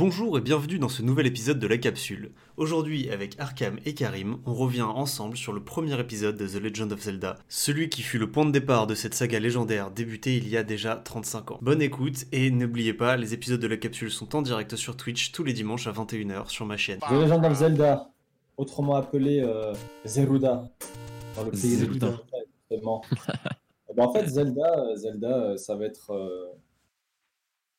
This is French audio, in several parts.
Bonjour et bienvenue dans ce nouvel épisode de la capsule. Aujourd'hui, avec Arkham et Karim, on revient ensemble sur le premier épisode de The Legend of Zelda, celui qui fut le point de départ de cette saga légendaire débutée il y a déjà 35 ans. Bonne écoute et n'oubliez pas, les épisodes de la capsule sont en direct sur Twitch tous les dimanches à 21h sur ma chaîne. The Legend of Zelda, autrement appelé euh, Zeruda, dans le pays Zeruda. justement. Eh ben, en fait, Zelda, euh, Zelda, euh, ça va être, euh,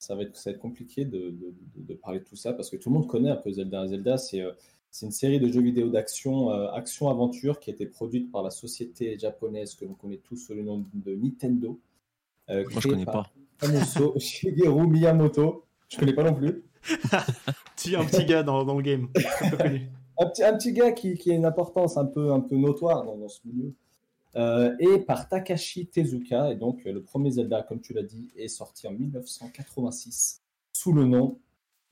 ça va être, ça va être compliqué de, de- de- de parler de tout ça parce que tout le monde connaît un peu Zelda. Zelda, c'est euh, c'est une série de jeux vidéo d'action, euh, action-aventure qui a été produite par la société japonaise que l'on connaît tous sous le nom de Nintendo. euh, Moi, je connais par pas. Famoso Shigeru Miyamoto. Je connais pas non plus. Si, un petit gars dans, dans le game. Un petit, un petit gars qui, qui a une importance un peu, un peu notoire dans, dans ce milieu. Euh, et par Takashi Tezuka. Et donc, euh, le premier Zelda, comme tu l'as dit, est sorti en 1986 sous le nom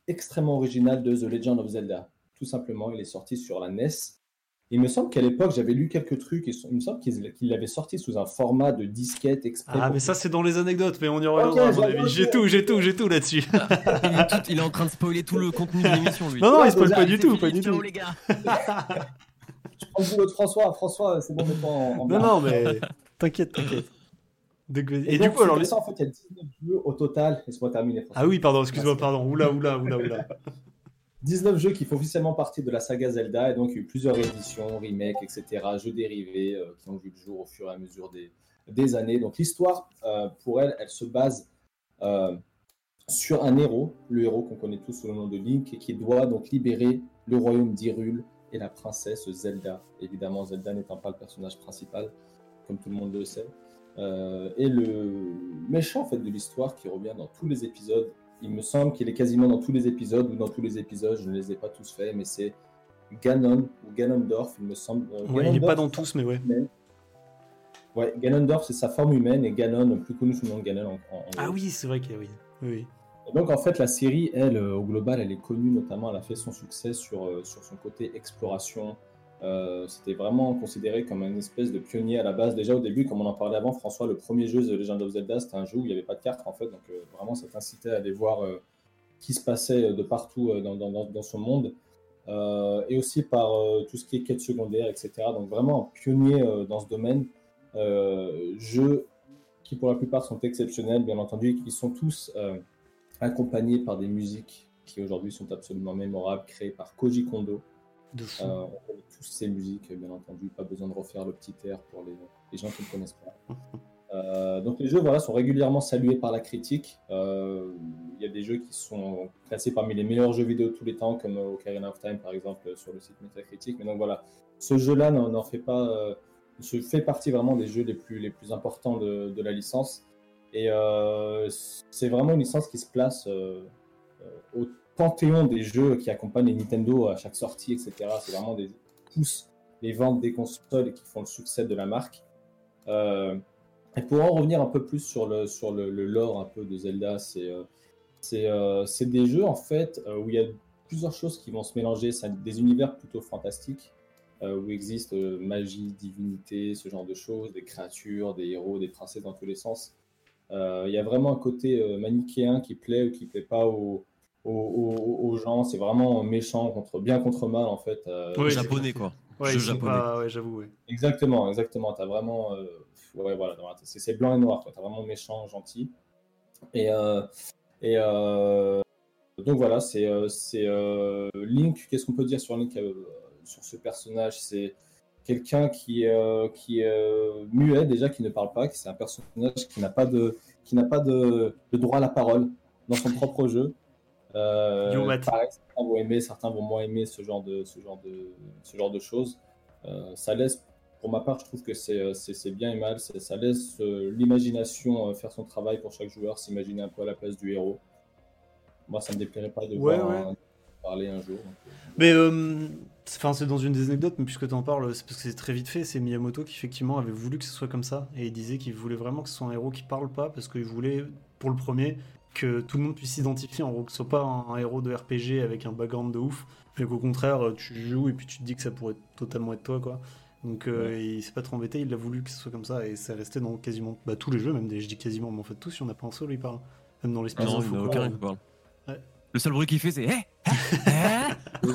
extrêmement original de The Legend of Zelda. Tout simplement, il est sorti sur la NES. Il me semble qu'à l'époque, j'avais lu quelques trucs. et Il me semble qu'il qu'il l'avait sorti sous un format de disquette exprès. Ah, mais ça, c'est dans les anecdotes, mais on y reviendra à mon j'avais- avis. J'ai tout, j'ai tout, j'ai tout là-dessus. il, est tout- il est en train de spoiler tout le contenu de l'émission, lui. Non, non, il spoil pas du tout, pas du tout. les gars. Je prends le boulot de François. François, c'est bon, mets-toi en, en Non, non, mais t'inquiète, t'inquiète. Donc, Et, Et, du donc, coup, alors. les- en fait, il y a 19 jeux au total. Laisse-moi terminer. François. Ah oui, pardon, excuse-moi, pardon. Oula, oula, oula, oula. 19 jeux qui font officiellement partie de la saga Zelda, et donc il y a eu plusieurs éditions, remakes, etc., jeux dérivés euh, qui ont vu le jour au fur et à mesure des, des années. Donc l'histoire, euh, pour elle, elle se base euh, sur un héros, le héros qu'on connaît tous sous le nom de Link, et qui doit donc libérer le royaume d'Hyrule et la princesse Zelda. Évidemment, Zelda n'étant pas le personnage principal, comme tout le monde le sait. Euh, et le méchant en fait, de l'histoire qui revient dans tous les épisodes il me semble qu'il est quasiment dans tous les épisodes ou dans tous les épisodes, je ne les ai pas tous faits, mais c'est Ganon ou Ganondorf, il me semble. Euh, Ouais, il est pas dans tous, mais ouais. humaine. Ouais, Ganondorf, c'est sa forme humaine et Ganon, plus connu sous le nom de Ganon. en- en- Ah oui, c'est vrai qu'il y a. Oui, oui. Donc en fait, la série, elle, euh, au global, elle est connue notamment, elle a fait son succès sur, euh, sur son côté exploration. Euh, C'était vraiment considéré comme une espèce de pionnier à la base. Déjà au début, comme on en parlait avant, François, le premier jeu The Legend of Zelda, c'était un jeu où il n'y avait pas de carte en fait. Donc vraiment, ça t'incitait à aller voir euh, qui se passait de partout dans, dans, dans, son monde. Et aussi par tout ce qui est quête secondaire, etc. Donc vraiment pionnier dans ce domaine. Jeux qui pour la plupart sont exceptionnels, bien entendu, et qui sont tous accompagnés par des musiques qui aujourd'hui sont absolument mémorables, créées par Koji Kondo. De fou. Euh, on connaît tous ces musiques, bien entendu, pas besoin de refaire le petit air pour les, les gens qui ne connaissent pas. Euh, donc les jeux voilà, sont régulièrement salués par la critique. Euh, Il y a des jeux qui sont classés parmi les meilleurs jeux vidéo de tous les temps, comme Ocarina of Time par exemple sur le site Metacritic. Mais donc voilà, ce jeu-là n'en fait pas, se fait partie vraiment des jeux les plus, les plus importants de, de la licence. Et euh, c'est vraiment une licence qui se place euh, euh, au panthéon des jeux qui accompagnent les Nintendo à chaque sortie, etc. C'est vraiment des qui poussent les ventes des consoles qui font le succès de la marque. Et pour en revenir un peu plus sur le, lore un peu de Zelda, c'est des jeux en fait où il y a plusieurs choses qui vont se mélanger. C'est des univers plutôt fantastiques où existe magie, divinité, ce genre de choses, des créatures, des héros, des princesses dans tous les sens. Euh, Il y a vraiment un côté euh, manichéen qui plaît ou qui plaît pas aux, aux, aux- aux gens. C'est vraiment méchant contre bien contre mal en fait. Euh, Oui, japonais, quoi. Ouais, jeu japonais. pas- ouais, j'avoue, ouais. Exactement, exactement. T'as vraiment, euh, ouais, voilà, c'est c'est blanc et noir. quoi. T'as vraiment méchant, gentil. Et euh, et euh, donc voilà, c'est c'est euh, Link. Qu'est-ce qu'on peut dire sur Link, euh, sur ce personnage? C'est quelqu'un qui euh, qui est euh, muet déjà, qui ne parle pas. qui C'est un personnage qui n'a pas de qui n'a pas de, de droit à la parole dans son propre jeu. Euh, pareil, certains vont aimer, certains vont moins aimer ce genre de ce genre de ce genre de choses. Ça laisse, pour ma part, je trouve que c'est bien et mal. Ça laisse euh, l'imagination euh, faire son travail pour chaque joueur, s'imaginer un peu à la place du héros. Moi, ça me déplairait pas de Ouais, voir ouais. un- parler un jour. donc, euh, Mais enfin, c'est dans une des anecdotes, mais puisque tu en parles, c'est parce que c'est très vite fait. C'est Miyamoto qui effectivement avait voulu que ce soit comme ça, et il disait qu'il voulait vraiment que ce soit un héros qui parle pas, parce qu'il voulait, pour le premier, que tout le monde puisse s'identifier, en gros, que ce soit pas un, un héros de RPG avec un background de ouf, mais qu'au contraire, tu joues et puis tu te dis que ça pourrait totalement être toi, quoi. Donc euh, il s'est pas trop embêté, il a voulu que ce soit comme ça, et ça restait dans quasiment bah, tous les jeux, même des, je dis quasiment, mais en fait tous, il y en a pas un seul il parle. Même dans les Ah non, spin-offs il ou n'y en a quoi. aucun qui parle. Le seul bruit qu'il fait, c'est Eh Eh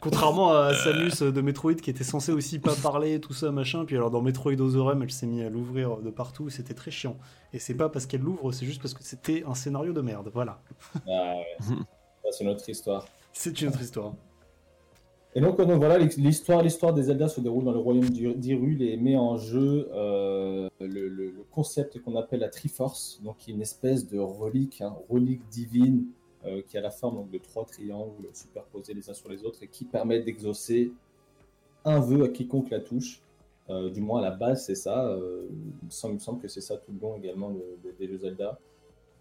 Contrairement à Samus de Metroid qui était censé aussi pas parler, tout ça, machin. Puis alors dans Metroid Otherem, elle s'est mise à l'ouvrir de partout, c'était très chiant. Et c'est pas parce qu'elle l'ouvre, c'est juste parce que c'était un scénario de merde, voilà. Ah ouais. C'est notre histoire. C'est une autre histoire. Et donc, voilà, l'histoire, des Zelda se déroule dans le royaume d'I- d'Hyrule et met en jeu euh, le, concept qu'on appelle la Triforce, donc une espèce de relique, hein, relique divine, euh, qui a la forme de trois triangles superposés les uns sur les autres et qui permet d'exaucer un vœu à quiconque la touche. Euh, du moins à la base, c'est ça. Il, me semble, que c'est ça tout le long également de- de- des jeux Zelda.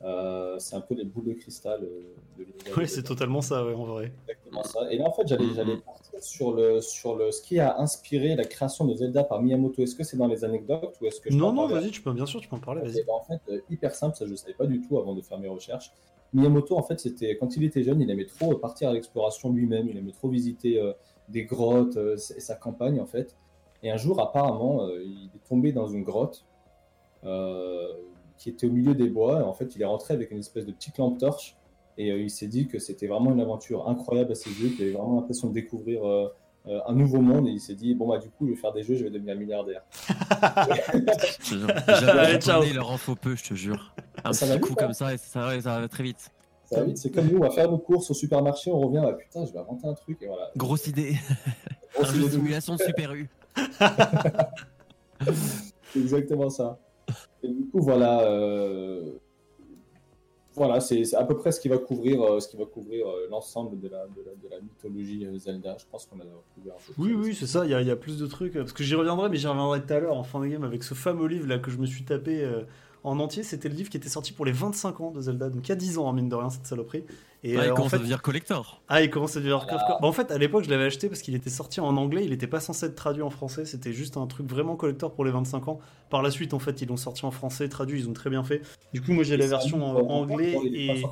Euh, c'est un peu les boules de cristal euh, de l'univers. De c'est totalement ça, ouais, en vrai. Exactement ça. Et là, en fait, j'allais, j'allais partir sur, le, sur le, ce qui a inspiré la création de Zelda par Miyamoto. Est-ce que c'est dans les anecdotes ou est-ce que je Non, non, vas-y, tu peux, bien sûr, tu peux en parler, vas-y. bah, En fait, euh, hyper simple, ça je ne savais pas du tout avant de faire mes recherches. Miyamoto, en fait, c'était quand il était jeune, il aimait trop partir à l'exploration lui-même, il aimait trop visiter euh, des grottes euh, et sa campagne, en fait. Et un jour, apparemment, il est tombé dans une grotte euh, qui était au milieu des bois. Et en fait, il est rentré avec une espèce de petite lampe torche et euh, il s'est dit que c'était vraiment une aventure incroyable à ses yeux, qu'il avait vraiment l'impression de découvrir euh, euh, un nouveau monde. Et il s'est dit, bon, bah, du coup, je vais faire des jeux, je vais devenir milliardaire. Japonais, il leur en faut peu, je te jure. Un Ça petit coup vite, hein. comme ça, et ça, va très vite. Ça va vite, c'est comme nous, on va faire nos courses au supermarché, on revient, bah, putain, je vais inventer un truc, et voilà. Grosse idée. Un Grosse de idée simulation de Super U. C'est exactement ça. Et du coup, voilà, euh, voilà, c'est à peu près ce qui va couvrir, euh, ce qui va couvrir euh, l'ensemble de la, de, la, de la mythologie Zelda. Je pense qu'on a couvert un peu. Oui, oui, c'est ça, il y, a- il y a plus de trucs. Parce que j'y reviendrai, mais j'y reviendrai tout à l'heure en fin de game avec ce fameux livre là que je me suis tapé en entier. C'était le livre qui était sorti pour les 25 ans de Zelda, donc il y a 10 ans, hein, mine de rien, cette saloperie. Et euh, il en commence fait, à devenir collector. Ah, il commence à devenir Lovecraft. Bah, en fait, à l'époque, je l'avais acheté parce qu'il était sorti en anglais, il n'était pas censé être traduit en français, c'était juste un truc vraiment collector pour les 25 ans. Par la suite, en fait, ils l'ont sorti en français, traduit, ils ont très bien fait. Du coup, moi j'ai la version en euh, anglais et.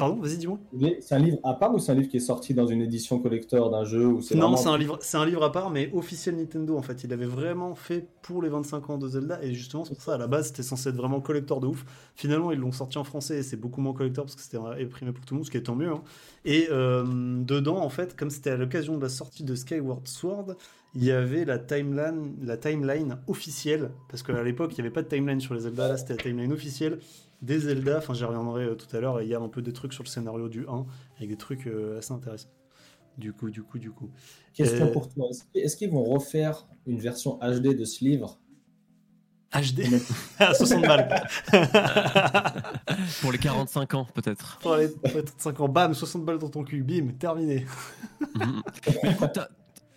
Pardon. Vas-y, dis-moi. C'est un livre à part ou c'est un livre qui est sorti dans une édition collector d'un jeu ou Non, vraiment- c'est un livre, c'est un livre à part, mais officiel Nintendo en fait. Il avait vraiment fait pour les 25 ans de Zelda, et justement c'est pour ça à la base c'était censé être vraiment collector de ouf. Finalement ils l'ont sorti en français et c'est beaucoup moins collector parce que c'était imprimé pour tout le monde, ce qui est tant mieux. hein. Et euh, dedans en fait, comme c'était à l'occasion de la sortie de Skyward Sword, il y avait la timeline, la timeline officielle, parce qu'à l'époque il n'y avait pas de timeline sur les Zelda, là c'était la timeline officielle des Zelda. Enfin j'y reviendrai euh, tout à l'heure, et il y a un peu des trucs sur le scénario du 1 avec des trucs euh, assez intéressants. Du coup, du coup, du coup. Question Euh, pour toi. Est-ce- qu'ils vont refaire une version HD de ce livre? HD à 60 balles. Pour les 45 ans, peut-être. Pour les 35 ans, bam, 60 balles dans ton cul, bim, terminé. Mais écoute,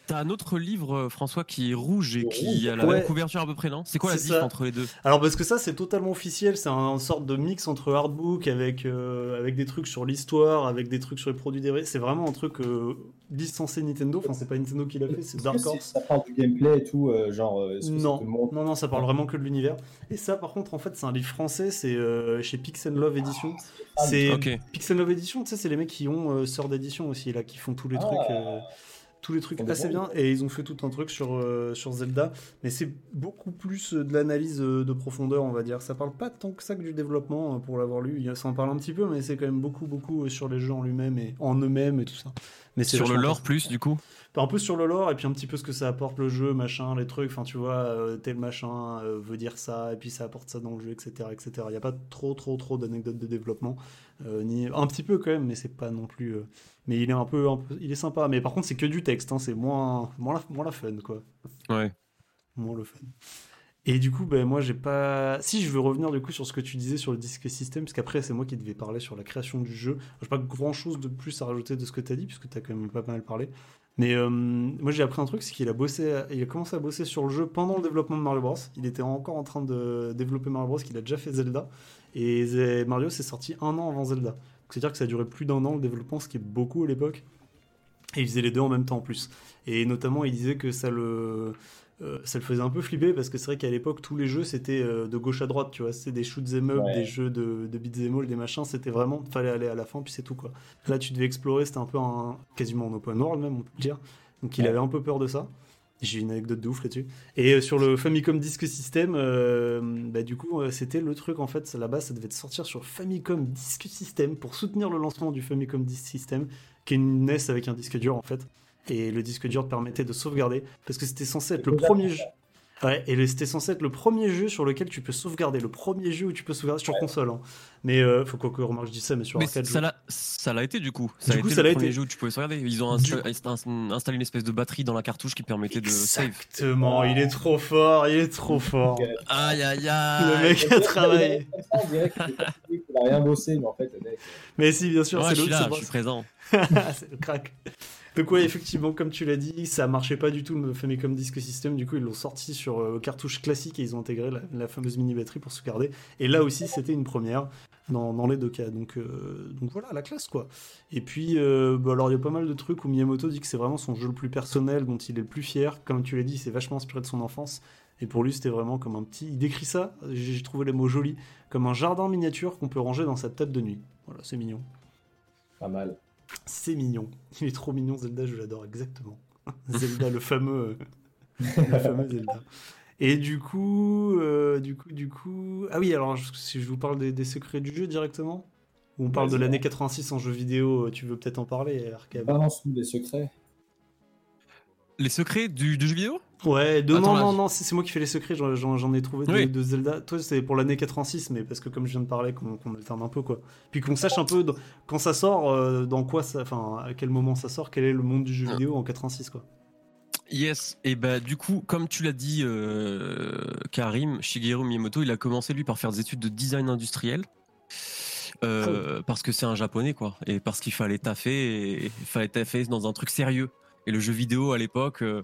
t'as- un autre livre, euh, François, qui est rouge et qui a la Ouais. même couverture à peu près, non? C'est quoi la diff ça. entre les deux? Alors parce que ça c'est totalement officiel, c'est un, une sorte de mix entre artbook avec, euh, avec des trucs sur l'histoire, avec des trucs sur les produits dérivés. C'est vraiment un truc euh, licencié Nintendo, enfin c'est pas Nintendo qui l'a fait, c'est Dark Horse. Ça parle du gameplay et tout, euh, genre. euh, Non, non, non, ça parle vraiment que de l'univers. Et ça par contre en fait c'est un livre français, c'est euh, chez Pix and Love Edition. Ah, C'est. Pix Love Edition, tu sais c'est les mecs qui ont euh, sœur d'édition aussi là, qui font tous les Ah. trucs. Tous les trucs assez bien. Et ils ont fait tout un truc sur, euh, sur Zelda. Mais c'est beaucoup plus euh, de l'analyse euh, de profondeur on va dire. Ça parle pas tant que ça que du développement pour l'avoir lu. Ça en parle un petit peu mais c'est quand même beaucoup beaucoup sur les jeux en lui-même et en eux-mêmes et tout ça mais Sur le lore plus, du coup un peu sur le lore et puis un petit peu ce que ça apporte le jeu, machin, les trucs. Enfin, tu vois, euh, tel machin euh, veut dire ça et puis ça apporte ça dans le jeu, etc., etc. Il n'y a pas trop, trop, trop d'anecdotes de développement, euh, ni un petit peu quand même, mais c'est pas non plus. Mais il est un peu, un peu- il est sympa. Mais par contre, c'est que du texte. hein, c'est moins, moins la, moins la fun, quoi. Ouais. Moins le fun. Et du coup, ben, moi, j'ai pas. Si, je veux revenir du coup sur ce que tu disais sur le disque système, parce qu'après, c'est moi qui devais parler sur la création du jeu. J'ai pas grand chose de plus à rajouter de ce que tu as dit, puisque tu as quand même pas mal parlé. Mais euh, moi, j'ai appris un truc, c'est qu'il a bossé, il a commencé à bosser sur le jeu pendant le développement de Mario Bros. Il était encore en train de développer Mario Bros, qu'il a déjà fait Zelda. Et Mario s'est sorti un an avant Zelda. C'est-à-dire que ça a duré plus d'un an le développement, ce qui est beaucoup à l'époque. Et il faisait les deux en même temps en plus. Et notamment, il disait que ça le, euh, ça le faisait un peu flipper parce que c'est vrai qu'à l'époque, tous les jeux c'était euh, de gauche à droite, tu vois. C'était des shoots em up, Ouais. des jeux de, de beats all, des machins. C'était vraiment, fallait aller à la fin, puis c'est tout quoi. Là, tu devais explorer, c'était un peu un, quasiment en open world même, on peut le dire. Donc il Ouais. avait un peu peur de ça. J'ai une anecdote de ouf là-dessus. Et euh, sur le Famicom Disk System, euh, bah, du coup, c'était le truc en fait. Là-bas, ça devait sortir sur Famicom Disk System pour soutenir le lancement du Famicom Disk System, qui est une NES avec un disque dur en fait. Et le disque dur te permettait de sauvegarder parce que c'était censé être le premier jeu. Ouais, et c'était censé être le premier jeu sur lequel tu peux sauvegarder, le premier jeu où tu peux sauvegarder sur console. Hein. Mais euh, faut que remarque, je dis ça, mais sur Mais arcade. ça l'a, été du coup. Ça Du a coup, été ça le l'a premier été. jeu où tu pouvais sauvegarder. Ils ont Du- insta- insta- installé une espèce de batterie dans la cartouche qui permettait de save. Exactement, il est trop fort, il est trop fort. Aïe aïe Le aïe. mec a travaillé. Qu'il a rien bossé, mais en fait, le mec. Mais si, bien sûr, Ouais, c'est je suis le, là, c'est je suis présent. c'est le crack. Donc ouais, effectivement, comme tu l'as dit, ça marchait pas du tout le Famicom Disk System. Du coup, ils l'ont sorti sur euh, cartouche classique et ils ont intégré la, fameuse mini batterie pour sauvegarder. Et là aussi, c'était une première dans, les deux cas. Donc, euh, donc voilà, la classe quoi. Et puis, euh, bah, alors il y a pas mal de trucs où Miyamoto dit que c'est vraiment son jeu le plus personnel, dont il est le plus fier. Comme tu l'as dit, c'est vachement inspiré de son enfance. Et pour lui, c'était vraiment comme un petit. Il décrit ça, j'ai trouvé les mots jolis, comme un jardin miniature qu'on peut ranger dans sa table de nuit. Voilà, c'est mignon. Pas mal. C'est mignon. Il est trop mignon, Zelda, je l'adore, exactement. Zelda, le fameux, le fameux Zelda. Et du coup, euh, du coup, du coup... Ah oui, alors, si je vous parle des, des secrets du jeu directement Ou on parle de l'année 86 en jeu vidéo, tu veux peut-être en parler, Arcade Balance-nous les secrets. Les secrets du, du jeu vidéo? Ouais, de, Attends, non, là, non, non, c'est moi qui fais les secrets, j'en- ai trouvé de, Oui. de Zelda. Toi, c'est pour l'année 86, mais parce que comme je viens de parler, qu'on alterne un peu, quoi. Puis qu'on sache un peu, dans- quand ça sort, euh, dans quoi ça... Enfin, à quel moment ça sort, quel est le monde du jeu Ah. vidéo en 86, quoi. Yes, et bah du coup, comme tu l'as dit, euh, Karim, Shigeru Miyamoto, il a commencé lui par faire des études de design industriel. euh, Parce que c'est un japonais, quoi. Et parce qu'il fallait taffer, et il fallait taffer dans un truc sérieux. Et le jeu vidéo à l'époque, euh,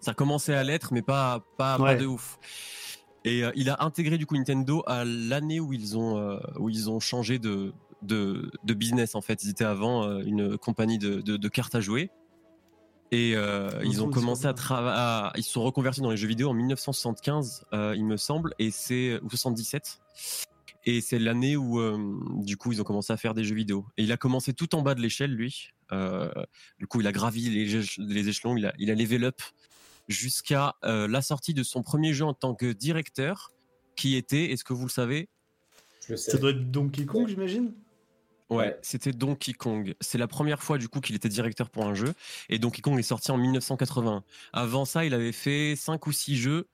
ça commençait à l'être, mais pas, pas, pas Ouais. de ouf. Et euh, il a intégré du coup Nintendo à l'année où ils ont euh, où ils ont changé de, de de business en fait. Ils étaient avant euh, une compagnie de, de, de cartes à jouer. Et ils ont commencé à travailler, ils se sont reconvertis dans les jeux vidéo en 1975, euh, il me semble, et c'est ou 77. Et c'est l'année où, du coup, ils ont commencé à faire des jeux vidéo. Et il a commencé tout en bas de l'échelle, lui. Euh, du coup, il a gravi les, éche- les échelons, il a, il a level up jusqu'à euh, la sortie de son premier jeu en tant que directeur, qui était, est-ce que vous le savez? Je le sais. Ça doit être Donkey Kong, j'imagine? Ouais, Ouais. c'était Donkey Kong. C'est la première fois du coup qu'il était directeur pour un jeu et Donkey Kong est sorti en 1980. Avant ça, il avait fait cinq ou six jeux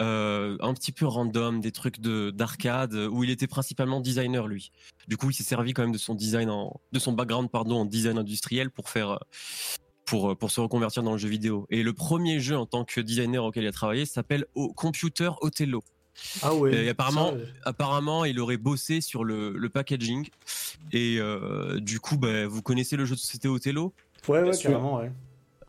euh, un petit peu random, des trucs de d'arcade où il était principalement designer lui. Du coup, il s'est servi quand même de son design de son background pardon en design industriel pour faire euh, pour euh, pour se reconvertir dans le jeu vidéo. Et le premier jeu en tant que designer auquel il a travaillé s'appelle Computer Othello. Ah ouais. Et apparemment- Ça, euh, Apparemment, il aurait bossé sur le, le packaging. Et euh, du coup, bah, vous connaissez le jeu de société Othello? Ouais, ouais, carrément, ouais.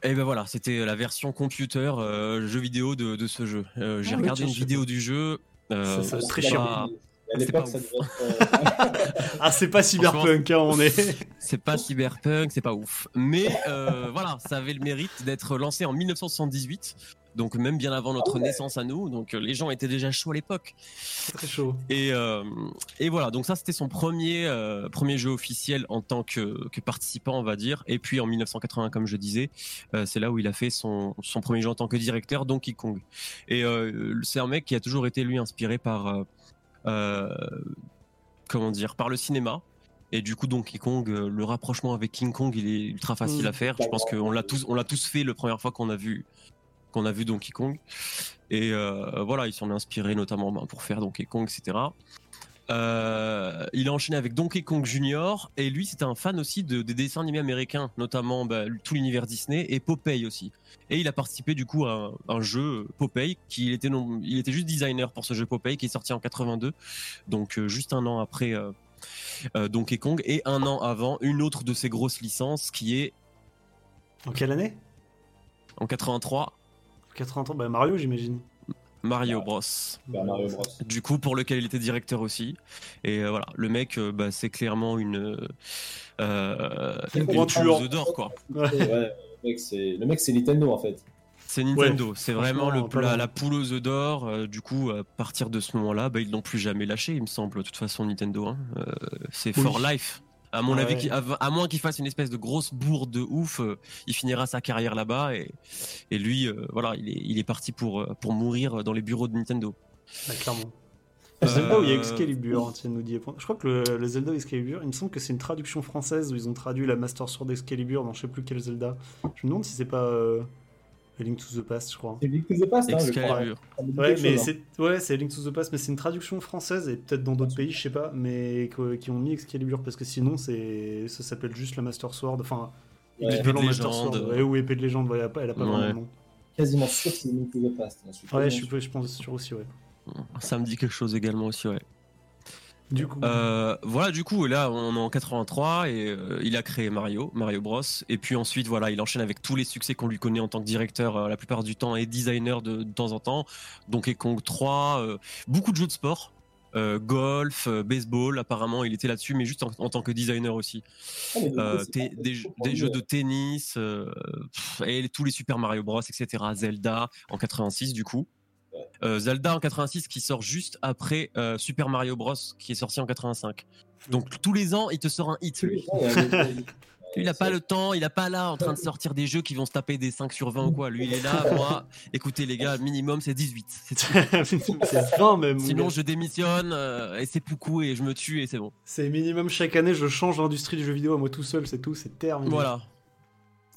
Et ben voilà, c'était la version computer euh, jeu vidéo de, de ce jeu. Euh, J'ai Ah regardé une vidéo du jeu. euh, Ça, ça, c'est très pas- chiant. Pas ça être. Ah, c'est pas cyberpunk, hein, on est. C'est pas cyberpunk, c'est pas ouf. Mais euh, voilà, ça avait le mérite d'être lancé en 1978. Donc même bien avant notre Ah ouais. naissance à nous, donc euh, les gens étaient déjà chauds à l'époque. très chaud. Et, euh, et voilà, donc ça c'était son premier, euh, premier jeu officiel en tant que, que participant, on va dire. Et puis en 1980, comme je disais, euh, c'est là où il a fait son, son premier jeu en tant que directeur, Donkey Kong. Et euh, c'est un mec qui a toujours été lui inspiré par, euh, euh, comment dire, par le cinéma. Et du coup, Donkey Kong, le rapprochement avec King Kong, il est ultra facile Mm. à faire. Je pense qu'on l'a tous, on l'a tous fait la première fois qu'on a vu, qu'on a vu Donkey Kong. Et euh, voilà, il s'en est inspiré notamment ben, pour faire Donkey Kong, etc. Euh, il a enchaîné avec Donkey Kong Junior et lui c'était un fan aussi de, des dessins animés américains, notamment bah, tout l'univers Disney et Popeye aussi. Et il a participé du coup à un, un jeu Popeye qui il était non, il était juste designer pour ce jeu Popeye qui est sorti en 82, donc euh, juste un an après euh, euh, Donkey Kong et un an avant une autre de ses grosses licences qui est En quelle année? En 83 80 ans Bah, Mario, j'imagine. Mario. Bros. Super Mario Bros. du coup pour lequel il était directeur aussi et euh, voilà le mec euh, bah, c'est clairement une euh, Une pouleuse d'or quoi Ouais. Ouais, le mec, c'est le mec, c'est Nintendo en fait. c'est Nintendo c'est vraiment le, pas la, mal. la pouleuse d'or euh, du coup à partir de ce moment là bah, ils l'ont plus jamais lâché il me semble de toute façon Nintendo hein. Euh, c'est Oui. for life À mon avis, à, à moins qu'il fasse une espèce de grosse bourde de ouf, euh, il finira sa carrière là-bas et, et lui, euh, voilà, il est, il est parti pour, euh, pour mourir dans les bureaux de Nintendo. Bah, clairement. Zelda où il y a Euh, Excalibur, tiens, nous dit. Je crois que le, le Zelda Excalibur, il me semble que c'est une traduction française où ils ont traduit la Master Sword Excalibur dans je sais plus quel Zelda. Je me demande si c'est pas euh, A Link to the Past, je crois. C'est Link to the Past, hein, je crois. Ouais, mais hein. c'est ouais, c'est Link to the Past, mais c'est une traduction française et peut-être dans d'autres pays, je sais pas, mais qui ont mis Excalibur parce que sinon c'est ça s'appelle juste la Master Sword, enfin Ouais. Épée de Master légende. Sword, ouais, ou épée de légende, ouais, elle a pas, elle a pas Ouais. vraiment de nom. quasiment sûr que c'est Link to the Past. hein, Ouais, je suis je pense sûr aussi, ouais. Ça me dit quelque chose également aussi, ouais. Du coup, Euh, voilà, du coup, là, on est en 83 et euh, il a créé Mario, Mario Bros. Et puis ensuite, voilà, il enchaîne avec tous les succès qu'on lui connaît en tant que directeur euh, la plupart du temps et designer de, de temps en temps. Donkey Kong 3, euh, beaucoup de jeux de sport. golf, baseball, apparemment il était là-dessus, mais juste en, en tant que designer aussi. Ah, coup, des, des jeux de tennis, et tous les Super Mario Bros, etc. Zelda en 86 du coup. Euh, Zelda en 86 qui sort juste après euh, Super Mario Bros qui est sorti en 85. Donc tous les ans il te sort un hit lui. Il a pas le temps, il a pas là en train de sortir des jeux qui vont se taper des 5 sur 20 ou quoi. Lui il est là, moi, écoutez les gars, minimum c'est 18. C'est tout. c'est 20 même. Sinon je démissionne euh, et c'est beaucoup et je me tue et c'est bon. C'est minimum chaque année, je change l'industrie du jeu vidéo à moi tout seul, c'est tout, c'est terminé. Voilà.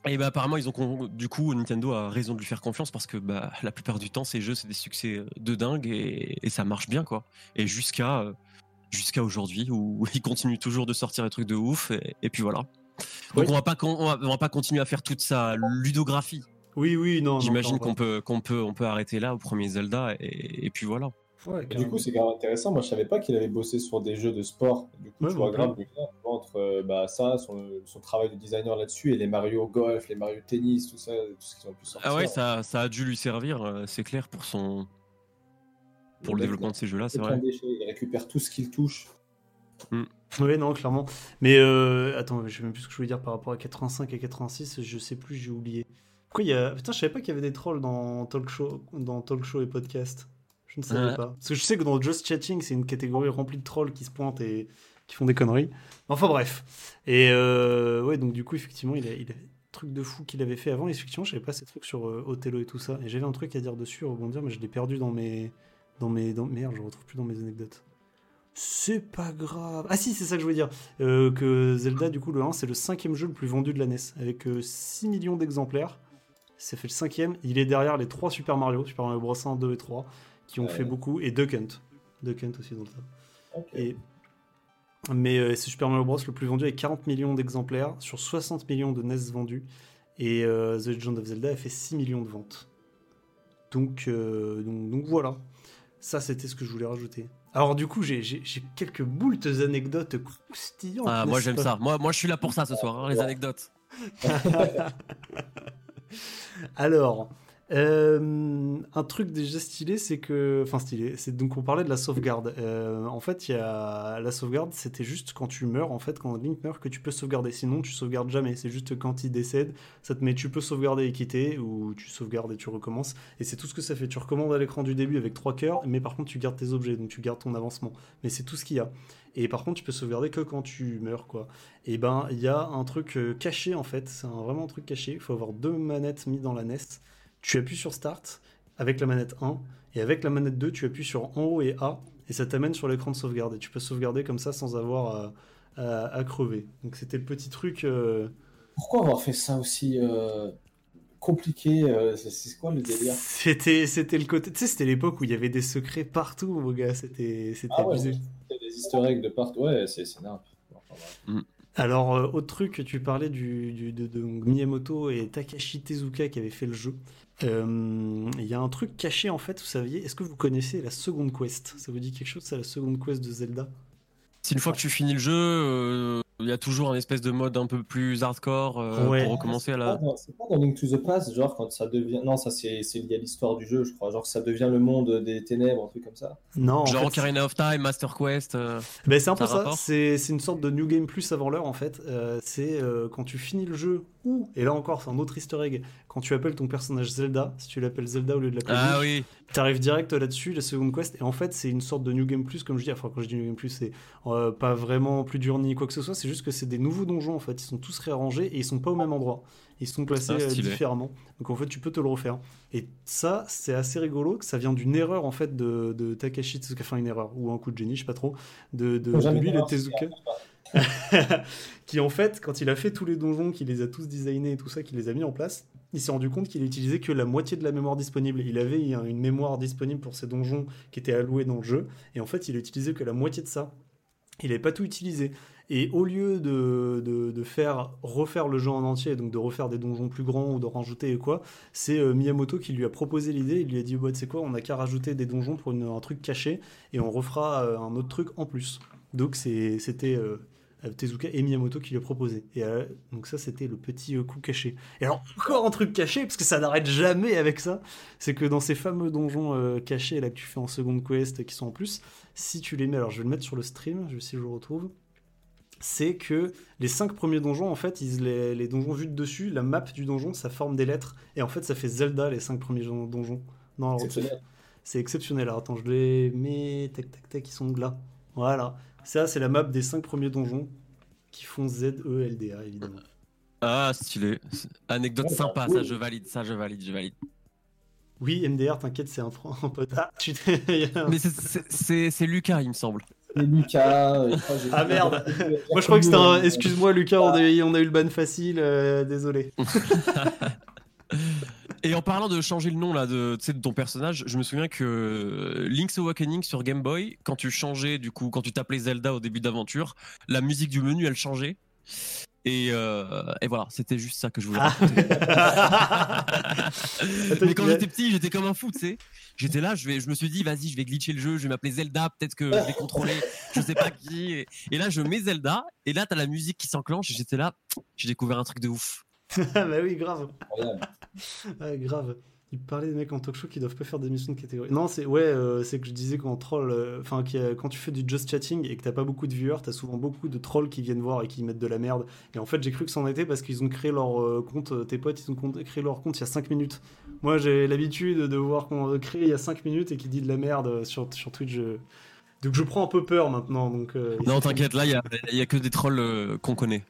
Et bah apparemment ils ont con- du coup Nintendo a raison de lui faire confiance parce que bah la plupart du temps ces jeux c'est des succès de dingue et, et ça marche bien quoi. Et jusqu'à euh, jusqu'à aujourd'hui où ils continuent toujours de sortir des trucs de ouf et, et puis voilà. Donc Oui. on va pas con- on va, on va pas continuer à faire toute sa ludographie. Oui, oui, non. J'imagine qu'on peut qu'on peut on peut arrêter là au premier Zelda et, et puis voilà. Ouais, du coup, c'est quand même intéressant. Moi, je savais pas qu'il avait bossé sur des jeux de sport. Du coup, Ouais, tu vois grave entre euh, bah, ça, son, son travail de designer là-dessus, et les Mario Golf, les Mario Tennis, tout ça, tout ce qu'ils ont pu sortir. Ah ouais ça ça a dû lui servir euh, c'est clair pour son pour le développement de ces jeux là c'est vrai. déchet, Il récupère tout ce qu'il touche. Oui, non, clairement. Mais euh, attends, je sais même plus ce que je voulais dire par rapport à 85 et 86, je sais plus, j'ai oublié. Pourquoi il y a. Putain, je savais pas qu'il y avait des trolls dans talk show, dans talk show et podcast. Je ne savais pas. Parce que je sais que dans Just Chatting, c'est une catégorie remplie de trolls qui se pointent et qui font des conneries. Enfin bref. Et euh, ouais, donc du coup, effectivement, il a, il a truc de fou qu'il avait fait avant. Et effectivement, je savais pas ces trucs sur euh, Othello et tout ça. Et j'avais un truc à dire dessus, rebondir, mais je l'ai perdu dans mes. Dans mes dans... Merde, je retrouve plus dans mes anecdotes. C'est pas grave. Ah si, c'est ça que je voulais dire. Euh, que Zelda, du coup, le 1, c'est le cinquième jeu le plus vendu de la NES, avec euh, 6 millions d'exemplaires. Ça fait le cinquième. Il est derrière les trois Super Mario, Super Mario Bros 1, 2 et 3, qui ont Ouais. fait beaucoup, et Duck Hunt. Duck Hunt aussi dans le tas. Et... Mais euh, c'est Super Mario Bros le plus vendu avec 40 millions d'exemplaires sur 60 millions de NES vendus. Et euh, The Legend of Zelda a fait 6 millions de ventes. Donc, euh, donc, donc voilà. Ça, c'était ce que je voulais rajouter. Alors du coup, j'ai quelques boultes anecdotes croustillantes. Ah, moi j'aime ça. Moi, moi je suis là pour ça ce soir, hein, les anecdotes. Alors, euh, un truc déjà stylé, c'est que. Enfin, stylé, c'est donc on parlait de la sauvegarde. Euh, en fait, il y a. La sauvegarde, c'était juste quand tu meurs, en fait, quand Link meurt, que tu peux sauvegarder. Sinon, tu sauvegardes jamais. C'est juste quand il décède, ça te met tu peux sauvegarder et quitter, ou tu sauvegardes et tu recommences. Et c'est tout ce que ça fait. Tu recommandes à l'écran du début avec trois cœurs, mais par contre, tu gardes tes objets, donc tu gardes ton avancement. Mais c'est tout ce qu'il y a. Et par contre, tu peux sauvegarder que quand tu meurs, quoi. Et ben, il y a un truc euh, caché en fait, c'est vraiment un truc caché. Il faut avoir deux manettes mises dans la NES. Tu appuies sur Start avec la manette 1, et avec la manette 2, tu appuies sur en haut et A, et ça t'amène sur l'écran de sauvegarde. Et tu peux sauvegarder comme ça sans avoir à, à- à crever. Donc c'était le petit truc. euh, Pourquoi avoir fait ça aussi euh, compliqué euh, C'est quoi le délire? C'était, c'était le côté. Tu sais, c'était l'époque où il y avait des secrets partout, mon gars. C'était, c'était Ah ouais, abusé. il y a des easter eggs de partout. Ouais, c'est c'est nimp. Enfin, bref. Alors, euh, autre truc, tu parlais de, Miyamoto et Takashi Tezuka qui avaient fait le jeu. Euh, Il y a un truc caché en fait, vous saviez, est-ce que vous connaissez la seconde quest? Ça vous dit quelque chose, ça, la seconde quest de Zelda? Si une fois que tu finis le jeu, euh, il y a toujours un espèce de mode un peu plus hardcore euh, Ouais. pour recommencer à la. C'est pas dans Link to the Past, genre quand ça devient. Non, ça c'est lié à l'histoire du jeu, je crois. Genre que ça devient le monde des ténèbres, un truc comme ça. Non, en Genre fait, Ocarina of Time, Master Quest. euh, Ben, c'est un peu Ça c'est c'est une sorte de New Game Plus avant l'heure en fait. Euh, c'est euh, quand tu finis le jeu, ou, et là encore c'est un autre easter egg, quand tu appelles ton personnage Zelda, si tu l'appelles Zelda au lieu de l'appeler Ah oui. T'arrives direct là-dessus, la seconde quest, et en fait c'est une sorte de New Game Plus, comme je dis, enfin quand je dis New Game Plus, c'est euh, pas vraiment plus dur ni quoi que ce soit, c'est juste que c'est des nouveaux donjons en fait. Ils sont tous réarrangés et ils sont pas au même endroit. Ils sont classés Ah, euh, différemment. Donc en fait, tu peux te le refaire. Et ça, c'est assez rigolo que ça vient d'une erreur en fait de, de Takashi Tezuka, enfin une erreur ou un coup de génie, je sais pas trop, de, de, lui, le Tezuka. qui en fait, quand il a fait tous les donjons, qu'il les a tous designés et tout ça, qu'il les a mis en place, il s'est rendu compte qu'il utilisait que la moitié de la mémoire disponible. Il avait une mémoire disponible pour ces donjons qui était allouée dans le jeu, et en fait, il a utilisé que la moitié de ça. Il n'avait pas tout utilisé. Et au lieu de, de, faire refaire le jeu en entier, donc de refaire des donjons plus grands ou de rajouter et quoi, c'est euh, Miyamoto qui lui a proposé l'idée. Il lui a dit bah, sais quoi, on n'a qu'à rajouter des donjons pour une- un truc caché et on refera euh, un autre truc en plus. Donc c'est- c'était euh, Tezuka et Miyamoto qui lui a proposé. Et euh, donc ça, c'était le petit euh, coup caché. Et alors, encore un truc caché, parce que ça n'arrête jamais avec ça, c'est que dans ces fameux donjons euh, cachés là que tu fais en seconde quest qui sont en plus, si tu les mets, alors je vais le mettre sur le stream, je vais si je le retrouve, c'est que les cinq premiers donjons, en fait, ils, les, les donjons vus de dessus, la map du donjon, ça forme des lettres, et en fait, ça fait Zelda, les cinq premiers don- donjons. leur Exceptionnel. c'est exceptionnel. Alors, attends, je les mets. Tac, tac, tac, ils sont là. Voilà. Ça, c'est la map des 5 premiers donjons qui font Z-E-L-D-A, évidemment. Ah, stylé. Anecdote Ouais, sympa, bah, ça je valide, ça je valide, je valide. Oui, MDR, t'inquiète, c'est un, un pote. Ah, tu Mais c'est- Lucas, il me semble. Et Lucas. euh, Ah, merde. Moi, je crois que c'était un. Excuse-moi, Lucas, on a, eu- on a eu le ban facile. euh, désolé. Et en parlant de changer le nom là de, de ton personnage, je me souviens que Link's Awakening sur Game Boy, quand tu changeais du coup, quand tu t'appelais Zelda au début d'aventure, la musique du menu elle changeait. Et, euh, et voilà, c'était juste ça que je voulais Ah. raconter. Mais quand j'étais petit, j'étais comme un fou, tu sais. J'étais là, je, vais, je me suis dit, vas-y, je vais glitcher le jeu, je vais m'appeler Zelda, peut-être que je vais contrôler, je sais pas qui. Et, et là, je mets Zelda, et là, t'as la musique qui s'enclenche, et j'étais là, j'ai découvert un truc de ouf. Bah oui, grave. Ah, grave. Il parlait des mecs en talk show qui doivent pas faire d'émissions de catégorie. Non, c'est ouais, euh, c'est que je disais qu'en troll, euh, enfin a- quand tu fais du just chatting et que t'as pas beaucoup de viewers, t'as souvent beaucoup de trolls qui viennent voir et qui mettent de la merde. Et en fait, j'ai cru que c'en était parce qu'ils ont créé leur euh, compte, euh, tes potes, ils ont créé leur compte il y a 5 minutes. Moi, j'ai l'habitude de voir qu'on a créé il y a 5 minutes et qui dit de la merde euh, sur, sur Twitch. je- Donc je prends un peu peur maintenant. Donc, euh, Non, t'inquiète, là, il y a, il y a que des trolls euh, qu'on connaît.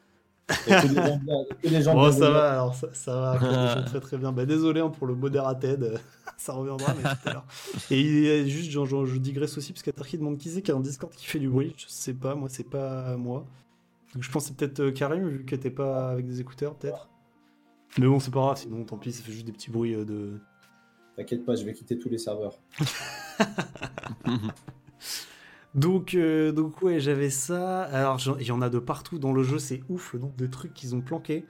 Que des gens bien- que des gens Bon, ça va, alors ça, ça va, après, des gens très très bien. Bah, désolé hein, pour le moderated, euh, ça reviendra, mais tout à l'heure. Et il y a juste, genre, genre, je digresse aussi, parce qu'il y a Tarki demande qui c'est qui a un Discord qui fait du bruit. Je sais pas, moi, c'est pas moi. Donc je pense que c'est peut-être euh, Karim, vu que t'es pas avec des écouteurs, peut-être. Mais bon, c'est pas grave, sinon tant pis, ça fait juste des petits bruits euh, de. T'inquiète pas, je vais quitter tous les serveurs. Donc, euh, donc ouais, j'avais ça. Alors, il y en a de partout dans le jeu, c'est ouf nombre de trucs qu'ils ont planqués.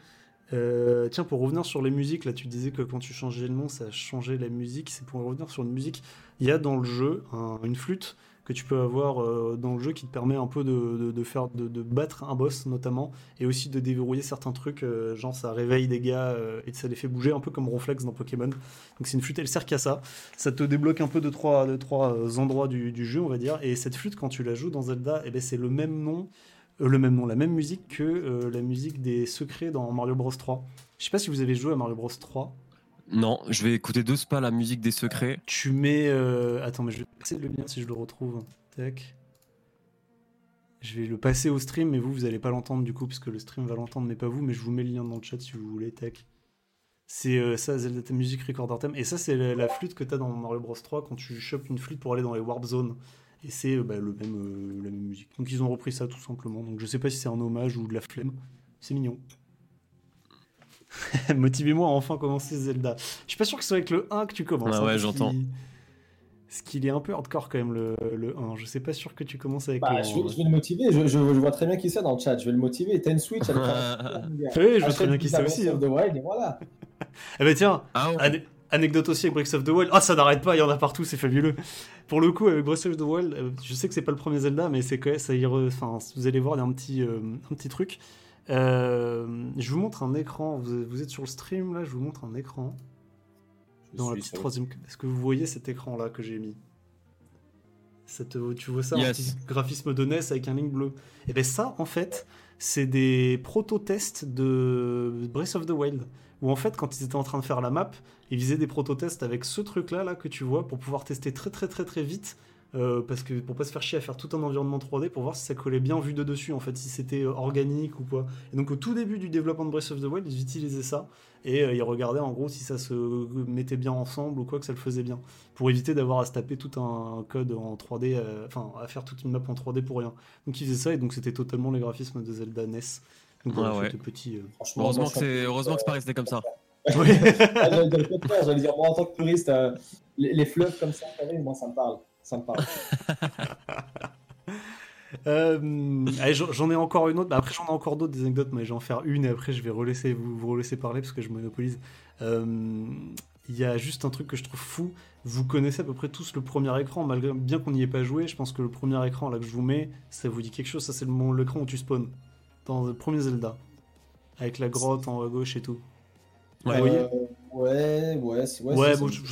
Euh, tiens, pour revenir sur les musiques, là, tu disais que quand tu changeais le nom, ça changeait la musique. C'est pour revenir sur une musique. Il y a dans le jeu un- une flûte que tu peux avoir euh, dans le jeu qui te permet un peu de, faire de, battre un boss notamment et aussi de déverrouiller certains trucs euh, genre ça réveille des gars euh, et ça les fait bouger un peu comme Ronflex dans Pokémon. Donc c'est une flûte elle sert qu'à ça. Ça te débloque un peu de trois, endroits du, jeu on va dire. Et cette flûte quand tu la joues dans Zelda eh ben, c'est le même nom le même nom la même musique que la musique des secrets dans Mario Bros 3 je sais pas si vous avez joué à Mario Bros 3 Non, je vais écouter deux pas la musique des secrets. tu mets. euh, Attends, mais je vais passer le lien si je le retrouve. Tac. Je vais le passer au stream, mais vous, vous allez pas l'entendre du coup, parce que le stream va l'entendre, mais pas vous. Mais je vous mets le lien dans le chat si vous voulez. Tac. C'est euh, ça, Zelda musique recorder theme. Et ça, c'est la, flûte que t'as dans Mario Bros 3 quand tu chopes une flûte pour aller dans les warp zones. Et c'est euh, bah, même, la même musique. Donc ils ont repris ça tout simplement. Donc je sais pas si c'est un hommage ou de la flemme. C'est mignon. Motivez-moi à enfin commencer Zelda. Je suis pas sûr que ce soit avec le 1 que tu commences. Ah hein, ouais, parce j'entends. Parce qu'il est un peu hardcore quand même le, le 1. Je sais pas sûr que tu commences avec Bah, le je, 1. vais, je vais le motiver, je, je- je vois très bien qui c'est dans le chat, je vais le motiver. T'as une Switch avec un... Oui, je vois très bien qui c'est aussi. Breath of the Wild et voilà. Eh ben tiens, Ah ouais. ane- anecdote aussi avec Breath of the Wild. Ah, ça n'arrête pas, il y en a partout, c'est fabuleux. Pour le coup, avec Breath of the Wild, euh, je sais que c'est pas le premier Zelda, mais c'est quand même, ça y re- Enfin, vous allez voir, il y a un petit, euh, un petit truc. Euh, je vous montre un écran. Vous, vous êtes sur le stream là, je vous montre un écran. Je Dans la petite troisième. Est-ce que vous voyez cet écran là que j'ai mis? Te- Tu vois ça, un petit graphisme de NES avec un ligne bleu. Et bien ça, en fait, c'est des proto-tests de Breath of the Wild. Où en fait, quand ils étaient en train de faire la map, ils faisaient des proto-tests avec ce truc là, là que tu vois pour pouvoir tester très très très très vite euh, parce que pour pas se faire chier à faire tout un environnement 3D pour voir si ça collait bien vu de dessus en fait si c'était euh, organique ou quoi et donc au tout début du développement de Breath of the Wild ils utilisaient ça et euh, ils regardaient en gros si ça se mettait bien ensemble ou quoi que ça le faisait bien pour éviter d'avoir à se taper tout un code en 3D enfin à faire toute une map en 3D pour rien donc ils faisaient ça et donc c'était totalement les graphismes de Zelda NES donc Ah ouais. Heureusement que c'est heureusement que c'est pas resté comme ça. Oui. Ah, J'allais dire le contraire, j'allais dire, moi en tant que touriste, euh, les, les fleuves comme ça, moi ça me parle. Ça me parle. J'en ai encore une autre. Bah, après, j'en ai encore d'autres des anecdotes, mais je vais en faire une et après, je vais relaisser, vous, vous relaisser parler parce que je monopolise. Euh, Il y a juste un truc que je trouve fou. Vous connaissez à peu près tous le premier écran, malgré bien qu'on n'y ait pas joué. Je pense que le premier écran là que je vous mets, ça vous dit quelque chose. Ça, c'est le mon- l'écran où tu spawns dans le premier Zelda, avec la grotte en haut à gauche et tout. Ouais. Voyez Euh, ouais, ouais, c'est ouais, Ouais, bon, je-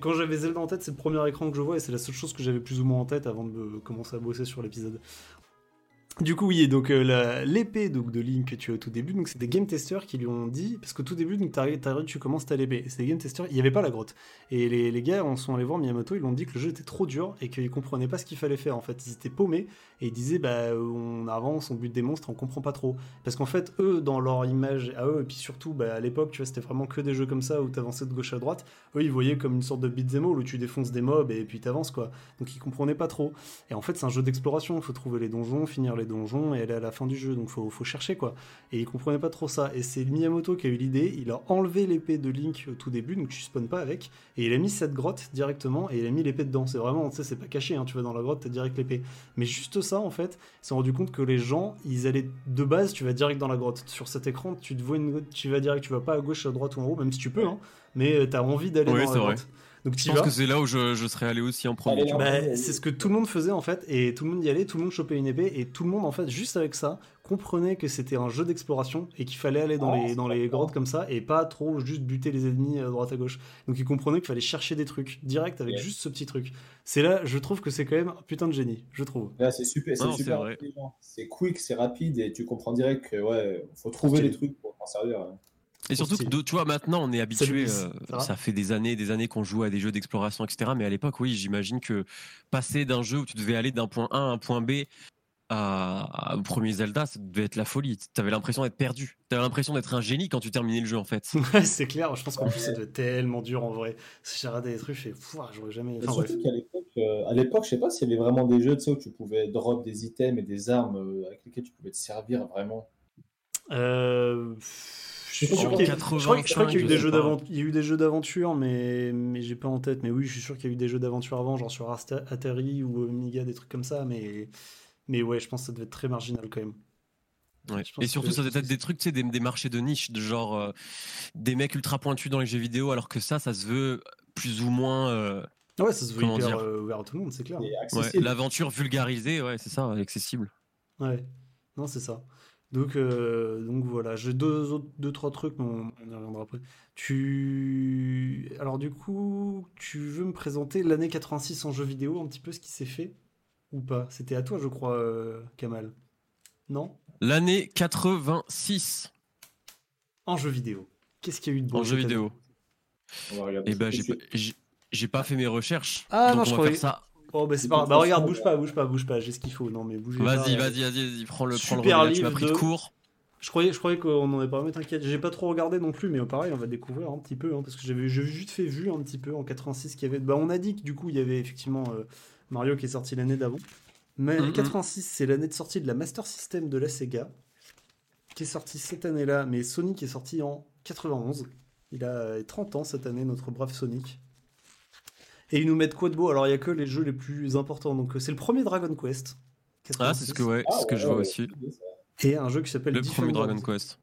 quand j'avais Zelda en tête, c'est le premier écran que je vois et c'est la seule chose que j'avais plus ou moins en tête avant de me- commencer à bosser sur l'épisode. Du coup, oui, donc euh, l'épée donc, de Link que tu as au tout début, donc c'est des game testers qui lui ont dit, parce qu'au tout début, donc, t'arrives- tu commences ta l'épée, c'est des game testers, il n'y avait pas la grotte. Et les, les gars en sont allés voir Miyamoto, ils lui ont dit que le jeu était trop dur et qu'ils comprenaient pas ce qu'il fallait faire. En fait, ils étaient paumés et ils disaient, bah, on avance, on bute des monstres, on comprend pas trop. Parce qu'en fait, eux, dans leur image à eux, et puis surtout, bah, à l'époque, tu vois, c'était vraiment que des jeux comme ça où t'avançais de gauche à droite. Eux, ils voyaient comme une sorte de beat'em all où tu défonces des mobs et puis t'avances, quoi. Donc ils comprenaient pas trop. Et en fait, c'est un jeu d'exploration. Il faut trouver les donjons, finir les donjons et aller à la fin du jeu. Donc faut, faut chercher, quoi. Et ils comprenaient pas trop ça. Et c'est Miyamoto qui a eu l'idée. Il a enlevé l'épée de Link au tout début, donc tu spawns pas avec. Et il a mis cette grotte directement et il a mis l'épée dedans. C'est vraiment, tu sais, c'est pas caché. Hein. Tu vas dans la grotte, t'as direct l'épée. Mais juste ça, en fait, ils se sont rendu compte que les gens, ils allaient de base, tu vas direct dans la grotte. Sur cet écran, tu te vois une, tu vas direct, tu vas pas à gauche, à droite ou en haut, même si tu peux, hein. Mais euh, t'as envie d'aller Oui, dans la vrai. Donc Je tu pense vas. que c'est là où je, je serais allé aussi en premier. Bah, c'est ce que tout le monde faisait en fait, et tout le monde y allait, tout le monde chopait une épée, et tout le monde en fait, juste avec ça, comprenait que c'était un jeu d'exploration et qu'il fallait aller dans Ah, les, dans les grottes comme ça et pas trop juste buter les ennemis à droite à gauche. Donc ils comprenaient qu'il fallait chercher des trucs direct avec juste ce petit truc. C'est là, je trouve que c'est quand même un putain de génie, je trouve. Là, c'est super, c'est super c'est quick, c'est rapide et tu comprends direct que ouais, faut trouver les trucs pour s'en servir. hein. Et surtout que, tu vois, maintenant, on est habitué. Euh, ça fait des années, des années qu'on joue à des jeux d'exploration, etc. Mais à l'époque, oui, j'imagine que passer d'un jeu où tu devais aller d'un point A à un point B à, à- au premier Zelda, ça devait être la folie. T'avais l'impression d'être perdu. T'avais l'impression d'être un génie quand tu terminais le jeu, en fait. Ouais, c'est clair, je pense qu'en plus ça devait être tellement dur en vrai. Si j'ai raté des trucs, je fais, Pouah, j'aurais jamais. Enfin, surtout qu'à l'époque, euh, à l'époque, je sais pas s'il y avait vraiment des jeux où tu pouvais drop des items et des armes euh, avec lesquels tu pouvais te servir vraiment. Euh, Je suis sûr qu'il y a- 85, je crois, je crois qu'il y a eu des jeux d'aventure, il y a eu des jeux d'aventure, mais mais j'ai pas en tête. Mais oui, je suis sûr qu'il y a eu des jeux d'aventure avant, genre sur Atari ou Amiga, des trucs comme ça. Mais mais ouais, je pense que ça devait être très marginal quand même. Ouais. Et surtout, que- ça devait être des trucs, tu sais, des, des marchés de niche, de genre euh, des mecs ultra pointus dans les jeux vidéo, alors que ça, ça se veut plus ou moins euh, Ouais, ça se veut hyper dire euh, ouvert à tout le monde, c'est clair. Ouais, l'aventure vulgarisée, ouais, c'est ça, accessible. Ouais, non, c'est ça. Donc, euh, donc voilà, j'ai deux, autres, deux, trois trucs, mais on, on y reviendra après. Tu... Alors du coup, tu veux me présenter l'année 86 en jeu vidéo, un petit peu ce qui s'est fait ou pas? C'était à toi, je crois, euh, Kamal. Non? L'année 86 En jeu vidéo. Qu'est-ce qu'il y a eu de bon en jeu vidéo. Ça ben, j'ai pas- pas fait mes recherches. Ah, donc non, on je va croyais- faire ça. Oh, bah c'est pas grave. Bah regarde, bouge pas, bouge pas, bouge pas, j'ai ce qu'il faut. Non, mais bougez pas. Vas-y, euh, vas-y, vas-y, vas-y, prends le, prends le Super relais, là, tu m'as livre pris de de- court. Je croyais, je croyais qu'on en avait pas, mais t'inquiète, j'ai pas trop regardé non plus, mais pareil, on va découvrir un petit peu, hein, parce que j'avais j'ai juste fait vu un petit peu en 86 qu'il y avait. Bah, on a dit que du coup, il y avait effectivement euh, Mario qui est sorti l'année d'avant. Mais Mhm. 86, c'est l'année de sortie de la Master System de la Sega, qui est sortie cette année-là, mais Sonic est sorti en 91. Il a 30 ans cette année, notre brave Sonic. Et ils nous mettent quoi de beau? Alors, il y a que les jeux les plus importants. Donc, euh, c'est le premier Dragon Quest. Ah, c'est ce que, ouais, Ah, c'est ce que ouais, je vois ouais, aussi. ça. Et un jeu qui s'appelle Le premier Defender Dragon of the- Quest.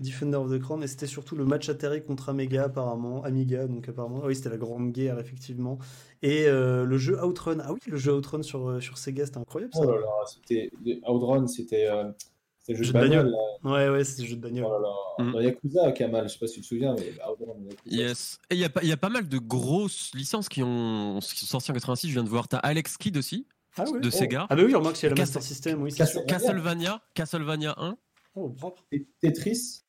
Defender of the Crown, et c'était surtout le match Atari contre Amiga, apparemment. Amiga, donc apparemment. Ah oui, c'était la grande guerre, effectivement. Et euh, le jeu Outrun. Ah oui, le jeu Outrun sur, euh, sur Sega, c'était incroyable ça. Oh là là, c'était Outrun, c'était euh, c'était le jeu Jeu de bagnole. Ouais, ouais, c'est le jeu de bagnole. Oh là là. Mm. Dans Yakuza, Kamal, je sais pas si tu te souviens, mais Yakuza. Yes. Et il y, a pas- il y a pas mal de grosses licences qui, ont, qui sont sorties en 86. Je viens de voir. T'as Alex Kidd aussi, Ah de Oh. Sega. Ah bah oui, remarque, c'est Cas- Master System, oui. Castlevania, Castlevania 1. Oh, propre. Et Tetris,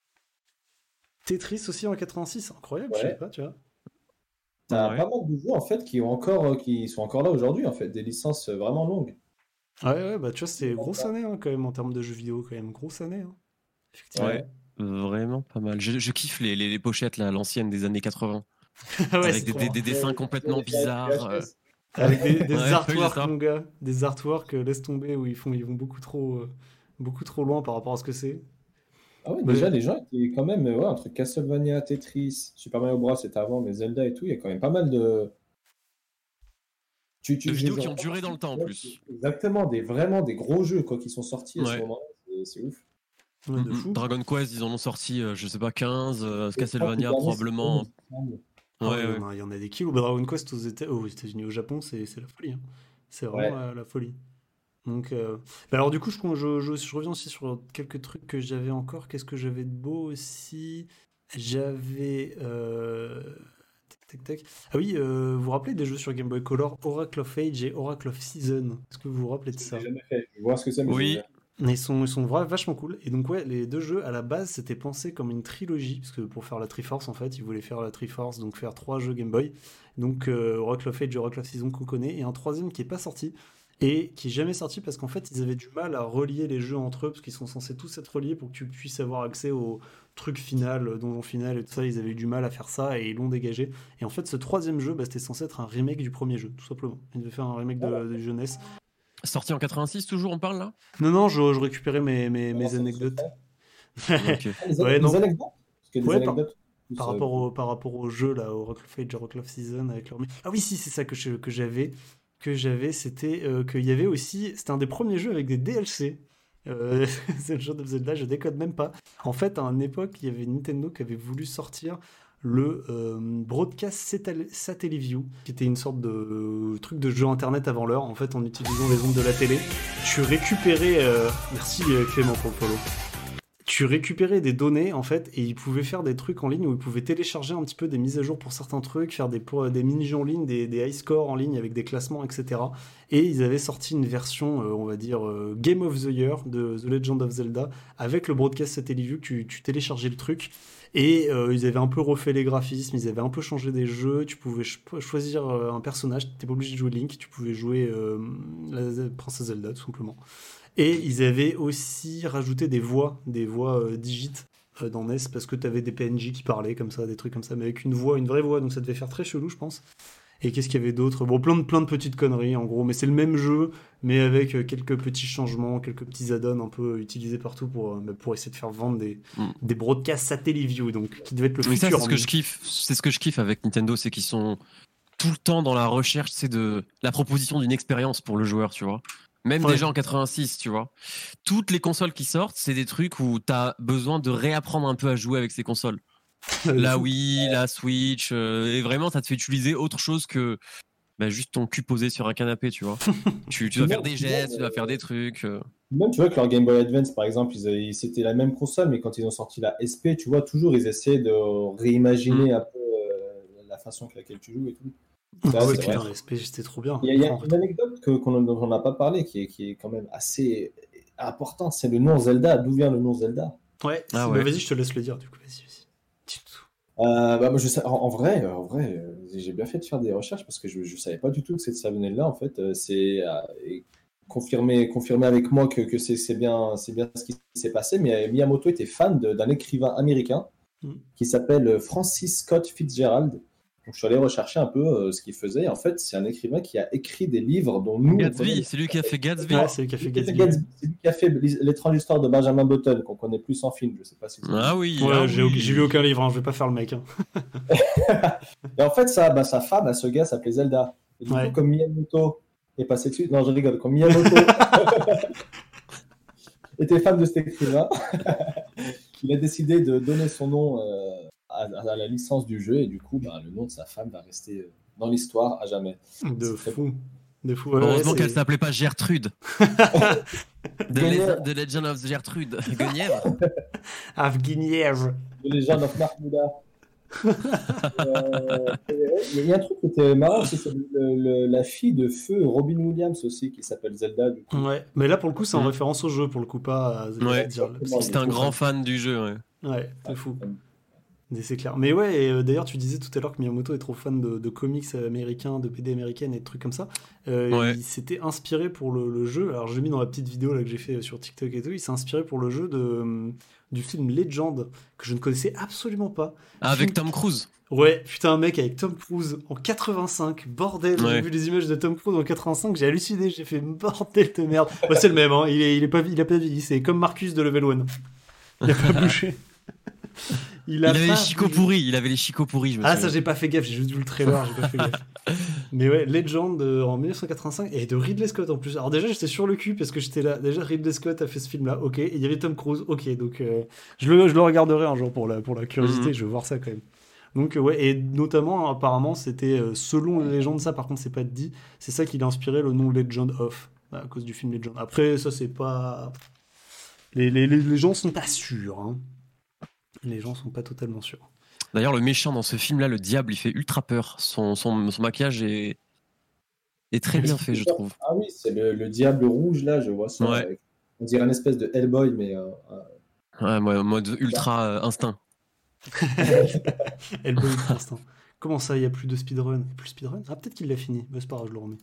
Tetris aussi en 86, incroyable, je Ouais. sais pas, tu vois. T'as Ouais. pas mal de jeux en fait qui, ont encore, euh, qui sont encore là aujourd'hui, en fait, des licences euh, vraiment longues. Ouais, ouais, bah tu vois, c'était grosse année hein, quand même en termes de jeux vidéo, quand même. Grosse année. Hein. Effectivement. Ouais. Vraiment pas mal. Je, je kiffe les, les, les pochettes, là, l'ancienne des années 80. Ouais, avec c'est des, dessins complètement bizarres. euh. Avec des, des Ouais, oui, artworks, c'est mon gars. Des artworks, euh, laisse tomber, où ils, font, ils vont beaucoup trop, euh, beaucoup trop loin par rapport à ce que c'est. Ah ouais, déjà, les gens étaient quand même, euh, ouais, entre Castlevania, Tetris, Super Mario Bros, c'était avant, mais Zelda et tout, il y a quand même pas mal de. Tu, tu- De vidéos qui ont duré dans le temps, en Ouais, plus. Exactement, des, vraiment des gros jeux quoi, qui sont sortis à ce Ouais. moment-là, c'est- c'est ouf. Ouais, de Mm, fou. Dragon Quest, ils en ont sorti, euh, je sais pas, 15. euh, Castlevania, probablement. Ah ouais, Ouais, il y ouais. en a- il y en a des kilos. Bah, Dragon Quest aux Éta- aux États-Unis, au Japon, c'est c'est la folie. hein. C'est vraiment la, la folie. Donc, euh, bah alors du coup, je, je, je- je reviens aussi sur quelques trucs que j'avais encore. Qu'est-ce que j'avais de beau aussi? J'avais... euh, Tac, tac, tac. Ah oui, euh, vous vous rappelez des jeux sur Game Boy Color Oracle of Age et Oracle of Season? Est-ce que vous vous rappelez de Je ça? l'ai jamais fait. Je vois ce que c'est, mais Oui. ils sont, ils sont vachement cool. Et donc, ouais, les deux jeux, à la base, c'était pensé comme une trilogie, parce que pour faire la Triforce, en fait, ils voulaient faire la Triforce, donc faire trois jeux Game Boy. Donc, euh, Oracle of Age et Oracle of Season qu'on connaît, et un troisième qui est pas sorti, et qui est jamais sorti parce qu'en fait, ils avaient du mal à relier les jeux entre eux, parce qu'ils sont censés tous être reliés pour que tu puisses avoir accès au truc final, euh, donjon final et tout ça. Ils avaient eu du mal à faire ça, et ils l'ont dégagé. Et en fait, ce troisième jeu, bah, c'était censé être un remake du premier jeu, tout simplement. Ils devaient faire un remake de, de jeunesse. Sorti en 86, toujours, on parle là? Non, non, je, je récupérais mes, anecdotes. Ah, Ouais, non. anecdotes? Parce que les Ouais, par- anecdotes. Par ça- rapport, au, par rapport au jeu, là, au Rock of Age, Rock of Season, avec leur... Ah oui, si, c'est ça que je- que j'avais. Que j'avais, c'était euh, qu'il y avait aussi... C'était un des premiers jeux avec des DLC. Euh, c'est le jeu de Zelda, je décode même pas. En fait, à une époque, il y avait Nintendo qui avait voulu sortir le euh, Broadcast Satel- Satellaview, qui était une sorte de euh, truc de jeu internet avant l'heure. En fait, en utilisant les ondes de la télé, tu récupérais... Merci Clément pour le follow tu récupérais des données en fait et ils pouvaient faire des trucs en ligne où ils pouvaient télécharger un petit peu des mises à jour pour certains trucs, faire des, mini-jeux en ligne, des, high scores en ligne avec des classements, etc. Et ils avaient sorti une version, euh, on va dire, euh, Game of the Year de The Legend of Zelda avec le broadcast Satellaview, tu, tu téléchargeais le truc. Et euh, ils avaient un peu refait les graphismes, ils avaient un peu changé des jeux, tu pouvais ch- choisir un personnage, tu n'étais pas obligé de jouer Link, tu pouvais jouer euh, la princesse Zelda tout simplement. Et ils avaient aussi rajouté des voix, des voix euh, digites euh, dans NES, parce que tu avais des PNJ qui parlaient comme ça, des trucs comme ça, mais avec une voix, une vraie voix, donc ça devait faire très chelou, je pense. Et qu'est-ce qu'il y avait d'autre? Bon, plein de, plein de petites conneries, en gros, mais c'est le même jeu, mais avec euh, quelques petits changements, quelques petits add-ons un peu utilisés partout pour, euh, bah, pour essayer de faire vendre des, Mm. des broadcasts Satellaview, donc, qui devait être le Mais futur. c'est ce que je kiffe. C'est ce que je kiffe avec Nintendo, c'est qu'ils sont tout le temps dans la recherche, c'est de la proposition d'une expérience pour le joueur, tu vois. Même Ouais. déjà en 86, tu vois. Toutes les consoles qui sortent, c'est des trucs où tu as besoin de réapprendre un peu à jouer avec ces consoles. La Wii, la Switch, euh, et vraiment, ça te fait utiliser autre chose que bah, juste ton cul posé sur un canapé, tu vois. tu, tu dois faire des gestes, tu dois faire des trucs. euh. Même, tu vois, que leur Game Boy Advance, par exemple, c'était la même console, mais quand ils ont sorti la SP, tu vois, toujours, ils essaient de réimaginer un peu euh, la façon avec laquelle tu joues et tout. Ah ouais, c'est putain, vrai. la SP, c'était trop bien. Il y a, y une anecdote que- qu'on dont on n'a pas parlé, qui est, qui est quand même assez importante, c'est le nom Zelda. D'où vient le nom Zelda? Ouais, Ah ouais. bah, vas-y, je te laisse le dire, du coup, vas-y, vas-y. Euh, bah, moi, je sais, en, en vrai, en vrai euh, j'ai bien fait de faire des recherches parce que je ne savais pas du tout que c'est- ça là. En fait, Euh, c'est euh, et confirmé, confirmé avec moi que, que c'est c'est bien, c'est bien ce qui s'est passé. Mais euh, Miyamoto était fan de- d'un écrivain américain Mm. qui s'appelle Francis Scott Fitzgerald. Donc, je suis allé rechercher un peu euh, ce qu'il faisait. En fait, c'est un écrivain qui a écrit des livres dont nous. Gatsby, c'est lui qui a fait Gatsby. Ouais, c'est lui qui a fait Gatsby. Gatsby. C'est lui qui a fait l'étrange histoire de Benjamin Button, qu'on connaît plus en film. Je sais pas si vous Ah oui, Ouais, ah j'ai oui. lu aucun livre, hein, je vais pas faire le mec. hein. Et en fait, ça, bah, sa femme, à ce gars, s'appelait Zelda. Et du Ouais. coup, comme Miyamoto est passé dessus, non, je rigole, comme Miyamoto était fan de cet écrivain, il a décidé de donner son nom euh, à, à la licence du jeu, et du coup, bah, le nom de sa femme va rester euh, dans l'histoire à jamais. De C'est très fou. De fou. Ouais, Heureusement qu'elle c'est- s'appelait pas Gertrude. The, Guenièvre. Le- The Legend of Gertrude. Guenièvre. Avguinièvre. The Legend of Mahmouda. Euh, Il y a un truc qui était marrant, c'est la fille de feu Robin Williams aussi, qui s'appelle Zelda. Du coup. Ouais, mais là pour le coup c'est en référence au jeu, pour le coup pas à Zelda Ouais. Fitzgerald, parce C'était qu'il C'était est un grand fan. fan du jeu, ouais. Ouais, c'est fou. C'est clair. Mais ouais, et, euh, d'ailleurs, tu disais tout à l'heure que Miyamoto est trop fan de, de comics américains, de BD américaines et de trucs comme ça. Euh, Ouais. Il s'était inspiré pour le, le jeu. Alors, j'ai mis dans la petite vidéo là, que j'ai fait sur TikTok et tout. Il s'est inspiré pour le jeu de, euh, du film Legend, que je ne connaissais absolument pas. Avec Tom Cruise. Ouais, putain, un mec avec Tom Cruise en 85. Bordel, j'ai vu les images de Tom Cruise en 85. J'ai halluciné. J'ai fait bordel de merde. Ouais, c'est le même, hein. il, est, il, est pas, il a pas vieilli. C'est comme Marcus de Level 1. Il a pas bougé. Il, avait les chicots pourris. Il avait les chicots pourris, je me Ah, souviens. ça, j'ai pas fait gaffe, j'ai juste vu le trailer, j'ai pas fait gaffe. Mais ouais, Legend euh, en 1985 et de Ridley Scott en plus. Alors, déjà, j'étais sur le cul parce que j'étais là. Déjà, Ridley Scott a fait ce film-là, ok. Et il y avait Tom Cruise, ok. Donc, euh, je, le, je le regarderai un jour pour la, pour la curiosité, Mhm. je veux voir ça quand même. Donc, euh, ouais, et notamment, apparemment, c'était selon la légende, ça par contre, c'est pas dit, c'est ça qui a inspiré le nom Legend of, à cause du film Legend. Après, ça, c'est pas. Les, les, les, les gens sont pas sûrs, hein. Les gens sont pas totalement sûrs. D'ailleurs, le méchant dans ce film-là, le diable, il fait ultra peur. Son, son, son maquillage est, est très bien fait, je trouve. Ah oui, c'est le, le diable rouge là, je vois ça. Ouais. avec- on dirait une espèce de Hellboy, mais euh, euh, Ouais, moi, mode ultra euh, instinct. Hellboy l'instant. Comment ça, il n'y a plus de speedrun? Plus speedrun? Ah, peut-être qu'il l'a fini. Mais c'est pas grave, je le remets.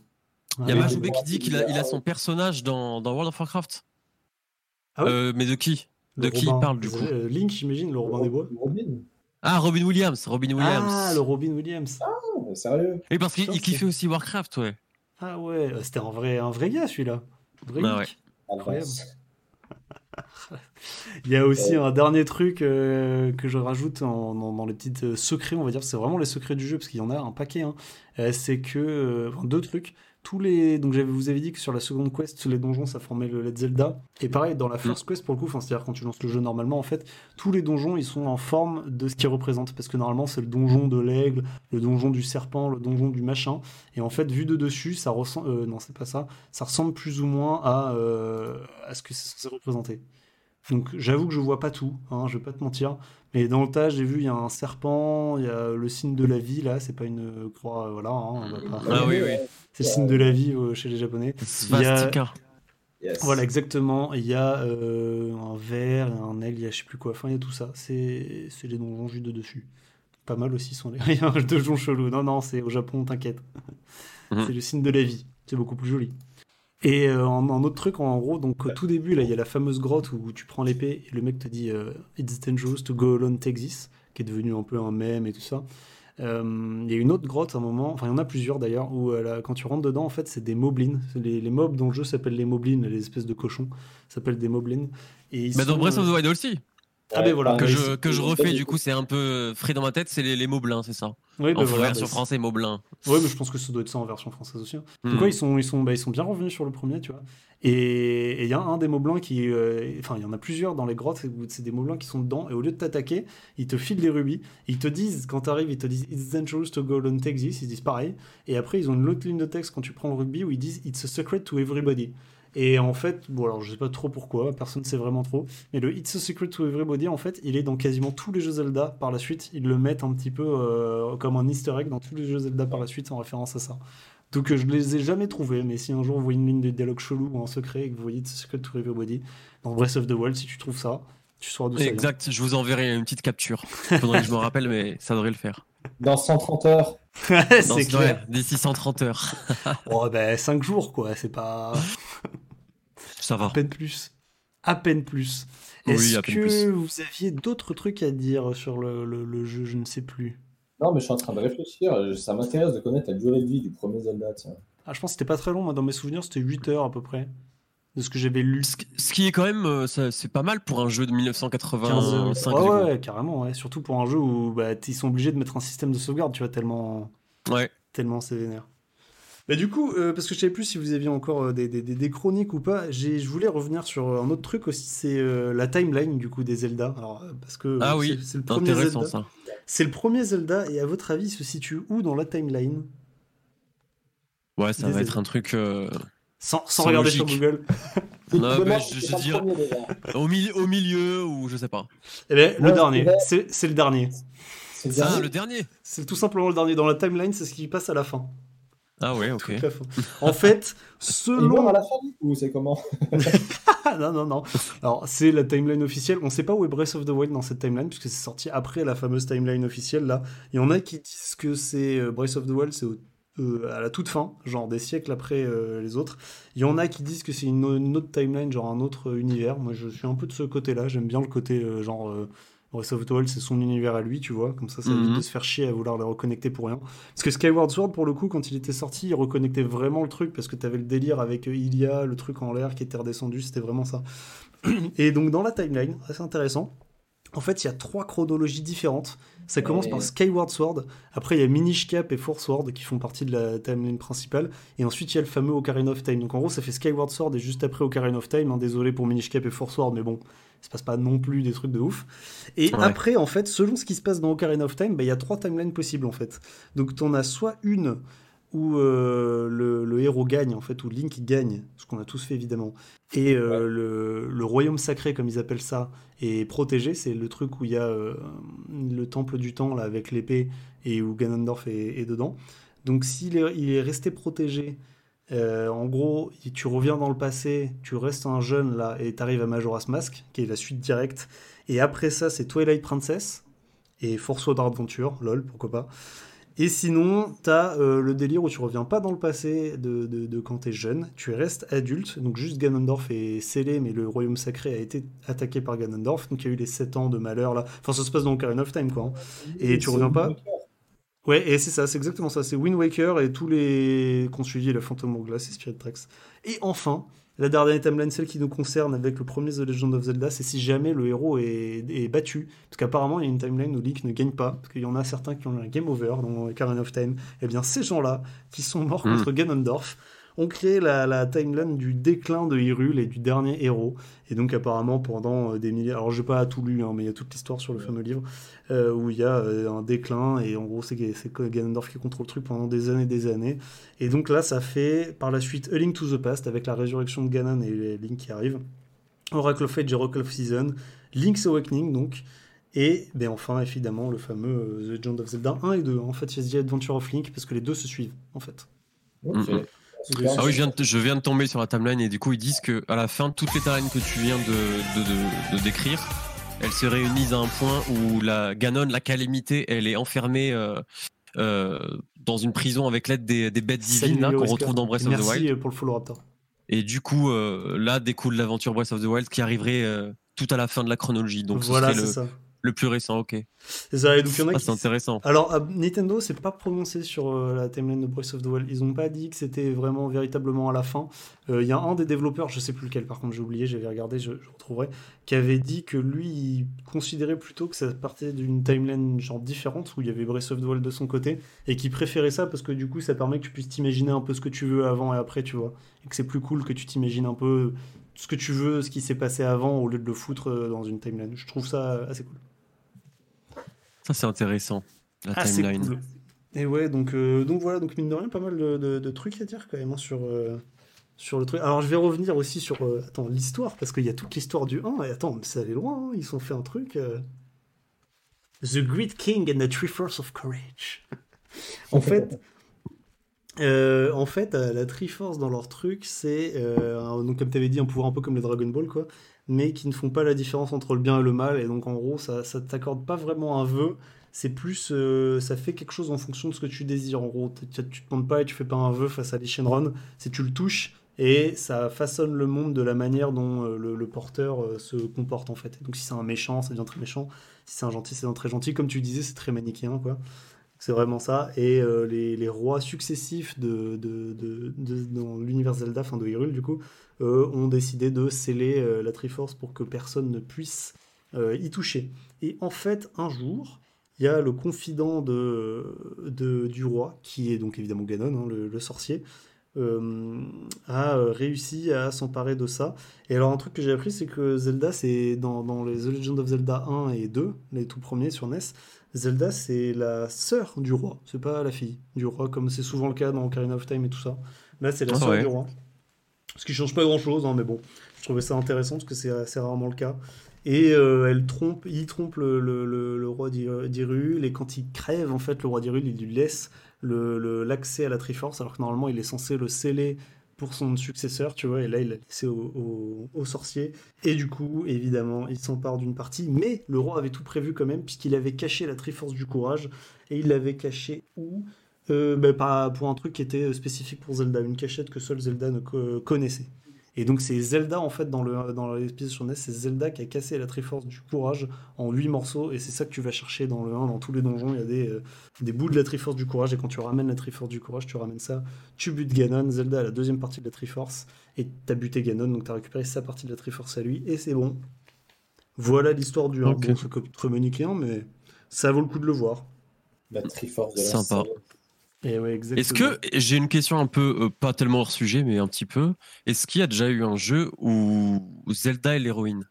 Il y a Majoubé qui dit qu'il a, il a son personnage dans, dans World of Warcraft. Ah ouais? Euh, mais de qui? Le de qui il parle, du coup euh, Link, j'imagine, le Robin des Bois. Robin. Ah, Robin Williams. Robin Williams. Ah, le Robin Williams. Oh, sérieux Oui, parce qu'il kiffait aussi Warcraft, ouais. Ah ouais, euh, c'était un vrai, un vrai gars celui-là. Vrai Ah ouais. Incroyable. Il y a aussi un dernier truc euh, que je rajoute en- dans, dans les petites euh, secrets, on va dire, c'est vraiment les secrets du jeu, parce qu'il y en a un paquet. hein. Euh, c'est que, euh, enfin, deux trucs. Tous les, donc j'avais, vous avez dit que sur la seconde quest, les donjons, ça formait le Let's Zelda. Et pareil, dans la first quest, pour le coup, c'est-à-dire quand tu lances le jeu normalement, en fait, tous les donjons, ils sont en forme de ce qu'ils représentent. Parce que normalement, c'est le donjon de l'aigle, le donjon du serpent, le donjon du machin. Et en fait, vu de dessus, ça ressemble, euh, non, c'est pas ça, ça ressemble plus ou moins à, euh, à ce que c'est censé représenter. Donc j'avoue que je vois pas tout, hein, je vais pas te mentir. Mais dans le tas, j'ai vu, il y a un serpent, il y a le signe de la vie, là, c'est pas une croix, euh, voilà. hein, on va pas- Ah oui, oui. C'est le signe de la vie euh, chez les Japonais. A- Svastika. Yes. Voilà, exactement. Il y a euh, un verre, un aigle, il y a je sais plus quoi. Enfin, il y a tout ça. C'est c'est les donjons juste de dessus. Pas mal aussi sont les il y a un donjon chelou. Non, non, c'est au Japon, t'inquiète. Mhm. C'est le signe de la vie. C'est beaucoup plus joli. Et euh, en, en autre truc, en gros, donc au tout début, là, il y a la fameuse grotte où tu prends l'épée et le mec te dit euh, It's dangerous to go alone, this, qui est devenu un peu un mème et tout ça. Euh, Il y a une autre grotte à un moment, enfin il y en a plusieurs d'ailleurs, où euh, là, quand tu rentres dedans, en fait, c'est des moblins. Les, les mobs dans le jeu s'appellent les moblins, les espèces de cochons s'appellent des moblins. Et ils Bah, dans Breath of the Wild aussi. Ah, ben voilà. Que je, que je refais, du coup, c'est un peu frais dans ma tête, c'est les, les moblins, c'est ça? Oui, bah En voilà, version bah, français, moblins. Ouais, mais je pense que ça doit être ça en version française aussi. hein. Hmm. Donc ouais, ils sont, ils sont, bah, ils sont bien revenus sur le premier, tu vois. Et et il y a un des mots blancs qui, euh, enfin, il y en a plusieurs dans les grottes c'est des mots blancs qui sont dedans. Et au lieu de t'attaquer, ils te filent des rubis. Ils te disent quand t'arrives, ils te disent It's dangerous to go alone, take this. Ils disent pareil. Et après, ils ont une autre ligne de texte quand tu prends le rubis où ils disent It's a secret to everybody. Et en fait, bon alors je sais pas trop pourquoi, personne ne sait vraiment trop, mais le It's a Secret to Everybody, en fait, il est dans quasiment tous les jeux Zelda par la suite. Ils le mettent un petit peu euh, comme un easter egg dans tous les jeux Zelda par la suite en référence à ça. Donc euh, je les ai jamais trouvés, mais si un jour vous voyez une ligne de dialogue chelou ou en secret et que vous voyez It's a Secret to Everybody, dans Breath of the Wild, si tu trouves ça, tu sauras d'où ça. Exact, je vous enverrai une petite capture. Faudrait que je me rappelle, mais ça devrait le faire. Dans 130 heures. C'est ce- clair. D'ici 130 heures. Oh ben 5 jours quoi, c'est pas... Ça va. À peine plus. À peine plus. Oui, Est-ce que plus. vous aviez d'autres trucs à dire sur le, le- le jeu? Je ne sais plus. Non, mais je suis en train de réfléchir. Ça m'intéresse de connaître la durée de vie du premier Zelda. Tiens. Ah, je pense que c'était pas très long, moi dans mes souvenirs c'était 8 heures à peu près. De ce que j'avais lu. Ce qui- est quand même, euh, ça- c'est pas mal pour un jeu de 15 1985. ouais, du coup. ouais, carrément, ouais. Surtout pour un jeu où bah, ils sont obligés de mettre un système de sauvegarde, tu vois, tellement, Ouais. tellement c'est vénère. Bah, du coup, euh, parce que je savais plus si vous aviez encore euh, des, des- des- des chroniques ou pas, j'ai- je voulais revenir sur un autre truc aussi, c'est euh, la timeline du coup des Zelda. Alors, euh, parce que Ah euh, oui, c'est- le premier Intéressant Zelda. ça. C'est le premier Zelda, et à votre avis, il se situe où dans la timeline? Ouais, ça Des va être un truc euh, Sans, sans Sans regarder sur. Google. Non, mais je- je le dirais- au, milieu, au milieu ou je sais pas. Eh ben, le Ouais, dernier, c'est le dernier. C'est Ah, dernier. le dernier C'est tout simplement le dernier. Dans la timeline, c'est ce qui passe à la fin. Ah ouais, ok. En fait, selon à la fin ou c'est comment non, non, non. Alors, c'est la timeline officielle. On sait pas où est Breath of the Wild dans cette timeline, puisque c'est sorti après la fameuse timeline officielle. Là, il y en a qui disent que c'est euh, Breath of the Wild, c'est au- euh, à la toute fin, genre des siècles après euh, les autres. Il y en a qui disent que c'est une, une autre timeline, genre un autre univers. Moi, je suis un peu de ce côté-là. J'aime bien le côté, euh, genre, euh, Breath of the Wild, c'est son univers à lui, tu vois. Comme ça, ça évite Mhm. de se faire chier à vouloir les reconnecter pour rien. Parce que Skyward Sword, pour le coup, quand il était sorti, il reconnectait vraiment le truc, parce que t'avais le délire avec euh, Ilia, le truc en l'air qui était redescendu, c'était vraiment ça. Et donc, dans la timeline, assez intéressant, en fait, il y a trois chronologies différentes. Ça commence par Skyward Sword, après il y a Minish Cap et Force Sword qui font partie de la timeline principale, et ensuite il y a le fameux Ocarina of Time. Donc en gros, ça fait Skyward Sword et juste après Ocarina of Time. hein, désolé pour Minish Cap et Force Sword, mais bon, il se passe pas non plus des trucs de ouf. Et Ouais. après, en fait, selon ce qui se passe dans Ocarina of Time, bah, il y a trois timelines possibles en fait. Donc tu en as soit une où euh, le, le héros gagne, en fait, où Link gagne, ce qu'on a tous fait évidemment, et euh, le, le royaume sacré, comme ils appellent ça, est protégé. C'est le truc où il y a euh, le temple du temps là avec l'épée et où Ganondorf est, est dedans. Donc s'il est, il est resté protégé, en gros, tu reviens dans le passé, tu restes un jeune là et tu arrives à Majora's Mask, qui est la suite directe. Et après ça, c'est Twilight Princess et Force Sword Adventure, lol, pourquoi pas. Et sinon, t'as euh, le délire où tu reviens pas dans le passé de, de, de quand t'es jeune, tu restes adulte, donc juste Ganondorf est scellé, mais le royaume sacré a été attaqué par Ganondorf, donc il y a eu les 7 ans de malheur là. Enfin, ça se passe dans Ocarina of Time quoi. hein. Et tu C'est reviens pas? Ouais, et c'est ça, c'est exactement ça. C'est Wind Waker et tous les qu'on suivi, la Phantom Hourglass et Spirit Tracks. Et enfin, la dernière timeline, celle qui nous concerne avec le premier The Legend of Zelda, c'est si jamais le héros est, est battu. Parce qu'apparemment, il y a une timeline où Link ne gagne pas. Parce qu'il y en a certains qui ont eu un game over dans Ocarina of Time. Et bien, ces gens-là, qui sont morts Mm. contre Ganondorf, ont créé la, la timeline du déclin de Hyrule et du dernier héros. Et donc, apparemment, pendant euh, des milliers. Alors, je n'ai pas tout lu, hein, mais il y a toute l'histoire sur le fameux livre euh, où il y a euh, un déclin. Et en gros, c'est Ganondorf qui contrôle le truc pendant des années et des années. Et donc là, ça fait par la suite A Link to the Past avec la résurrection de Ganon et Link qui arrive. Oracle of Age et Oracle of Season. Link's Awakening, donc. Et ben enfin, évidemment, le fameux The Legend of Zelda 1 et 2. En fait, il y a The Adventure of Link parce que les deux se suivent, en fait. Ok. Ah oui, je viens, de, je viens de tomber sur la timeline et du coup ils disent que à la fin toutes les timelines que tu viens de, de, de- de décrire, elles se réunissent à un point où la Ganon, la calamité, elle est enfermée euh, euh, dans une prison avec l'aide des, des bêtes divines Salut, qu'on retrouve dans Breath of the Merci Wild. euh, pour le follow raptor. Et du coup euh, là découle l'aventure Breath of the Wild qui arriverait tout à la fin de la chronologie. Donc voilà, ce c'est ça. Le plus récent, ok. C'est ça. Et donc, il y en a Ah, qui c'est intéressant. Alors, à Nintendo, c'est pas prononcé sur euh, la timeline de Breath of the Wild. Ils ont pas dit que c'était vraiment véritablement à la fin. Euh, Il y a un des développeurs, je sais plus lequel, par contre, j'ai oublié, j'avais regardé, je, je retrouverai, qui avait dit que lui, il considérait plutôt que ça partait d'une timeline genre différente où il y avait Breath of the Wild de son côté et qui préférait ça parce que du coup, ça permet que tu puisses t'imaginer un peu ce que tu veux avant et après, tu vois. Et que c'est plus cool que tu t'imagines un peu ce que tu veux, ce qui s'est passé avant au lieu de le foutre euh, dans une timeline. Je trouve ça assez cool. Ça c'est intéressant. La Ah, c'est timeline. cool. Et ouais, donc, euh, donc voilà, donc mine de rien, pas mal de, de- de trucs à dire quand même hein, sur, euh, sur le truc. Alors je vais revenir aussi sur euh, attends, l'histoire, parce qu'il y a toute l'histoire du 1, et attends, mais ça allait loin, hein, ils ont fait un truc. euh, The Great King and the Three Force of Courage. en fait, euh, en fait, la Triforce dans leur truc, c'est euh, donc comme tu avais dit, un pouvoir un peu comme le Dragon Ball, quoi, mais qui ne font pas la différence entre le bien et le mal, et donc en gros, ça, ça t'accorde pas vraiment un vœu, c'est plus, euh, ça fait quelque chose en fonction de ce que tu désires. En gros, tu tu te demandes pas et tu fais pas un vœu face à les Shenron, c'est tu le touches et ça façonne le monde de la manière dont euh, le, porteur euh, se comporte en fait. Donc si c'est un méchant, ça devient très méchant. Si c'est un gentil, ça devient très gentil. Comme tu disais, c'est très manichéen quoi. C'est vraiment ça. Et les, rois successifs de, dans l'univers Zelda, enfin de Hyrule du coup, ont décidé de sceller euh, la Triforce pour que personne ne puisse euh, y toucher. Et en fait, un jour, il y a le confident de, de- du roi, qui est donc évidemment Ganon, hein, le, le sorcier, euh, a euh, réussi à s'emparer de ça. Et alors un truc que j'ai appris, c'est que Zelda, c'est dans, dans les The Legend of Zelda 1 et 2, les tout premiers sur NES, Zelda, c'est la sœur du roi, c'est pas la fille du roi, comme c'est souvent le cas dans Ocarina of Time et tout ça. Là, c'est la Ah sœur ouais. du roi. Ce qui change pas grand chose, mais bon, je trouvais ça intéressant parce que c'est assez rarement le cas. Et euh, elle trompe, il trompe le, roi d'Irul, et quand il crève, en fait, le roi d'Irul, il lui laisse l'accès à la Triforce, alors que normalement, il est censé le sceller pour son successeur, tu vois, et là, il l'a laissé au, au, sorcier. Et du coup, évidemment, il s'empare d'une partie, mais le roi avait tout prévu quand même, puisqu'il avait caché la Triforce du Courage, et il l'avait caché où? Euh, bah, Pour un truc qui était spécifique pour Zelda, une cachette que seul Zelda ne connaissait. Et donc c'est Zelda en fait dans le dans l'épisode sur NES, c'est Zelda qui a cassé la Triforce du courage en 8 morceaux et c'est ça que tu vas chercher dans le 1 dans tous les donjons, il y a des, euh, des bouts de la Triforce du courage et quand tu ramènes la Triforce du courage, tu ramènes ça, tu butes Ganon, Zelda a la deuxième partie de la Triforce et t'as buté Ganon donc t'as récupéré sa partie de la Triforce à lui et c'est bon. Voilà l'histoire du 1. Bon, ça coûte très mais ça vaut le coup de le voir. La Triforce de la Sympa. Eh Est-ce que j'ai une question un peu euh, pas tellement hors sujet, mais un petit peu. Est-ce qu'il y a déjà eu un jeu où Zelda est l'héroïne?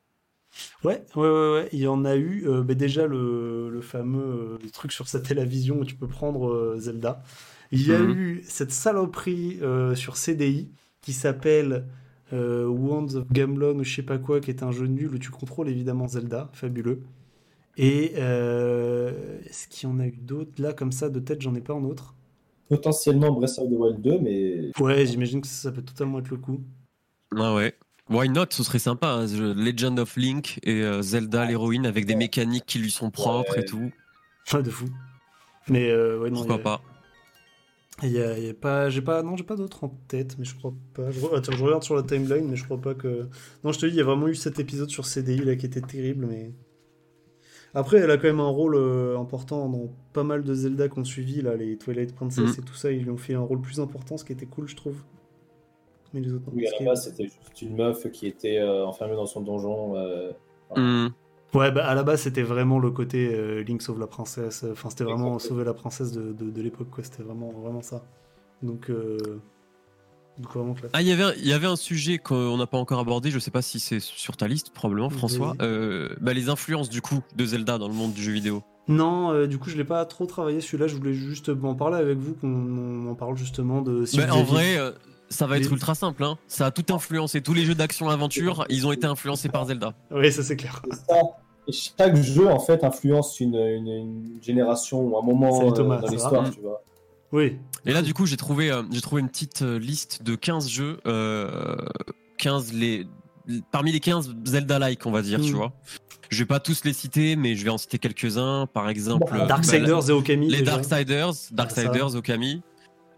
Ouais, ouais, ouais, ouais, il y en a eu. Euh, mais déjà le, fameux euh, truc sur sa télévision où tu peux prendre Zelda. Il y a mhm. eu cette saloperie sur CDI qui s'appelle Wands of Gamlon ou je sais pas quoi, qui est un jeu nul où tu contrôles évidemment Zelda, fabuleux. Et est-ce qu'il y en a eu d'autres? Là comme ça de tête J'en ai pas un autre potentiellement Breath of the Wild 2, mais. Ouais, j'imagine que ça, peut totalement être le coup. Ah ouais. Why not? Ce serait sympa. Hein, Legend of Link et euh, Zelda l'héroïne avec des mécaniques qui lui sont propres et tout. Pas de fou. Mais euh, ouais, non. Pourquoi pas? Il y a, pas, j'ai pas, non, j'ai pas d'autres en tête, mais je crois pas. Je, attends, je regarde sur la timeline, mais je crois pas que. Non, je te dis, il y a vraiment eu cet épisode sur CDI là qui était terrible, mais après, elle a quand même un rôle euh, important dans pas mal de Zelda qu'on suivi, là, les Twilight Princess mm. et tout ça. Ils lui ont fait un rôle plus important, ce qui était cool, je trouve. Mais les autres, oui, à la base, c'était juste une meuf qui était euh, enfermée dans son donjon. Euh, mm. Ouais, bah à la base, c'était vraiment le côté Link sauve la princesse. Enfin, c'était vraiment sauver la princesse de, de, de l'époque, quoi. C'était vraiment, vraiment ça. Donc. Ah, il y avait, il y avait un sujet qu'on n'a pas encore abordé. Je sais pas si c'est sur ta liste, probablement, François. Euh, bah, les influences du coup de Zelda dans le monde du jeu vidéo. Non, euh, du coup, je l'ai pas trop travaillé celui-là. Je voulais juste en parler avec vous, qu'on en parle justement de. Bah, en vrai, euh, ça va être ultra simple. Hein. Ça a tout influencé. Tous les jeux d'action-aventure, ils ont été influencés par Zelda. Oui, ça c'est clair. chaque jeu en fait influence une, une, génération ou un moment dans l'histoire, tu vois. Oui. Et là, du coup, j'ai trouvé, euh, j'ai trouvé une petite euh, liste de 15 jeux, 15 euh, les, parmi les 15 Zelda-like, on va dire, tu hmm. vois. Je vais pas tous les citer, mais je vais en citer quelques-uns. Par exemple, Darksiders et Okami. Les Darksiders, Darksiders, Okami,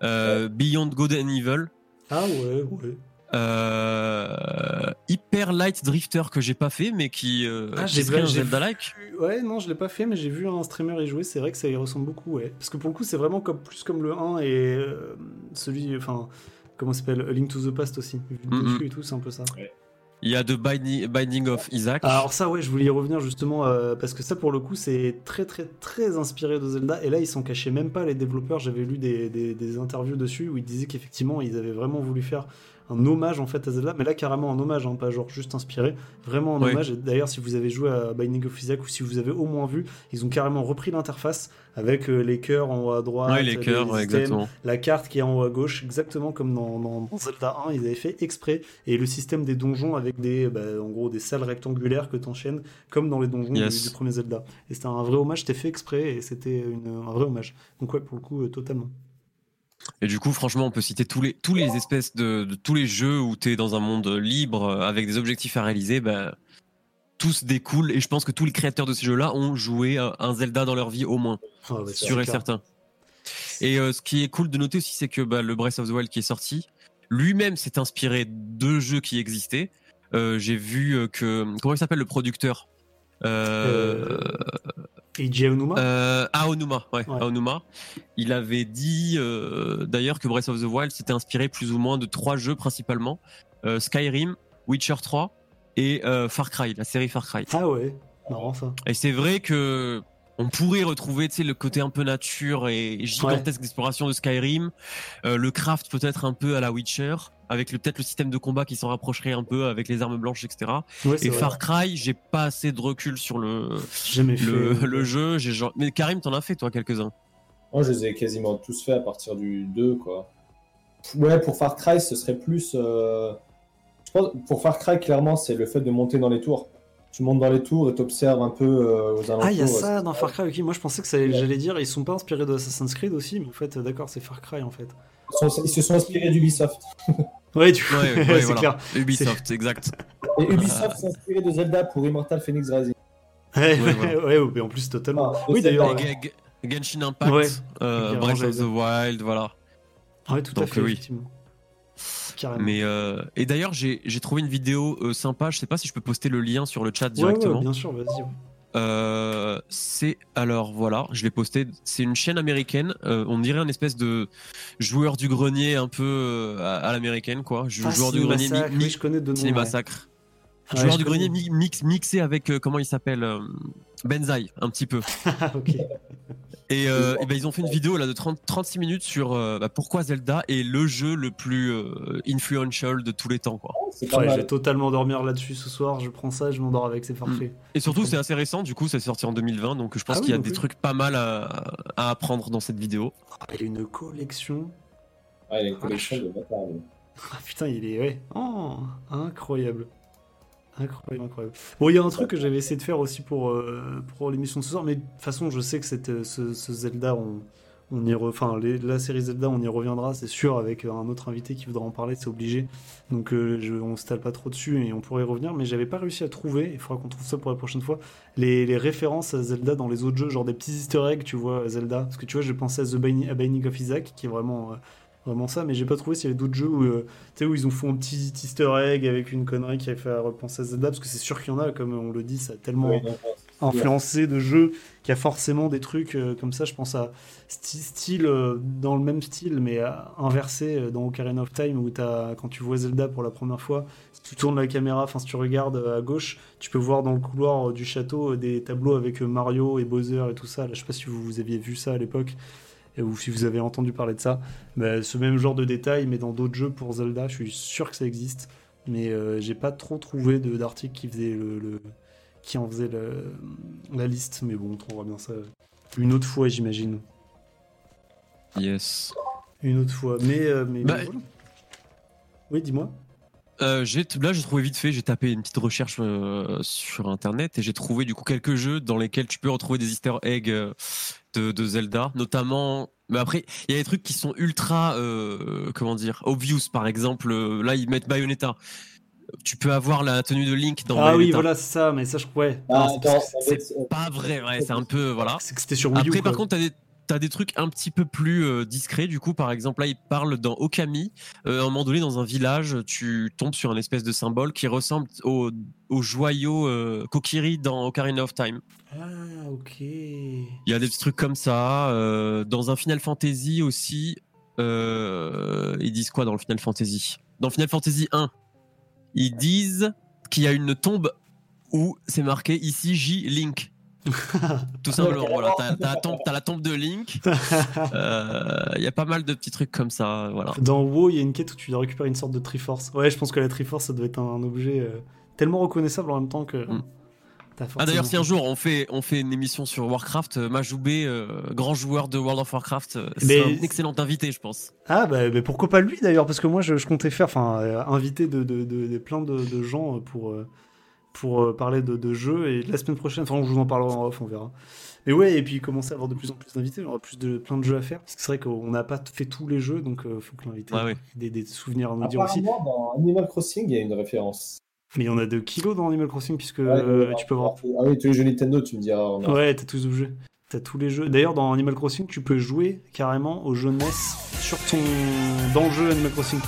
Beyond Good and Evil. Ah ouais, ouais. Euh, Hyper Light Drifter que j'ai pas fait mais qui euh, ah, j'ai un Zelda like. Ouais non je l'ai pas fait mais j'ai vu un streamer y jouer c'est vrai que ça y ressemble beaucoup ouais parce que pour le coup c'est vraiment comme plus comme le 1 et euh, celui enfin comment s'appelle Link to the Past aussi et tout c'est un peu ça. Il y a The Binding, of Isaac. Alors ça ouais je voulais y revenir justement euh, parce que ça pour le coup c'est très très très inspiré de Zelda et là ils s'en cachaient même pas les développeurs j'avais lu des, des, des, interviews dessus où ils disaient qu'effectivement ils avaient vraiment voulu faire un hommage en fait à Zelda, mais là carrément un hommage, hein, pas genre juste inspiré, vraiment un hommage. Et d'ailleurs, si vous avez joué à Binding of Isaac ou si vous avez au moins vu, ils ont carrément repris l'interface avec euh, les cœurs en haut à droite, les cœurs, exactement. la carte qui est en haut à gauche, exactement comme dans, Zelda 1, ils avaient fait exprès. Et le système des donjons avec des, bah, en gros, des salles rectangulaires que tu enchaînes, comme dans les donjons du, premier Zelda. Et c'était un vrai hommage, c'était fait exprès et c'était un vrai hommage. Donc ouais, pour le coup, euh, totalement. Et du coup, franchement, on peut citer tous les, tous les espèces de, tous les jeux où tu es dans un monde libre euh, avec des objectifs à réaliser, bah, tous découlent. Et je pense que tous les créateurs de ces jeux-là ont joué un Zelda dans leur vie au moins. Ah sûr et certain. Et euh, ce qui est cool de noter aussi, c'est que bah, le Breath of the Wild qui est sorti, lui-même s'est inspiré de jeux qui existaient. Euh, j'ai vu que. Comment il s'appelle le producteur? Euh, Eiji Aonuma euh, Aonuma, ouais, Aonuma. Il avait dit euh, d'ailleurs que Breath of the Wild s'était inspiré plus ou moins de trois jeux principalement euh, Skyrim, Witcher 3 et euh, Far Cry, la série Far Cry. Ah ouais, marrant ça. Et c'est vrai que on pourrait retrouver le côté un peu nature et gigantesque d'exploration de Skyrim, le craft peut-être un peu à la Witcher, avec peut-être le système de combat qui s'en rapprocherait un peu avec les armes blanches, etc. et Far Cry, j'ai pas assez de recul sur le, le, le, jeu. Mais Karim, t'en as fait toi quelques-uns? Moi, je les ai quasiment tous fait à partir du 2, quoi. Ouais, pour Far Cry, ce serait plus. Euh, je pense, pour Far Cry, clairement, c'est le fait de monter dans les tours. tu montes dans les tours et t'observes un peu euh, aux alentours. Ah, il y a ça dans Far Cry, ok. Moi je pensais que Ouais. j'allais dire, ils sont pas inspirés de Assassin's Creed aussi, mais en fait, d'accord, c'est Far Cry en fait. Ils se sont inspirés d'Ubisoft. Ouais, tu Ouais, ouais, c'est voilà. clair. Ubisoft, exact. Et Ubisoft s'est inspiré de Zelda pour Immortal Phoenix Rising. Ouais, Ouais, ouais, en plus, totalement. Ah, Oui, d'ailleurs, G- Genshin Impact, Ouais. euh, Breath of the Wild, voilà. Ouais, tout à Donc, fait, oui. effectivement. Carrément. Mais euh, et d'ailleurs, j'ai j'ai trouvé une vidéo euh, sympa. Je sais pas si je peux poster le lien sur le chat directement. ouais, bien sûr, vas-y. Euh, c'est alors voilà, je l'ai posté. C'est une chaîne américaine. euh, on dirait un espèce de joueur du grenier un peu euh, à, à l'américaine quoi. Jou- Ah, joueur du grenier mi- Massacre, mi- oui, je connais de nom. Ciné ouais. Massacre. Ouais, joueur du grenier mi- mix, mixé avec euh, comment il s'appelle euh, Benzaï un petit peu. Ah. Et, euh, et ben, ils ont fait une vidéo là de 30, 36 minutes sur euh, bah, pourquoi Zelda est le jeu le plus euh, influential de tous les temps quoi. Ouais, je vais totalement dormir là-dessus ce soir. Je prends ça, je m'endors avec, c'est parfait. Et surtout c'est assez récent du coup c'est sorti en 2020 donc je pense Ah oui, qu'il y a des oui. trucs pas mal à, à apprendre dans cette vidéo. Ah, il a une collection. Ah, il a une collection de bâtards. lui. Ah putain, il est ouais. Oh, incroyable. Incroyable, incroyable. Bon, il y a un truc que j'avais essayé de faire aussi pour, euh, pour l'émission de ce soir, mais de toute façon, je sais que cette, euh, ce, Zelda, on, on y enfin, la série Zelda, on y reviendra, c'est sûr, avec euh, un autre invité qui voudra en parler, c'est obligé. Donc, je, on se tale pas trop dessus et on pourrait y revenir, mais j'avais pas réussi à trouver, il faudra qu'on trouve ça pour la prochaine fois, les, références à Zelda dans les autres jeux, genre des petits easter eggs, tu vois, Zelda. Parce que tu vois, j'ai pensé à The Binding, of Isaac, qui est vraiment. Vraiment ça, mais j'ai pas trouvé s'il y avait d'autres jeux où, euh, où ils ont fait un petit easter egg avec une connerie qui a fait repenser à Zelda, parce que c'est sûr qu'il y en a, comme on le dit, ça a tellement influencé de jeux qu'il y a forcément des trucs euh, comme ça. Je pense à style, euh, dans le même style, mais euh, inversé dans Ocarina of Time, où as, quand tu vois Zelda pour la première fois, si tu tournes la caméra, enfin si tu regardes à gauche, tu peux voir dans le couloir du château des tableaux avec Mario et Bowser et tout ça. Là, je sais pas si vous, vous aviez vu ça à l'époque. Et- Ou si vous avez entendu parler de ça, Bah, ce même genre de détail, mais dans d'autres jeux pour Zelda, je suis sûr que ça existe, mais euh, j'ai pas trop trouvé de- d'articles qui faisait le, le- qui en faisait le- la liste, mais bon, on trouvera bien ça une autre fois, j'imagine. Yes. Une autre fois. Mais, euh, mais, Bah, mais voilà. Oui, dis-moi. Euh, là j'ai trouvé vite fait, j'ai tapé une petite recherche euh, sur internet et j'ai trouvé du coup quelques jeux dans lesquels tu peux retrouver des easter eggs euh, de, de Zelda, notamment. Mais après, il y a des trucs qui sont ultra, euh, comment dire, obvious. Par exemple, euh, là ils mettent Bayonetta. Tu peux avoir la tenue de Link dans ah oui, voilà, c'est ça, mais ça, je ouais. Ah, Non, c'est Pas vrai, ouais, c'est un peu voilà. c'est que c'était sur Wii U. Après, par contre, t'as des, t'as des trucs un petit peu plus euh, discrets. Du coup, par exemple, là, il parle dans Okami. Euh, à un moment donné, dans un village, tu tombes sur un espèce de symbole qui ressemble au, au joyau euh, Kokiri dans Ocarina of Time. Ah, ok. Il y a des petits trucs comme ça. euh, dans un Final Fantasy aussi, euh, ils disent quoi dans le Final Fantasy? Dans Final Fantasy 1, ils disent qu'il y a une tombe où c'est marqué ici J Link. Tout simplement, voilà. T'as, t'as la tombe, t'as la tombe de Link. Euh, Il y a pas mal de petits trucs comme ça, voilà. Dans WoW, il y a une quête où tu dois récupérer une sorte de Triforce. Ouais, je pense que la Triforce, ça doit être un, objet euh, tellement reconnaissable en même temps que. Mm. Ah d'ailleurs, si un jour on fait, on fait une émission sur Warcraft, euh, Majoubé, euh, grand joueur de World of Warcraft, euh, c'est Mais- un excellent invité, je pense. Ah bah, bah, pourquoi pas lui d'ailleurs parce que moi je, je comptais faire enfin euh, inviter de, de, de- de- plein de, de gens pour pour euh, parler de, de jeux et la semaine prochaine enfin je vous en parlerai en off on verra mais ouais et puis commencer à avoir de plus en plus d'invités il y aura plus de plein de jeux à faire parce que c'est vrai qu'on n'a pas fait tous les jeux donc il faut que l'invité ouais. ait des, des souvenirs à nous dire aussi dans Animal Crossing, il y a une référence. Mais il y en a de kilos dans Animal Crossing puisque euh, tu peux voir Ah oui, tous les jeux Nintendo, tu me diras. on a- ouais t'as tous les objets T'as tous les jeux. D'ailleurs, dans Animal Crossing, tu peux jouer carrément au jeu NES sur ton... dans le jeu Animal Crossing.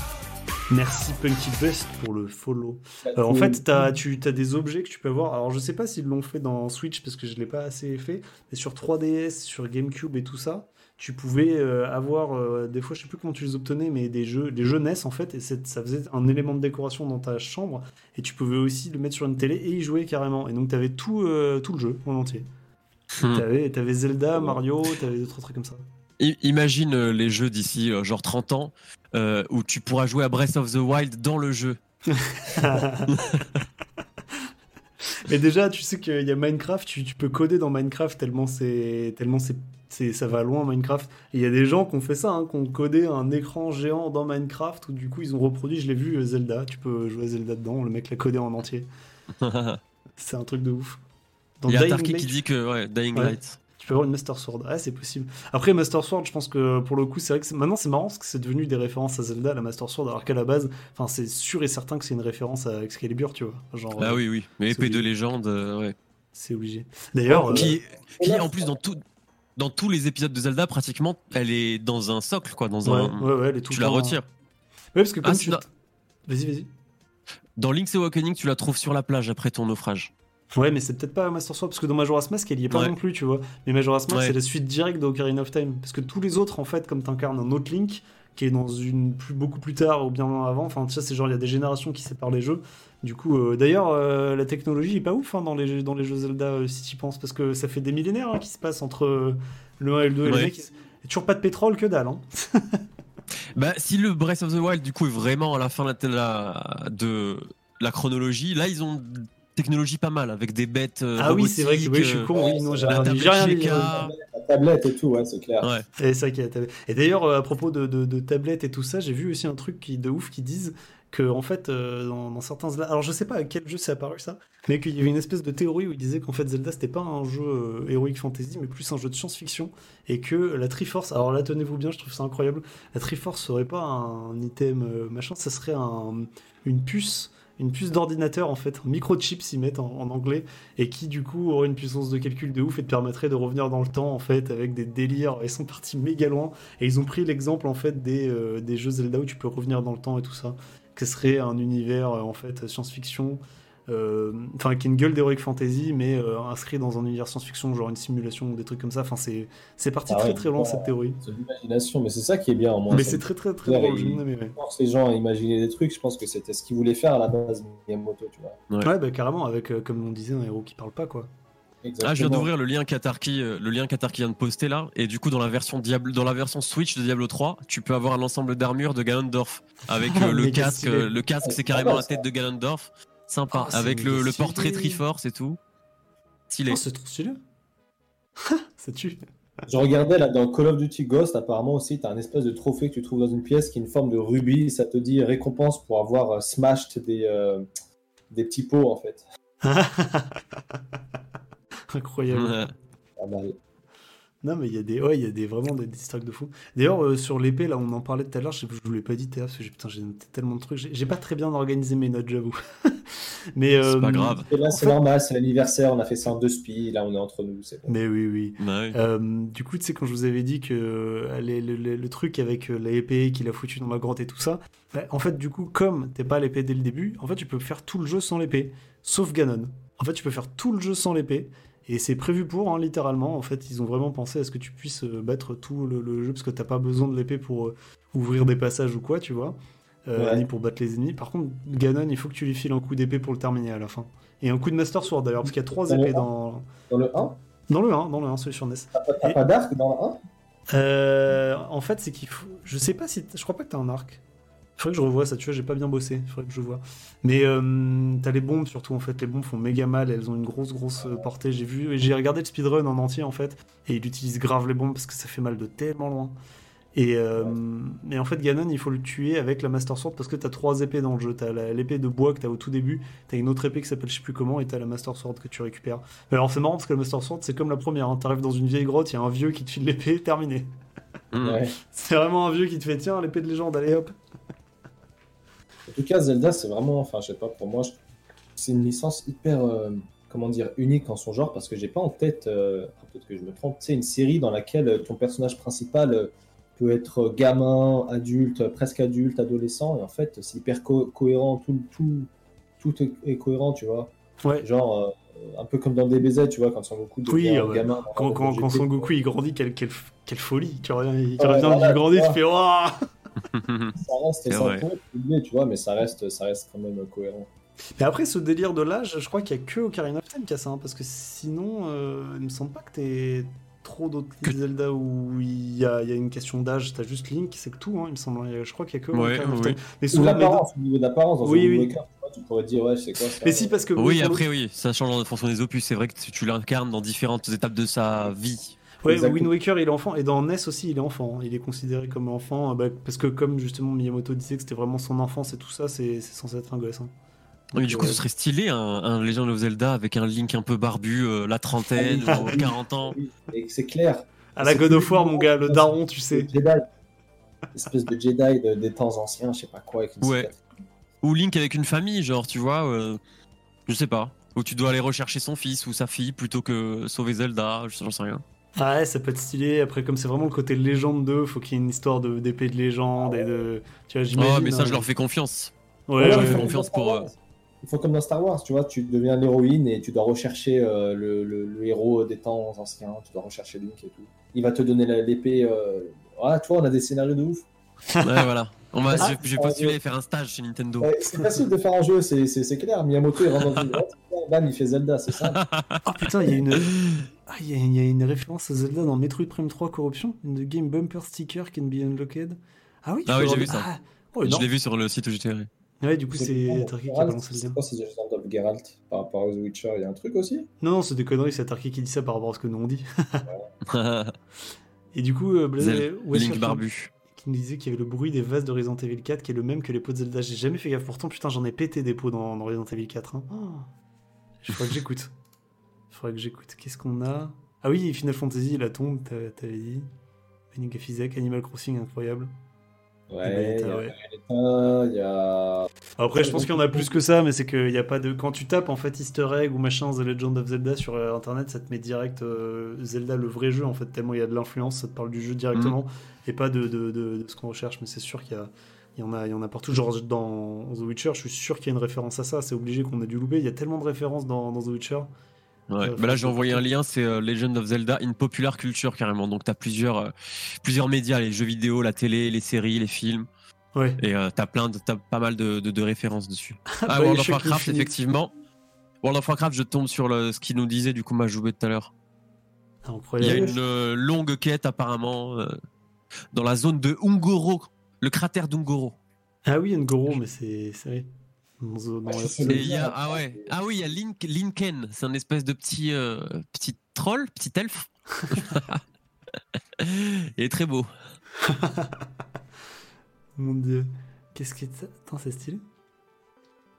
Merci Punky Best pour le follow. Alors, en fait, t'as, tu as des objets que tu peux avoir. Alors, je sais pas s'ils l'ont fait dans Switch parce que je l'ai pas assez fait, mais sur 3DS, sur GameCube et tout ça, tu pouvais euh, avoir euh, des fois, je sais plus comment tu les obtenais, mais des jeux, des jeux NES en fait, et ça faisait un élément de décoration dans ta chambre, et tu pouvais aussi le mettre sur une télé et y jouer carrément. Et donc, t'avais tout, euh, tout le jeu en entier. Hmm. T'avais, t'avais Zelda, Mario, t'avais d'autres trucs comme ça. Imagine les jeux d'ici genre 30 ans euh, où tu pourras jouer à Breath of the Wild dans le jeu. Mais déjà, tu sais qu'il y a Minecraft, tu, tu peux coder dans Minecraft tellement c'est tellement c'est- ça va loin Minecraft. Il y a des gens qui ont fait ça, hein, qui ont codé un écran géant dans Minecraft où du coup ils ont reproduit, je l'ai vu, euh, Zelda. Tu peux jouer à Zelda dedans, le mec l'a codé en entier. C'est un truc de ouf. Dans Il y a Tarky qui dit que ouais, Dying Light. Tu peux avoir une Master Sword. Ah, c'est possible. Après, Master Sword, je pense que pour le coup, c'est vrai que maintenant c'est marrant parce que c'est devenu des références à Zelda, la Master Sword, alors qu'à la base, enfin, c'est sûr et certain que c'est une référence à Excalibur, tu vois. Genre, ah oui, oui. Mais épée de légende, euh, ouais. C'est obligé. D'ailleurs. Qui, euh, qui en plus, dans tout, dans tous les épisodes de Zelda, pratiquement, elle est dans un socle, quoi. Dans un... ouais, ouais, elle est tout tu la retires. Ouais, parce que comme ah, tu. Vas-y, vas-y. Dans Link's Awakening, tu la trouves sur la plage après ton naufrage. Ouais, mais c'est peut-être pas Master Sword, parce que dans Majora's Mask, elle y est pas non plus, tu vois. Mais Majora's Mask, c'est la suite directe d'Ocarina of Time. Parce que tous les autres, en fait, comme t'incarnes un autre Link, qui est dans une plus, beaucoup plus tard ou bien avant, enfin, tu sais, c'est genre, il y a des générations qui séparent les jeux. Du coup, euh, d'ailleurs, euh, la technologie est pas ouf hein, dans, les, dans les jeux Zelda, euh, si tu y penses, parce que ça fait des millénaires hein, qui se passent entre le 1 et le 2. Et le mec, toujours pas de pétrole, que dalle. Hein. bah, si le Breath of the Wild, du coup, est vraiment à la fin de la, de la chronologie, là, ils ont technologie pas mal avec des bêtes. Euh, ah oui, c'est vrai que oui, je suis con. Oui, non, j'ai rien dit. La tablette et tout, ouais, c'est clair. Ouais. C'est ça qui est Et d'ailleurs, à propos de, de, tablettes et tout ça, j'ai vu aussi un truc qui, de ouf qui disent que en fait euh, dans, certains alors je sais pas à quel jeu c'est apparu ça mais qu'il y avait une espèce de théorie où ils disaient qu'en fait Zelda c'était pas un jeu heroic fantasy mais plus un jeu de science-fiction et que la Triforce alors là tenez-vous bien je trouve ça incroyable la Triforce serait pas un item machin ça serait un, une puce une puce d'ordinateur en fait, un microchip s'y mettent en, anglais, et qui du coup aurait une puissance de calcul de ouf et te permettrait de revenir dans le temps en fait avec des délires. Ils sont partis méga loin et ils ont pris l'exemple en fait des, euh, des jeux Zelda où tu peux revenir dans le temps et tout ça, que serait un univers euh, en fait science-fiction euh, enfin qui a une gueule d'heroic fantasy mais euh, inscrit dans un univers science-fiction genre une simulation ou des trucs comme ça. Enfin c'est c'est parti ah très très loin cette théorie. C'est l'imagination mais c'est ça qui est bien en moi mais c'est très très très drôle je force les gens à imaginer des trucs je pense que c'était ce qu'ils voulaient faire à la base Miyamoto tu vois. Ouais, bah carrément avec euh, comme on disait un héros qui parle pas quoi Ah, je viens d'ouvrir le lien Katarki, le lien Katarki vient de poster là, et du coup dans la version Diablo, dans la version Switch de Diablo 3, tu peux avoir un ensemble d'armures de Ganondorf avec le casque. Le casque, c'est carrément la tête de Ganondorf. Sympa. Ah, Avec le, portrait Triforce et tout. Stylé. Oh, c'est trop stylé. ça tue. Je regardais là dans Call of Duty Ghost, apparemment aussi, tu as un espèce de trophée que tu trouves dans une pièce qui est une forme de rubis. Ça te dit récompense pour avoir euh, smashed des, euh, des petits pots en fait. Incroyable. Pas mal. Non, mais il y a des, ouais, il y a des, vraiment des, des de fou. D'ailleurs, euh, sur l'épée, là, on en parlait tout à l'heure, je, je vous l'ai pas dit, Théa, parce que j'ai tellement de trucs. J'ai pas très bien organisé mes notes, j'avoue. mais c'est pas euh, grave. là, c'est normal, c'est l'anniversaire, on a fait ça en deux spi, là, on est entre nous. Bon. Mais oui, oui. Bah euh, du coup, tu sais, quand je vous avais dit que le, truc avec l'épée qu'il a foutu dans la grotte et tout ça, bah, en fait, du coup, comme t'es pas l'épée dès le début, en fait, tu peux faire tout le jeu sans l'épée, sauf Ganon. En fait, tu peux faire tout le jeu sans l'épée. Et c'est prévu pour, hein, littéralement. En fait, ils ont vraiment pensé à ce que tu puisses euh, battre tout le, jeu, parce que t'as pas besoin de l'épée pour euh, ouvrir des passages ou quoi, tu vois. Euh, ni pour battre les ennemis. Par contre, Ganon, il faut que tu lui files un coup d'épée pour le terminer à la fin. Et un coup de Master Sword d'ailleurs, parce qu'il y a trois épées dans... Dans le 1 Dans le 1, dans le 1, celui sur NES. T'as pas d'arc dans le 1 En fait, c'est qu'il faut... Je sais pas si... Je crois pas que t'as un arc. Faudrait que je revoie ça, tu vois, j'ai pas bien bossé, faudrait que je vois. Mais euh, t'as les bombes surtout, en fait, les bombes font méga mal, elles ont une grosse, grosse euh, portée. J'ai vu, j'ai regardé le speedrun en entier, en fait, et il utilise grave les bombes parce que ça fait mal de tellement loin. Et, euh, en fait, Ganon, il faut le tuer avec la Master Sword parce que t'as trois épées dans le jeu. T'as l'épée de bois que t'as au tout début, t'as une autre épée qui s'appelle je sais plus comment, et t'as la Master Sword que tu récupères. Alors c'est marrant parce que la Master Sword, c'est comme la première. Hein. T'arrives dans une vieille grotte, il y a un vieux qui te file l'épée, terminé. c'est vraiment un vieux qui te fait tiens, l'épée de légende, allez hop. En tout cas, Zelda, c'est vraiment, enfin, je sais pas, pour moi, c'est une licence hyper, euh, comment dire, unique en son genre parce que j'ai pas en tête, euh, peut-être que je me trompe, c'est une série dans laquelle ton personnage principal euh, peut être gamin, adulte, presque adulte, adolescent, et en fait, c'est hyper cohérent, tout, tout, tout est, cohérent, tu vois. Ouais. Genre, un peu comme dans DBZ, tu vois, quand Son Goku devient oui, gamin. Quand, quand, quand Son Goku il grandit, quelle, quelle, quelle folie. Tu reviens, il, revient du grandit, tu fais waouh ça reste sans tu vois, mais ça reste, ça reste quand même cohérent. Mais après, ce délire de l'âge, je crois qu'il n'y a que Ocarina of Time qui a ça, hein, parce que sinon, euh, il me semble pas que t'aies trop d'autres Zelda où il y a, y a, une question d'âge, t'as juste Link, c'est que tout, hein, il me semble. Hein. Je crois qu'il y a que Ocarina of Time. Mais souvent, l'apparence, au niveau d'apparence, dans oui, oui. tu pourrais dire, ouais, c'est quoi ça Mais si, parce que. Oui, après, oui, ça change en fonction des opus. C'est vrai que tu l'incarnes dans différentes étapes de sa vie. Ouais, Wind Waker, il est enfant, et dans NES aussi, il est enfant. Il est considéré comme enfant, bah, parce que comme justement Miyamoto disait que c'était vraiment son enfance et tout ça, c'est censé être un gosse. Hein. Oui, du coup, euh, ce serait stylé un, un Legend of Zelda avec un Link un peu barbu, euh, la trentaine, Ah, ou oui. 40 ans. Oui, c'est clair. À la God of War, mon gars, le daron, tu sais. Jedi. Espèce de Jedi de- des temps anciens, je sais pas quoi. Avec une Ouais. Ou Link avec une famille, genre, tu vois, euh, je sais pas. Où tu dois aller rechercher son fils ou sa fille plutôt que sauver Zelda, je- j'en sais rien. Ah ouais, ça peut être stylé. Après, comme c'est vraiment le côté légende 2, faut qu'il y ait une histoire de- d'épée de, légende et de. Tu vois, j'imagine. Oh, mais ça, hein. je leur fais confiance. Ouais, ouais, faut fais confiance pour, Wars. Il faut comme dans Star Wars, tu vois, tu deviens l'héroïne et tu dois rechercher euh, le, le- le héros des temps anciens, tu dois rechercher Link et tout. Il va te donner la- l'épée. Euh... Ah, tu vois, on a des scénarios de ouf. Ouais, voilà. On va, Ah, je, je vais postuler à faire un stage chez Nintendo. Ouais, c'est facile de faire un jeu, c'est c'est- c'est clair. Miyamoto, il rentre dans une grotte, bam, il fait Zelda, c'est ça. Oh putain, il y a une. Ah, il y, a- il y a une référence à Zelda dans Metroid Prime 3 Corruption. The game bumper sticker can be unlocked. Ah oui, tu Ah oui, j'ai vu ça. Ah, oh, je l'ai vu sur le site où j'étais. ouais. Ouais, du coup, c'est Tarky qui a balancé le C'est lien. quoi ces Legend of Geralt par rapport aux The Witcher Il y a un truc aussi? Non, non, c'est des conneries, c'est Tarky qui dit ça par rapport à ce que nous on dit. Et du coup, euh, Blaise, Link barbu. Qui nous disait qu'il y avait le bruit des vases de Resident Evil 4 qui est le même que les pots de Zelda. J'ai jamais fait gaffe. Pourtant, putain, j'en ai pété des pots dans, dans Resident Evil 4. Hein. Oh. Il faudrait que j'écoute. Il faudrait que j'écoute. Qu'est-ce qu'on a? Ah oui, Final Fantasy, la tombe, t'avais dit. Isaac, Animal Crossing, incroyable. Ouais, il y Bayonetta, a ouais. Bayonetta, il y a. Après, je pense qu'il y en a plus que ça, mais c'est qu'il n'y a pas de. Quand tu tapes en fait Easter egg ou machin The Legend of Zelda sur euh, internet, ça te met direct euh, Zelda, le vrai jeu en fait, tellement il y a de l'influence, ça te parle du jeu directement et pas de, de, de- de ce qu'on recherche. Mais c'est sûr qu'il y, a- il y, en a, il y en a partout. Genre dans The Witcher, je suis sûr qu'il y a une référence à ça, c'est obligé qu'on a dû louper. Il y a tellement de références dans, dans The Witcher. Ouais. Euh, Bah là, j'ai envoyé un lien, c'est euh, Legend of Zelda in Popular Culture carrément. Donc, t'as plusieurs, euh, plusieurs médias, les jeux vidéo, la télé, les séries, les films. Ouais. Et euh, t'as plein de, t'as pas mal de, de- de références dessus. Ah, Bioshock World of Warcraft, effectivement. World of Warcraft, je tombe sur le, ce qu'il nous disait, du coup, m'a joué tout à l'heure. Il y a une longue quête, apparemment, dans la zone de Ungoro, le cratère d'Ungoro. Ah oui, Ngoro, mais c'est vrai. Dans, Ah, y a, ah ouais, ah oui, il y a Link, Linken, c'est un espèce de petit, euh, petit troll, petit elfe. il est très beau. Mon dieu. Qu'est-ce que c'est Attends, c'est stylé.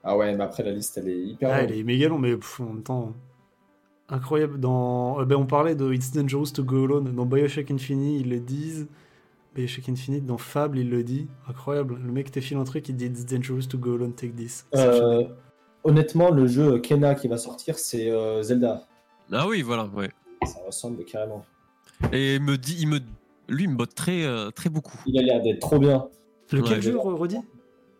Ah ouais, mais après la liste elle est hyper Ah, longue. il est méga long, mais pff, en même temps. Incroyable. Dans... euh, ben, on parlait de It's Dangerous to Go Alone. Dans Bioshock Infinite, ils le disent. Bioshock Infinite, dans Fable, il le dit. Incroyable. Le mec te file un truc, il dit It's Dangerous to Go Alone, take this. Euh, honnêtement, le jeu Kena qui va sortir, c'est euh, Zelda. Ah oui, voilà, ouais. Ça ressemble carrément. Et il me dit, il me, lui, il me botte très, euh, très beaucoup. Il a l'air d'être trop bien. Lequel Ouais, jeu, redit?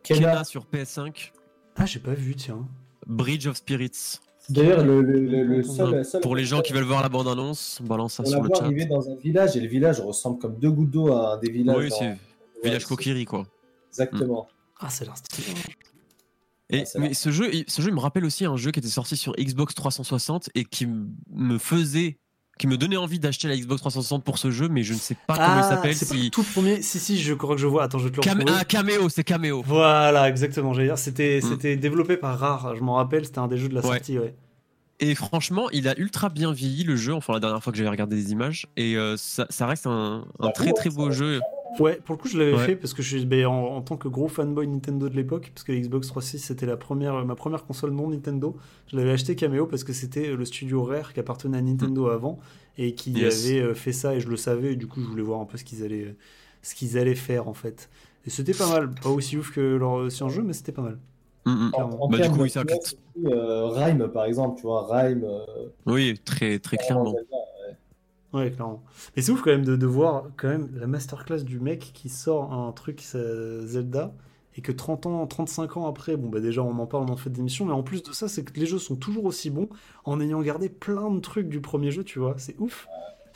Kena, Kena sur PS5, Ah, j'ai pas vu, tiens. Bridge of Spirits. D'ailleurs, le, le, le, le seul, seul- Pour les gens qui veulent voir la bande-annonce, on balance ça On la sur le chat. arriver dans un village et le village ressemble comme deux gouttes d'eau à un des villages. Oui, dans- c'est Ouais, village c'est- Kokiri, quoi. Exactement. Ah, ça a l'air stylé. Et, Ah, c'est mais ce jeu, ce jeu il me rappelle aussi un jeu qui était sorti sur Xbox 360 et qui me faisait, qui me donnait envie d'acheter la Xbox 360 pour ce jeu, mais je ne sais pas comment il s'appelle. Ah, c'est pas Si... le tout premier. Si, si, je crois que je vois. Attends, je vais te le Cam- retrouver. Ah, Cameo, c'est Cameo. Voilà, exactement. J'allais dire, c'était Mm. c'était développé par Rare. Je m'en rappelle, c'était un des jeux de la Ouais. sortie, ouais. Et franchement, il a ultra bien vieilli le jeu. Enfin, la dernière fois que j'avais regardé des images, et euh, ça, ça reste un, un très très beau jeu. Ouais, pour le coup, je l'avais Ouais. fait parce que je suis ben, en, en tant que gros fanboy Nintendo de l'époque, parce que la Xbox 360 c'était la première, ma première console non Nintendo. Je l'avais acheté Cameo parce que c'était le studio Rare qui appartenait à Nintendo avant et qui Mm. Yes. avait euh, fait ça et je le savais. Et du coup, je voulais voir un peu ce qu'ils allaient, ce qu'ils allaient faire en fait. Et c'était pas mal, pas aussi ouf que leur ancien jeu, mais c'était pas mal. Mm, mm. En, en Bah, du coup, de oui, ça finesse aussi, euh, Rhyme, par exemple, tu vois, Rhyme. euh, Oui, très très clairement. Ouais, clairement. Mais c'est ouf quand même de, de voir quand même la masterclass du mec qui sort un truc Zelda et que 30 ans, 35 ans après, bon bah déjà on en parle dans fait d'émission, mais en plus de ça, c'est que les jeux sont toujours aussi bons en ayant gardé plein de trucs du premier jeu, tu vois, c'est ouf.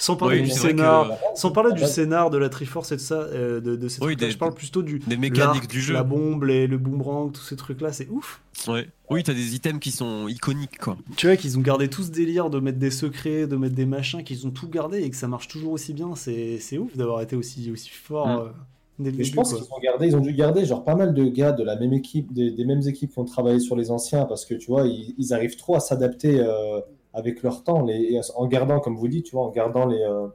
Sans parler Oui, du scénar, que- sans parler du scénar, de la Triforce et de ça, euh, de, de ces Oui, trucs-là, des- je parle plutôt du des mécaniques du jeu. la bombe, les- le boomerang, tous ces trucs-là, c'est ouf. Ouais. Oui, t'as des items qui sont iconiques, quoi. Tu vois qu'ils ont gardé tout ce délire de mettre des secrets, de mettre des machins, qu'ils ont tout gardé et que ça marche toujours aussi bien. C'est c'est ouf d'avoir été aussi, aussi fort Mm. euh, dès je pense qu'ils ont gardé, ils ont dû garder genre pas mal de gars de la même équipe, des, des mêmes équipes qui ont travaillé sur les anciens, parce que tu vois, ils, ils arrivent trop à s'adapter euh, avec leur temps, les, et en gardant, comme vous dites, tu vois, en gardant les, euh,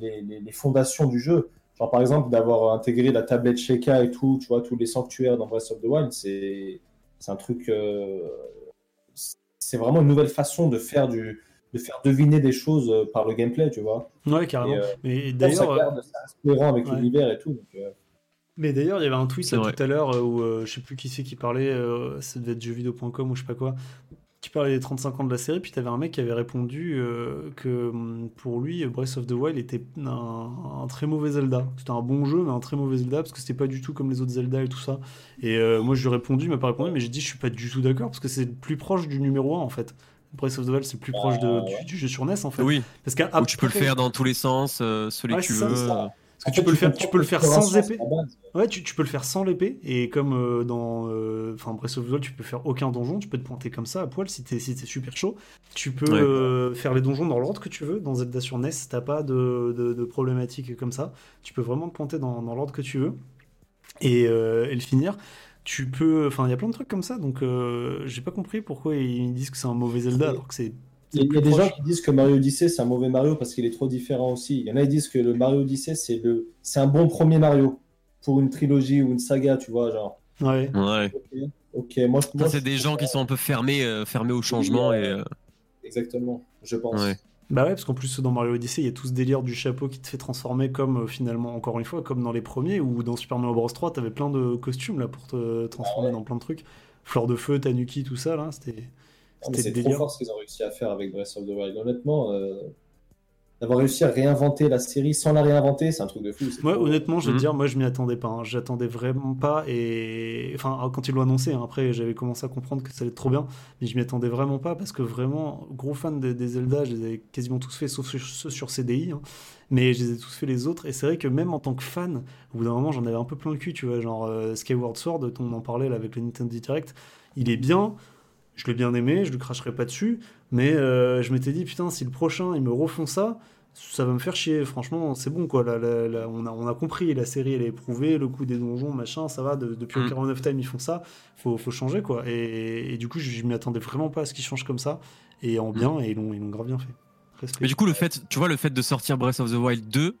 les, les- les fondations du jeu. Genre par exemple d'avoir intégré la tablette Sheikah et tout, tu vois, tous les sanctuaires dans Breath of the Wild, c'est C'est un truc. euh, c'est vraiment une nouvelle façon de faire du de faire deviner des choses euh, par le gameplay, tu vois. Ouais, carrément. Et, euh, Ça d'ailleurs, garde, ça reste cohérent avec ouais. l'univers et tout. donc, euh, mais d'ailleurs, il y avait un tweet là, tout à l'heure où euh, je sais plus qui c'est qui parlait, euh, ça devait être jeuxvideo.com ou je sais pas quoi, qui parlait des 35 ans de la série, puis t'avais un mec qui avait répondu euh, que hum, pour lui, Breath of the Wild était un, un très mauvais Zelda. C'était un bon jeu, mais un très mauvais Zelda, parce que c'était pas du tout comme les autres Zelda et tout ça. Et euh, moi, je lui ai répondu, il m'a pas répondu, mais j'ai dit, je suis pas du tout d'accord, parce que c'est le plus proche du numéro 1 en fait. Breath of the Wild, c'est le plus proche de- ouais. du, du jeu sur NES en fait. Oui, Parce où tu peux le faire dans tous les sens, euh, celui Ouais, que tu ça, veux. ça. Parce que en tu fait, peux le faire, tu peux le faire sans épée. Ouais, tu, tu peux le faire sans l'épée, et comme euh, dans euh, enfin Breath of the Wild, tu peux faire aucun donjon, tu peux te pointer comme ça à poil si t'es si super chaud. Tu peux Ouais. euh, faire les donjons dans l'ordre que tu veux. Dans Zelda sur NES, t'as pas de, de, de problématique comme ça. Tu peux vraiment te pointer dans, dans l'ordre que tu veux et, euh, et le finir. Tu peux, enfin, il y a plein de trucs comme ça, donc euh, j'ai pas compris pourquoi ils disent que c'est un mauvais Zelda alors que c'est. Il y a, des gens qui disent que Mario Odyssey c'est un mauvais Mario parce qu'il est trop différent aussi. Il y en a qui disent que le Mario Odyssey c'est le c'est un bon premier Mario pour une trilogie ou une saga, tu vois, genre. Ouais. Ouais. Ok, ok, moi moi, c'est des gens qui sont un peu fermés, euh, fermés au changement et. euh, exactement, je pense. Ouais. Bah ouais, parce qu'en plus dans Mario Odyssey, il y a tout ce délire du chapeau qui te fait transformer comme euh, finalement, encore une fois, comme dans les premiers, ou dans Super Mario Bros 3, t'avais plein de costumes là pour te transformer dans plein de trucs. Fleur de feu, Tanuki, tout ça là, Ah, c'était c'est trop délire. fort ce qu'ils ont réussi à faire avec Breath of the Wild. Honnêtement, euh, d'avoir réussi à réinventer la série sans la réinventer, c'est un truc de fou. Moi, trop- honnêtement, je vais Mhm. te dire, moi je m'y attendais pas. hein. J'attendais vraiment pas. Et enfin, quand ils l'ont annoncé, hein, après j'avais commencé à comprendre que ça allait être trop bien, mais je m'y attendais vraiment pas parce que vraiment, gros fan des, des Zelda, je les avais quasiment tous faits, sauf sur- ceux sur CDI. hein. Mais je les ai tous fait les autres. Et c'est vrai que même en tant que fan, au bout d'un moment, j'en avais un peu plein le cul, tu vois. Genre euh, Skyward Sword, on en parlait là, avec le Nintendo Direct, il est bien. Je l'ai bien aimé, je le cracherai pas dessus. Mais euh, je m'étais dit, putain, si le prochain, ils me refont ça, ça va me faire chier. Franchement, c'est bon, quoi. Là, là, là, on, a, on a compris, la série, elle est éprouvée, le coup des donjons, machin, ça va. de- depuis Mm. Ocarina of Time, ils font ça. Faut, faut changer, quoi. Et, et du coup, je, je m'y attendais vraiment pas à ce qu'ils changent comme ça. Et en bien, et ils l'ont ils l'ont grave bien fait. Respect. Mais du coup, le fait, tu vois, le fait de sortir Breath of the Wild 2,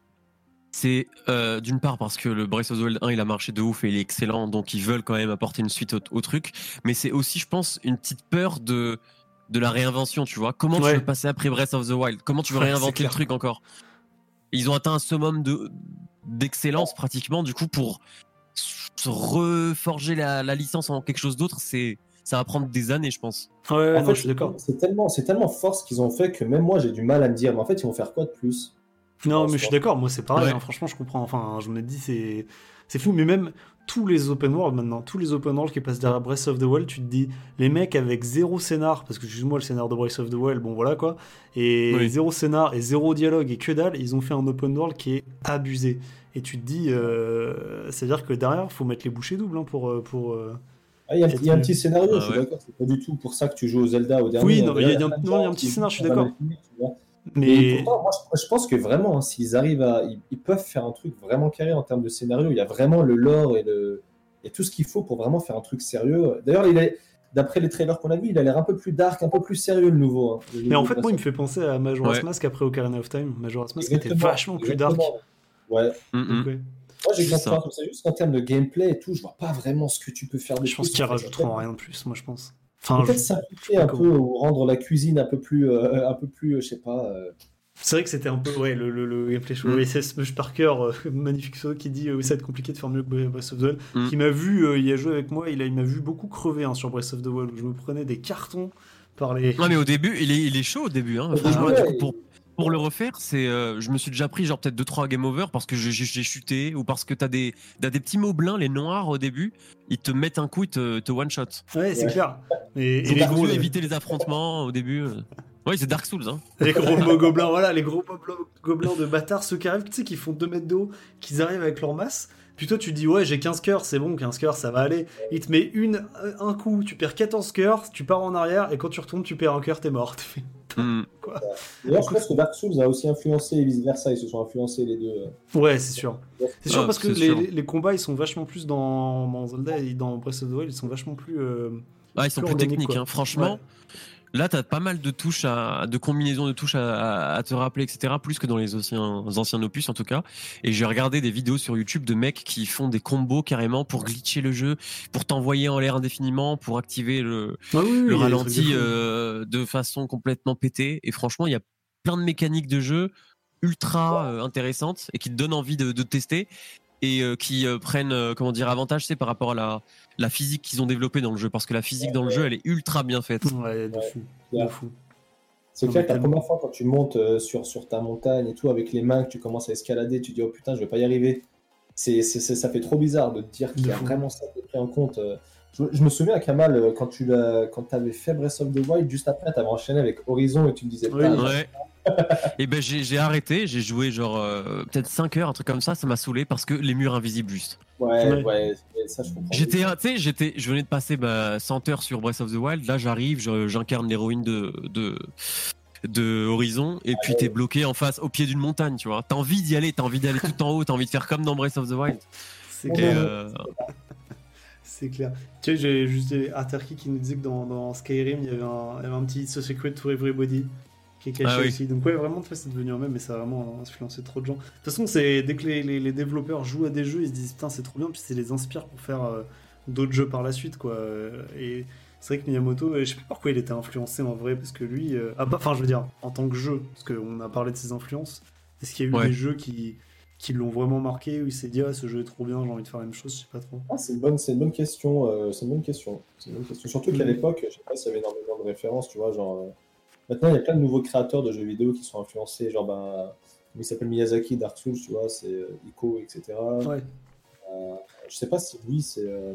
c'est euh, d'une part parce que le Breath of the Wild 1 il a marché de ouf et il est excellent, donc ils veulent quand même apporter une suite au, au truc. Mais c'est aussi, je pense, une petite peur de de la réinvention, tu vois. Comment Ouais. tu veux passer après Breath of the Wild? Comment tu veux Ouais, réinventer le truc encore? Ils ont atteint un summum de d'excellence pratiquement, du coup pour se reforger la, la licence en quelque chose d'autre, c'est ça va prendre des années, je pense. Ouais, ouais, En non, fait, je suis d'accord. C'est tellement, c'est tellement fort ce qu'ils ont fait que même moi j'ai du mal à me dire, mais en fait ils vont faire quoi de plus? Non, mais je suis d'accord, moi c'est pareil, Ouais. hein, franchement je comprends. Enfin, je me dis c'est c'est fou, mais même tous les open world maintenant, tous les open world qui passent derrière Breath of the Wild, tu te dis les mecs avec zéro scénar, parce que excuse-moi le scénar de Breath of the Wild, bon voilà quoi, et Oui. zéro scénar et zéro dialogue et que dalle, ils ont fait un open world qui est abusé. Et tu te dis, euh, c'est-à-dire que derrière, faut mettre les bouchées doubles hein, pour. euh, pour euh, Ah, Il y, a un- il y a un petit scénario, Ah je suis ouais. d'accord, c'est pas du tout pour ça que tu joues au Zelda au dernier. Oui, non, il y a- y un- plein de non, il y a un gens petit qui scénar, je suis d'accord. Mais pourtant, moi, je, je pense que vraiment, hein, s'ils arrivent à. Ils, ils peuvent faire un truc vraiment carré en termes de scénario. Il y a vraiment le lore et, le, et tout ce qu'il faut pour vraiment faire un truc sérieux. D'ailleurs, il est. D'après les trailers qu'on a vus, il a l'air un peu plus dark, un peu plus sérieux le nouveau. hein, le mais en fait, moi, il me fait penser à Majora's Ouais. Mask après Ocarina of Time. Majora's Mask était vachement plus dark. Ouais, Mm. Donc, ouais. moi j'ai ça. comme ça, juste qu'en termes de gameplay et tout, je vois pas vraiment ce que tu peux faire de Je pense qu'ils en rajouteront rien de plus, moi je pense. Enfin, Peut-être je- simplifier un peu ou rendre la cuisine un peu plus, euh, un peu plus, euh, je sais pas. euh, C'est vrai que c'était un peu ouais, le, le, le gameplay show. Mm. Et c'est Smush Parker, euh, magnifique pseudo, qui dit euh, ça va être compliqué de faire mieux que Breath of the Wild. Mm. Qui m'a vu, euh, il a joué avec moi, il, a- il m'a vu beaucoup crever hein, sur Breath of the Wild, où je me prenais des cartons par les. Non mais au début, il est, il est chaud au début. Hein. Franchement, coup, ouais, pour, pour le refaire, c'est, euh, je me suis déjà pris genre peut-être 2-3 game over parce que j'ai, chuté ou parce que t'as des, t'as des petits moblins, les noirs au début, ils te mettent un coup, ils te, te one shot. Ouais, c'est Ouais. clair. Et, et les gros, éviter les affrontements au début. euh. Oui, c'est Dark Souls. Hein. les gros mots gobelins, voilà, les gros mots gobelins de bâtards, ceux qui arrivent, tu sais, qui font 2 mètres de haut, qui arrivent avec leur masse. Toi, tu dis, ouais, j'ai 15 cœurs, c'est bon, 15 cœurs, ça va aller. Il te met une, un coup, tu perds 14 cœurs, tu pars en arrière, et quand tu retournes, tu perds un cœur, t'es mort. Mm. D'ailleurs, je pense que Dark Souls a aussi influencé et vice-versa, ils se sont influencés les deux. euh. Ouais, c'est sûr. C'est sûr Ah, parce que les, sûr. les- les combats ils sont vachement plus dans, dans Zelda et dans Breath of the Wild, ils sont vachement plus. euh, Ah, ils sont Plus techniques. hein. Franchement, Là, tu as pas mal de touches, à, de combinaisons de touches à, te rappeler, etc. Plus que dans les anciens, anciens opus, en tout cas. Et j'ai regardé des vidéos sur YouTube de mecs qui font des combos carrément pour glitcher le jeu, pour t'envoyer en l'air indéfiniment, pour activer le, ah le ralenti de, euh, de façon complètement pétée. Et franchement, il y a plein de mécaniques de jeu ultra euh, intéressantes et qui te donnent envie de, de tester et euh, qui euh, prennent euh, comment dire avantage c'est par rapport à la, la physique qu'ils ont développée dans le jeu parce que la physique dans le jeu elle est ultra bien faite. Ouais, de fou. De fou. C'est clair que la première fois quand tu montes sur, sur ta montagne et tout avec les mains que tu commences à escalader, tu dis oh putain je vais pas y arriver. C'est, ça fait trop bizarre de te dire qu'il y a vraiment ça pris en compte. Je, me souviens à Kamal quand tu quand avais fait Breath of the Wild juste après tu avais enchaîné avec Horizon et tu me disais oui, ouais et ben j'ai arrêté, j'ai joué genre euh, peut-être 5 heures, un truc comme ça, ça m'a saoulé parce que les murs invisibles juste. Ouais, ouais, ça je comprends. J'étais, tu sais, j'étais, je venais de passer bah, 100 heures sur Breath of the Wild, là j'arrive, j'incarne l'héroïne de, de, de Horizon, et puis t'es bloqué en face, au pied d'une montagne, tu vois. T'as envie d'y aller, t'as envie d'aller tout en haut, t'as envie de faire comme dans Breath of the Wild. C'est clair. Euh, C'est clair. Tu sais, j'ai juste Arterki qui nous disait que dans, dans Skyrim, il y, avait un, il y avait un petit Secret to Everybody qui est caché ah aussi. Donc ouais, vraiment, c'est devenu un même, mais ça a vraiment influencé trop de gens. De toute façon, c'est dès que les, les, développeurs jouent à des jeux, ils se disent putain, c'est trop bien, puis ça les inspire pour faire euh, d'autres jeux par la suite, quoi. Et c'est vrai que Miyamoto, je sais pas pourquoi il était influencé en vrai, parce que lui, euh, ah, bah, enfin, je veux dire, en tant que jeu, parce qu'on a parlé de ses influences, est-ce qu'il y a eu des jeux qui qui l'ont vraiment marqué où il s'est dit ah ce jeu est trop bien j'ai envie de faire la même chose je sais pas trop ah, c'est une bonne c'est une bonne question euh, c'est une bonne question c'est une bonne question surtout qu'à mm. l'époque je sais pas s'il y avait énormément de références tu vois genre Maintenant, il y a plein de nouveaux créateurs de jeux vidéo qui sont influencés, genre, ben, il s'appelle Miyazaki, Dark Souls, tu vois, c'est euh, Ico, etc. Ouais. Euh, je sais pas si oui, c'est euh,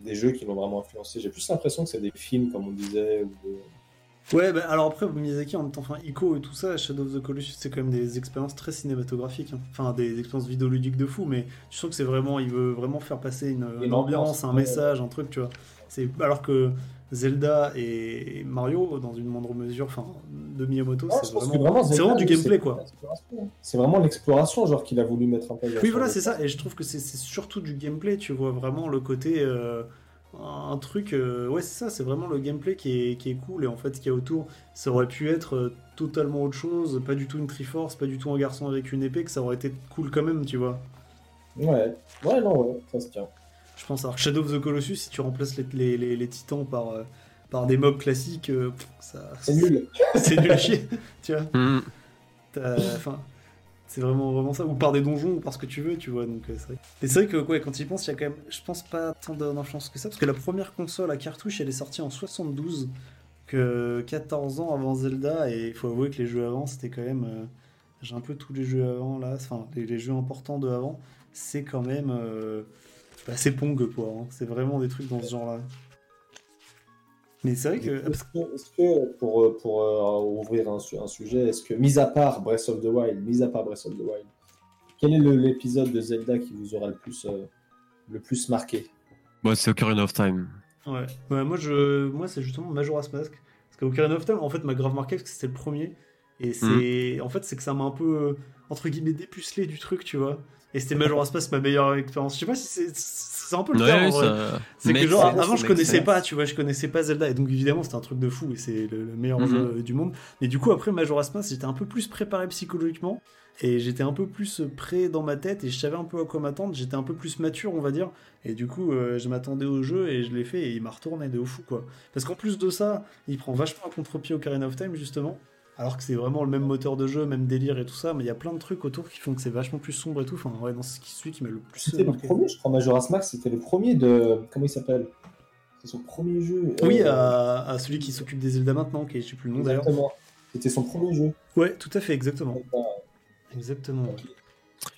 des jeux qui l'ont vraiment influencé. J'ai plus l'impression que c'est des films, comme on disait. Ou Ouais, bah, alors après, Miyazaki, en même temps, enfin, Ico et tout ça, Shadow of the Colossus, c'est quand même des expériences très cinématographiques. Hein. Enfin, des expériences vidéoludiques de fou, mais je sens que c'est vraiment, il veut vraiment faire passer une, ambiance, un message, un truc, tu vois. Alors que Zelda et Mario, dans une moindre mesure, enfin, de Miyamoto, c'est vraiment, du gameplay, quoi. C'est vraiment l'exploration, genre, qu'il a voulu mettre en place. Oui, voilà, c'est ça, et je trouve que c'est surtout du gameplay, tu vois, vraiment le côté. Euh, un truc, euh, ouais, c'est ça, c'est vraiment le gameplay qui est, qui est cool, et en fait, ce qu'il y a autour, ça aurait pu être euh, totalement autre chose, pas du tout une Triforce, pas du tout un garçon avec une épée, que ça aurait été cool quand même, tu vois. Ouais, ouais, non, ouais, ça se tient. Je pense alors Shadow of the Colossus, si tu remplaces les, les, les, titans par, euh, par des mobs classiques, euh, ça. C'est nul. c'est nul à chier, tu vois. Mm. Enfin. C'est vraiment, vraiment ça, ou par des donjons, ou par ce que tu veux, tu vois. Donc, euh, c'est vrai. Et c'est vrai que ouais, quand tu y penses, il y a quand même, je pense pas tant d'influence que ça, parce que la première console à cartouche, elle est sortie en 72, que 14 ans avant Zelda, et il faut avouer que les jeux avant, c'était quand même. J'ai un peu tous les jeux avant là, enfin les, jeux importants de avant, c'est quand même bah, c'est Pong, quoi. Hein. C'est vraiment des trucs dans ce genre-là. Mais c'est vrai que. Est-ce que, pour, pour euh, ouvrir un, un sujet, est-ce que, mis à part Breath of the Wild, mis à part Breath of the Wild, quel est l'épisode de Zelda qui vous aura le plus, euh, le plus marqué? Moi, c'est Ocarina of Time. Ouais, moi, je... moi c'est justement Majora's Mask. Parce qu'Ocarina of Time, en fait, m'a grave marqué parce que c'était le premier. Et c'est. En fait, c'est que ça m'a un peu, entre guillemets, dépucelé du truc, tu vois. Et c'était Majora's Mask ma meilleure expérience. Je sais pas si c'est c'est un peu le cas en vrai. C'est que genre avant je connaissais pas, tu vois, je connaissais pas Zelda et donc évidemment c'était un truc de fou et c'est le, meilleur mhm. jeu du monde. Mais du coup après Majora's Mask j'étais un peu plus préparé psychologiquement et j'étais un peu plus prêt dans ma tête et je savais un peu à quoi m'attendre. J'étais un peu plus mature on va dire et du coup euh, je m'attendais au jeu et je l'ai fait et il m'a retourné de fou quoi. Parce qu'en plus de ça il prend vachement un contre-pied au Karen of Time justement alors que c'est vraiment le même moteur de jeu, même délire et tout ça, mais il y a plein de trucs autour qui font que c'est vachement plus sombre et tout. Enfin, ouais, non, c'est celui qui m'a le plus. C'était le premier, je crois, Majora's Mask, c'était le premier de. Comment il s'appelle? C'est son premier jeu. Oui, euh, à, celui qui s'occupe des Zelda maintenant, qui est, je sais plus le nom d'ailleurs. C'était son premier jeu. Ouais, tout à fait, exactement. Exactement.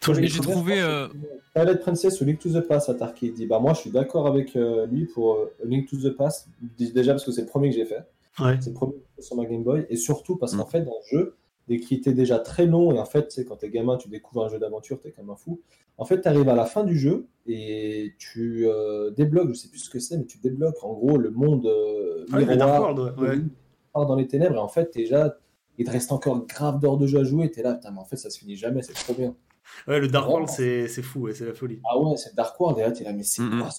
J'ai trouvé. Euh... Twilight Princess ou Link to the Past à Tarky. dit Bah, moi, je suis d'accord avec euh, lui pour euh, Link to the Past, déjà parce que c'est le premier que j'ai fait. C'est le premier sur ma Game Boy. Et surtout parce qu'en mm. fait, dans le jeu, dès qu'il était déjà très long, et en fait, c'est quand t'es gamin, tu découvres un jeu d'aventure, t'es comme un fou. En fait, tu arrives à la fin du jeu et tu euh, débloques, je sais plus ce que c'est, mais tu débloques en gros le monde euh, ah miroir, ouais. dans les ténèbres. Et en fait, déjà, il te reste encore grave d'heures de jeu à jouer. T'es là, putain, mais en fait, ça se finit jamais, c'est trop bien. Ouais, le Dark World, c'est fou, c'est la folie. Ah ouais, c'est Dark World, et là, t'es là, mais c'est quoi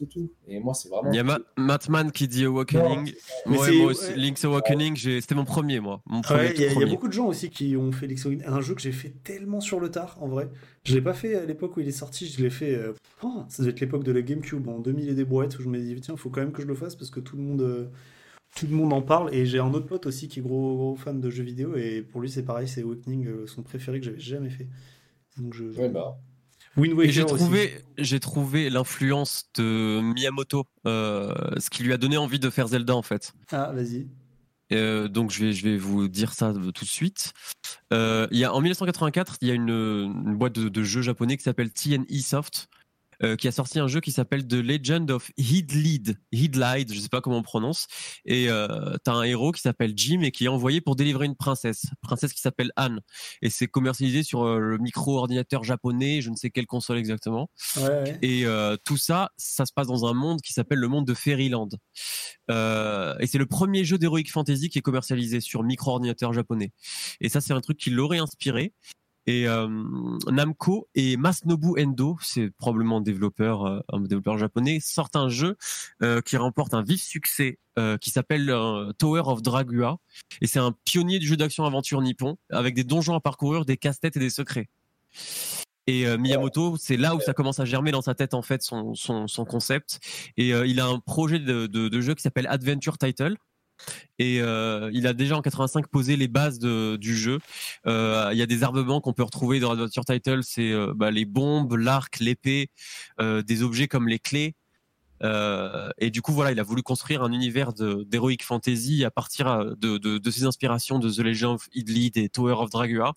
et tout. Et moi, c'est vraiment. Il y a Ma Matman qui dit Awakening. Mais Ouais, c'est- moi aussi, ouais. Link's Awakening, c'était mon premier, moi. Mon premier, Ouais, tout il y, a- il y a premier. beaucoup de gens aussi qui ont fait Link's Awakening. Un jeu que j'ai fait tellement sur le tard, en vrai. Je l'ai pas fait à l'époque où il est sorti, je l'ai fait. euh, oh, ça devait être l'époque de la GameCube, en 2000 et des brouettes, où je me dis, tiens, faut quand même que je le fasse parce que tout le monde, euh, tout le monde en parle. Et j'ai un autre pote aussi qui est gros, gros fan de jeux vidéo, et pour lui, c'est pareil, c'est Awakening, euh, son préféré que j'avais jamais fait. Donc je. Ouais, bah. Wind Et Waker j'ai trouvé, j'ai trouvé l'influence de Miyamoto, euh, ce qui lui a donné envie de faire Zelda en fait. Ah, vas-y. Euh, donc je vais, je vais vous dire ça tout de suite. Euh, il y a, en 1984, il y a une, une boîte de, de jeux japonais qui s'appelle TNE Soft, euh, qui a sorti un jeu qui s'appelle The Legend of Heedlid, Heedlide, je sais pas comment on prononce. Et euh, t'as un héros qui s'appelle Jim et qui est envoyé pour délivrer une princesse, princesse qui s'appelle Anne. Et c'est commercialisé sur euh, le micro-ordinateur japonais, je ne sais quelle console exactement. Ouais, ouais. Et euh, tout ça, ça se passe dans un monde qui s'appelle le monde de Fairyland. Euh, et c'est le premier jeu d'Heroic Fantasy qui est commercialisé sur micro-ordinateur japonais. Et ça, c'est un truc qui l'aurait inspiré. Et euh, Namco et Masnobu Endo, c'est probablement un développeur, euh, un développeur japonais, sortent un jeu euh, qui remporte un vif succès qui s'appelle Tower of Dragua. Et c'est un pionnier du jeu d'action-aventure nippon, avec des donjons à parcourir, des casse-têtes et des secrets. Et Miyamoto, c'est là où ça commence à germer dans sa tête en fait son, concept. Et il a un projet de jeu qui s'appelle Adventure Title. Et euh, il a déjà en 85 posé les bases du jeu. Euh, Il y a des armements qu'on peut retrouver dans Adventure Title, c'est euh, bah, les bombes, l'arc, l'épée, des objets comme les clés. Euh, et du coup, voilà, il a voulu construire un univers d'heroic fantasy à partir euh, de, de, de ses inspirations de The Legend of Idlid et Tower of Dragua.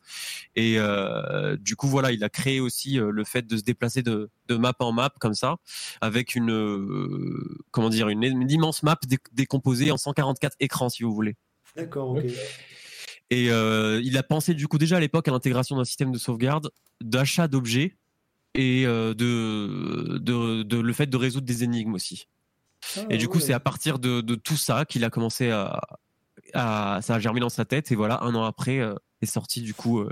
Et euh, du coup, voilà, il a créé aussi le fait de se déplacer de, de map en map comme ça, avec une euh, comment dire une, une immense map dé- décomposée en 144 écrans, si vous voulez. D'accord, ok. Et il a pensé du coup déjà à l'époque à l'intégration d'un système de sauvegarde, d'achat d'objets et euh, de, de, de le fait de résoudre des énigmes aussi. Ah, Et du coup, ouais. c'est à partir de, de tout ça qu'il a commencé à, à ça a germé dans sa tête et voilà un an après euh, est sorti du coup euh,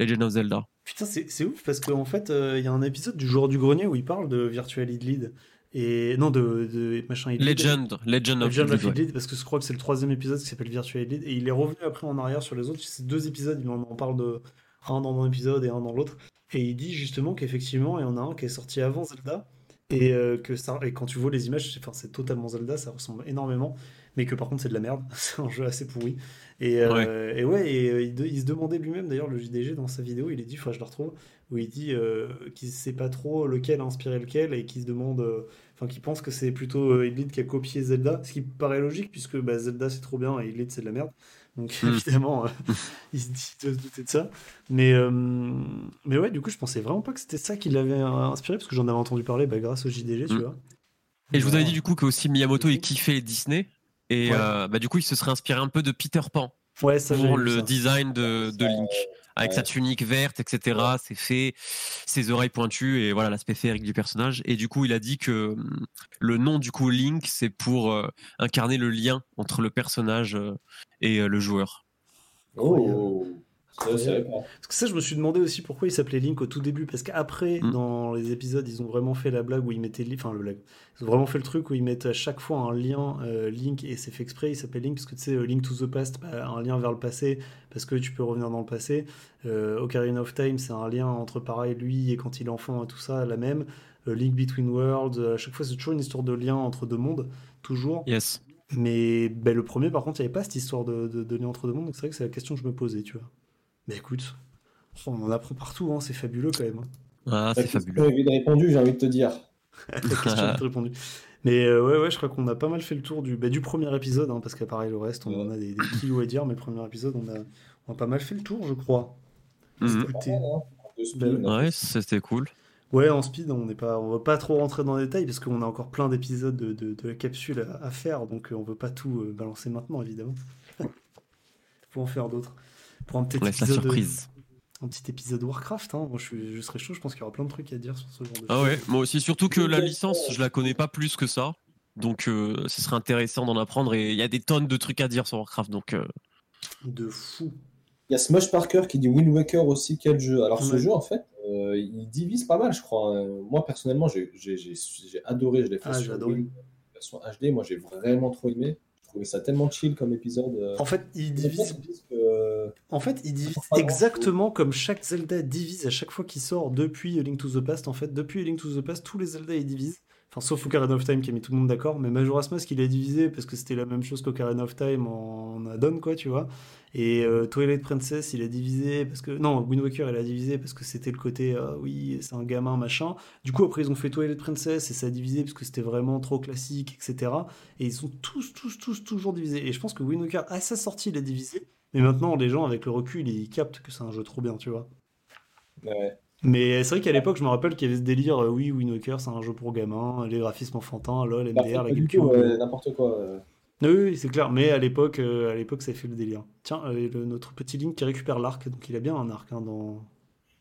Legend of Zelda. Putain, c'est ouf parce qu'en fait, euh, il y a un épisode du joueur du grenier où il parle de Virtual Idlid. Et non, de, de machin. Legend, Legend of Legend of ouais. Idlid, parce que je crois que c'est le troisième épisode qui s'appelle Virtual Idlid. Et il est revenu après en arrière sur les autres. C'est deux épisodes, il en, en parle de un dans un épisode et un dans l'autre. Et il dit justement qu'effectivement, il y en a un qui est sorti avant Zelda. Et, euh, que ça, et quand tu vois les images, c'est totalement Zelda, ça ressemble énormément. Mais que par contre, c'est de la merde. c'est un jeu assez pourri. Et euh, et ouais, et euh, il, de- il se demandait lui-même, d'ailleurs, le JDG, dans sa vidéo, il est dit, faudrait que je le retrouve, où il dit euh, qu'il sait pas trop lequel a inspiré lequel et qu'il se demande, enfin, qu'il pense que c'est plutôt Idlid qui a copié Zelda, ce qui paraît logique, puisque bah, Zelda c'est trop bien et Idlid c'est de la merde. Donc Mm. évidemment, euh, il se dit de se douter de ça. Mais, euh, mais ouais, du coup, je pensais vraiment pas que c'était ça qui l'avait euh, inspiré, parce que j'en avais entendu parler bah, grâce au JDG, tu Mm. vois. Et je vous avais dit du coup que aussi Miyamoto il kiffait Disney et Ouais. euh, bah, du coup il se serait inspiré un peu de Peter Pan Ouais, ça, j'avais pour le ça. design de, de Link avec ouais. sa tunique verte etc c'est fait ses oreilles pointues et voilà l'aspect féerique du personnage. Et du coup il a dit que hum, le nom du coup Link c'est pour euh, incarner le lien entre le personnage euh, et euh, le joueur. Oh, ça. Parce que ça, je me suis demandé aussi pourquoi il s'appelait Link au tout début. Parce qu'après, Mm. dans les épisodes, ils ont vraiment fait la blague où ils mettaient. Enfin, le blague. Ils ont vraiment fait le truc où ils mettent à chaque fois un lien euh, Link et c'est fait exprès. Il s'appelle Link parce que tu sais, euh, Link to the Past, bah, un lien vers le passé parce que tu peux revenir dans le passé. Euh, Ocarina of Time, c'est un lien entre pareil, lui et quand il est enfant et tout ça, la même. Euh, Link Between Worlds, à chaque fois, c'est toujours une histoire de lien entre deux mondes, toujours. yes Mais ben, le premier, par contre, il n'y avait pas cette histoire de, de, de lien entre deux mondes, donc c'est vrai que c'est la question que je me posais, tu vois. Mais écoute, on en apprend partout, hein, c'est fabuleux quand même. hein. ah c'est fabuleux est vite répondue, j'ai envie de te dire. La question est répondue. Mais euh, ouais, ouais, je crois qu'on a pas mal fait le tour du, bah, du premier épisode, hein, parce qu'à le reste, on en a des, des kilos à dire, mais le premier épisode, on a, on a pas mal fait le tour, je crois. Mhm. Hein. A ouais c'était cool Ouais, en speed, on n'est pas, on va pas trop rentrer dans les détails parce qu'on a encore plein d'épisodes de, de, de la capsule à, à faire, donc euh, on veut pas tout euh, balancer maintenant, évidemment. Faut en faire d'autres. Pour un petit on laisse la épisode, surprise un petit épisode Warcraft, hein. Moi, je, suis, je serais chaud, je pense qu'il y aura plein de trucs à dire sur ce genre de ah choses. ouais moi aussi surtout que la licence je la connais pas plus que ça donc euh, ce serait intéressant d'en apprendre et il y a des tonnes de trucs à dire sur Warcraft donc euh, De fou. Il y a Smush Parker qui dit Wind Waker aussi, quel jeu Alors ce Ouais. jeu, en fait, euh, euh, il divise pas mal, je crois. Moi, personnellement, j'ai adoré. Je l'ai fait Ah, j'ai sur adoré. Wii, version HD. Moi, j'ai vraiment trop aimé. Ça tellement chill comme épisode. euh. En fait, il divise que- En fait, il divise exactement comme chaque Zelda divise à chaque fois qu'il sort depuis Link to the Past. En fait, depuis Link to the Past, tous les Zelda ils divisent. Enfin, sauf Ocarina of Time qui a mis tout le monde d'accord, mais Majora's Mask il a divisé parce que c'était la même chose qu'Ocarina of Time en add-on, quoi, tu vois. Et euh, Twilight Princess il a divisé parce que. Non, Wind Waker il a divisé parce que c'était le côté, ah oui, c'est un gamin, machin. Du coup, après, ils ont fait Twilight Princess et ça a divisé parce que c'était vraiment trop classique, etc. Et ils sont tous, tous, tous, toujours divisés. Et je pense que Wind Waker, à sa sortie, il a divisé. Mais maintenant, les gens, avec le recul, ils captent que c'est un jeu trop bien, tu vois. Ouais. Mais c'est vrai qu'à l'époque, je me rappelle qu'il y avait ce délire, euh, oui, Wind Waker, c'est un jeu pour gamins, les graphismes enfantins, LOL, Bah, MDR, la GameCube. ouais, n'importe quoi. euh. Oui, oui, c'est clair. Mais à l'époque, euh, à l'époque, ça fait le délire. Tiens, euh, le- notre petit Link qui récupère l'arc, donc il a bien un arc hein, dans,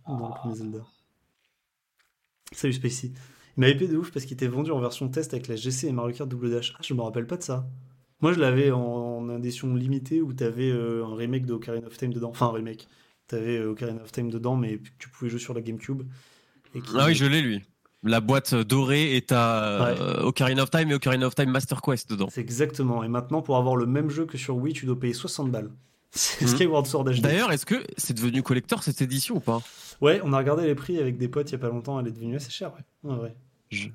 dans le premier Zelda. Salut Spacey. Il m'a épé de ouf parce qu'il était vendu en version test avec la GC et Mario Kart Double Dash. Ah, je me rappelle pas de ça. Moi, je l'avais en, en édition limitée où t'avais un remake de Ocarina of Time dedans. Enfin, un remake. T'avais euh, Ocarina of Time dedans, mais tu pouvais jouer sur la GameCube. Et qui- Ah oui, je l'ai lui. La boîte dorée est à euh, Ocarina of Time et Ocarina of Time Master Quest dedans. C'est exactement. Et maintenant, pour avoir le même jeu que sur Wii, tu dois payer 60 balles. C'est Mhm. Skyward Sword HD. D'ailleurs, est-ce que c'est devenu collector cette édition ou pas? Ouais, on a regardé les prix avec des potes il y a pas longtemps, elle est devenue assez chère, ouais. Ouais, ouais. Je-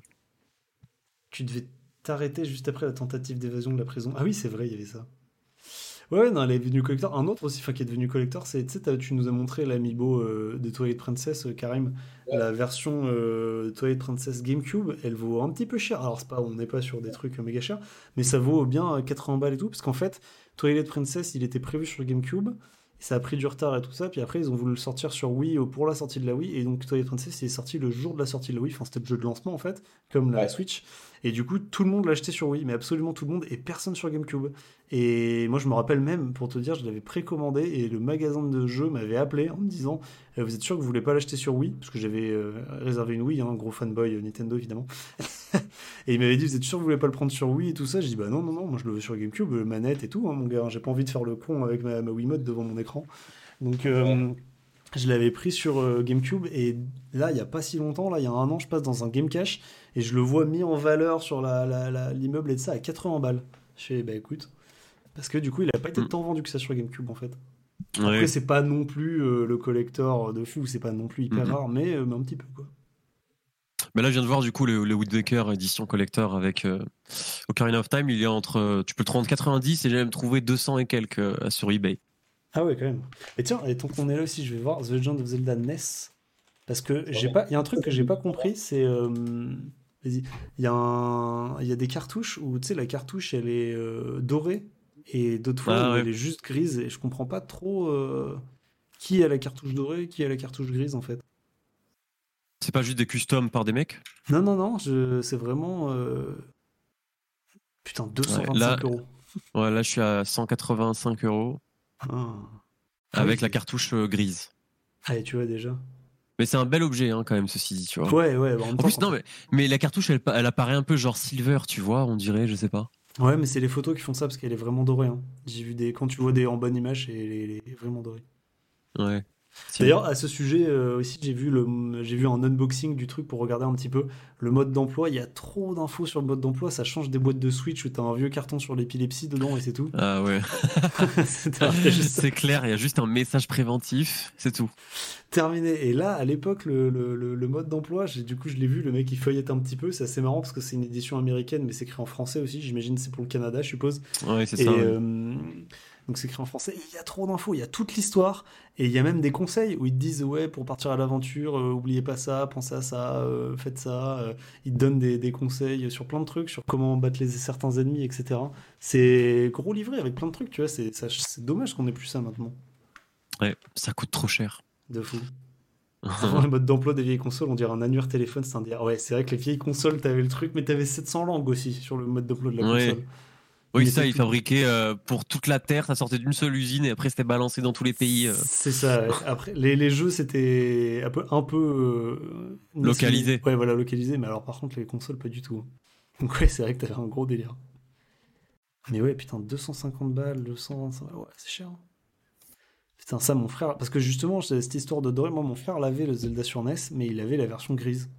Tu devais t'arrêter juste après la tentative d'évasion de la prison. Ah oui, c'est vrai, il y avait ça. Ouais, non, elle est devenue collector. Un autre aussi, enfin, qui est devenu collector, c'est, tu sais, tu nous as montré l'amiibo euh, de Twilight Princess, euh, Karim. Ouais. La version euh, Twilight Princess GameCube, elle vaut un petit peu cher. Alors, c'est pas, on n'est pas sur des trucs euh, méga chers, mais ça vaut bien euh, 80 balles et tout, parce qu'en fait, Twilight Princess, il était prévu sur GameCube, ça a pris du retard et tout ça, puis après, ils ont voulu le sortir sur Wii euh, pour la sortie de la Wii, et donc Twilight Princess, il est sorti le jour de la sortie de la Wii, enfin, c'était le jeu de lancement, en fait, comme la Ouais. Switch. Et du coup, tout le monde l'a acheté sur Wii, mais absolument tout le monde, et personne sur GameCube. Et moi, je me rappelle même, pour te dire, je l'avais précommandé, et le magasin de jeux m'avait appelé en me disant euh, Vous êtes sûr que vous voulez pas l'acheter sur Wii? Parce que j'avais euh, réservé une Wii, hein, gros fanboy euh, Nintendo évidemment. et il m'avait dit Vous êtes sûr que vous voulez pas le prendre sur Wii et tout ça? J'ai dit Bah non, non, non, moi je le veux sur GameCube, manette et tout, hein, mon gars. J'ai pas envie de faire le con avec ma, ma Wiimote devant mon écran. Donc. je l'avais pris sur GameCube et là, il y a pas si longtemps, là, il y a un an, je passe dans un Game Cache et je le vois mis en valeur sur l'immeuble et de ça à 80 balles. Je fais, bah écoute, parce que du coup, il a pas été Mm. tant vendu que ça sur GameCube en fait. Ouais. Après, c'est pas non plus euh, le collector de fou, c'est pas non plus hyper rare, mais, euh, mais un petit peu quoi. Mais là, je viens de voir du coup le, le Wind Waker édition collector avec euh, Ocarina of Time. Il est entre. Tu peux le trouver entre 90 et j'ai même trouvé 200 et quelques sur eBay. Ah ouais, quand même. Et tiens, et tant qu'on est là aussi, je vais voir The Legend of Zelda NES. Parce que j'ai Ouais. pas, il y a un truc que j'ai pas compris, c'est, vas-y, il y a un, y a des cartouches où tu sais la cartouche elle est euh, dorée et d'autres fois Ah ouais. elle est juste grise et je comprends pas trop euh, qui a la cartouche dorée, qui a la cartouche grise en fait. C'est pas juste des customs par des mecs? Non non non, je, c'est vraiment euh, putain 225 là- euros. Ouais, là, je suis à 185 euros Ah. Ah avec oui, la cartouche grise. Ah et tu vois déjà. Mais c'est un bel objet hein, quand même, ceci dit, tu vois. Ouais ouais. bah, en même En temps, plus, non, mais, mais la cartouche, elle, elle apparaît un peu genre silver, tu vois, on dirait, je sais pas. Ouais, mais c'est les photos qui font ça parce qu'elle est vraiment dorée. hein. J'ai vu des quand tu vois des en bonne image, elle est, elle est vraiment dorée. Ouais. D'ailleurs, à ce sujet euh, aussi, j'ai vu le j'ai vu un unboxing du truc pour regarder un petit peu le mode d'emploi. Il y a trop d'infos sur le mode d'emploi. Ça change des boîtes de Switch où t'as un vieux carton sur l'épilepsie dedans et c'est tout. Ah ouais. C'est clair, il y a juste un message préventif, c'est tout. terminé. Et là, à l'époque, le, le- le- le mode d'emploi, j'ai- du coup, je l'ai vu. Le mec, il feuillette un petit peu. C'est assez marrant parce que c'est une édition américaine, mais c'est écrit en français aussi. J'imagine c'est pour le Canada, je suppose. Ouais, c'est Et ça. ouais. euh, donc c'est écrit en français. Il y a trop d'infos, il y a toute l'histoire. Et il y a même des conseils où ils te disent ouais pour partir à l'aventure, euh, oubliez pas ça, pensez à ça, euh, faites ça. euh, ils te donnent des, des conseils sur plein de trucs, sur comment battre les certains ennemis, etc. C'est gros livret avec plein de trucs, tu vois. C'est dommage qu'on ait plus ça maintenant. Ouais, ça coûte trop cher. De fou. Le mode d'emploi des vieilles consoles, on dirait un annuaire téléphone, c'est un dire. Ouais, c'est vrai que les vieilles consoles, t'avais le truc, mais t'avais 700 langues aussi sur le mode d'emploi de la Ouais. Oui, ça, tout. fabriquaient euh, pour toute la Terre, ça sortait d'une seule usine et après c'était balancé dans tous les pays. euh. C'est ça. Après, les, les jeux, c'était un peu, un peu euh, Localisé. Ouais, voilà, localisé. Mais alors, par contre, les consoles, pas du tout. Donc, ouais, c'est vrai que t'avais un gros délire. Mais ouais, putain, 250 balles, 225 balles, ouais, c'est cher. Putain, ça, mon frère. Parce que justement, cette histoire de doré, moi, mon frère l'avait le Zelda sur NES, mais il avait la version grise.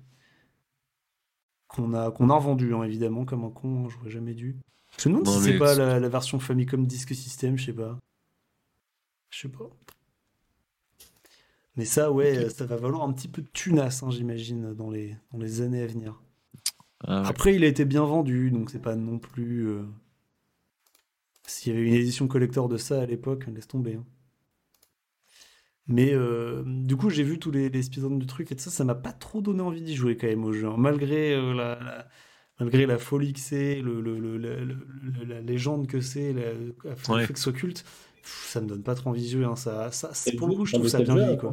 Qu'on a, qu'on a revendu, hein, évidemment, comme un con, hein, j'aurais jamais dû. Je me demande si c'est pas la, la version Famicom Disk System, je sais pas. Je sais pas. Mais ça, ouais, ça va valoir un petit peu de tunasse, hein, j'imagine, dans les, dans les années à venir. Ah ouais. Après, il a été bien vendu, donc c'est pas non plus. euh, S'il y avait une édition collector de ça à l'époque, laisse tomber. hein. Mais euh, du coup, j'ai vu tous les, les speedruns du truc et tout ça, ça m'a pas trop donné envie d'y jouer quand même au jeu. hein. Malgré, euh, la, la- malgré la folie que c'est, le, le- le- le- le- la légende que c'est, la- le Ouais. fait que ce soit culte, pff, ça me donne pas trop envie de jouer. hein. Ça, ça, pour le coup, je trouve ça bien vieilli. Quoi.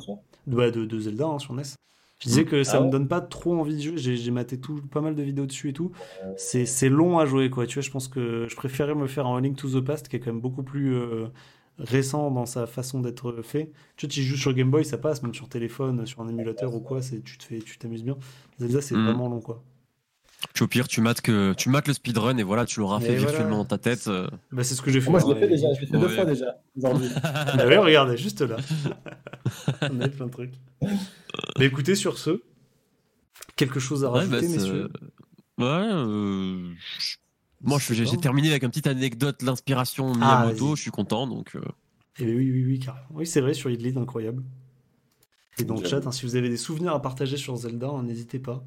Ouais, de, de Zelda hein, sur NES. Je disais que ça Ah me donne pas trop envie de jouer. J'ai j'ai maté tout, pas mal de vidéos dessus et tout. C'est c'est long à jouer, quoi. Tu vois, je pense que je préférais me faire un Link to the Past qui est quand même beaucoup plus euh, récent dans sa façon d'être fait. Tu vois, tu joues sur Game Boy, ça passe, même sur téléphone, sur un émulateur ou quoi, c'est tu te fais, tu t'amuses bien. Zelda, c'est Mhm. vraiment long, quoi. Puis au pire, tu mates, que, tu mates le speedrun et voilà, tu l'auras fait voilà. virtuellement dans ta tête. euh. Bah, c'est ce que j'ai fait. Moi, je l'ai fait déjà, je l'ai fait deux Ouais. fois déjà, aujourd'hui. Bah ouais, regardez, juste là. On a plein de trucs. Mais écoutez, sur ce, quelque chose à Ouais, rajouter, bah, messieurs Ouais, euh, Moi, j'ai terminé avec une petite anecdote, l'inspiration Ah, Miyamoto, vas-y. je suis content. Donc, euh, Eh bien, oui, oui, oui, carrément. Oui, c'est vrai, sur Idlid, incroyable. Et dans le chat, hein, si vous avez des souvenirs à partager sur Zelda, hein, n'hésitez pas.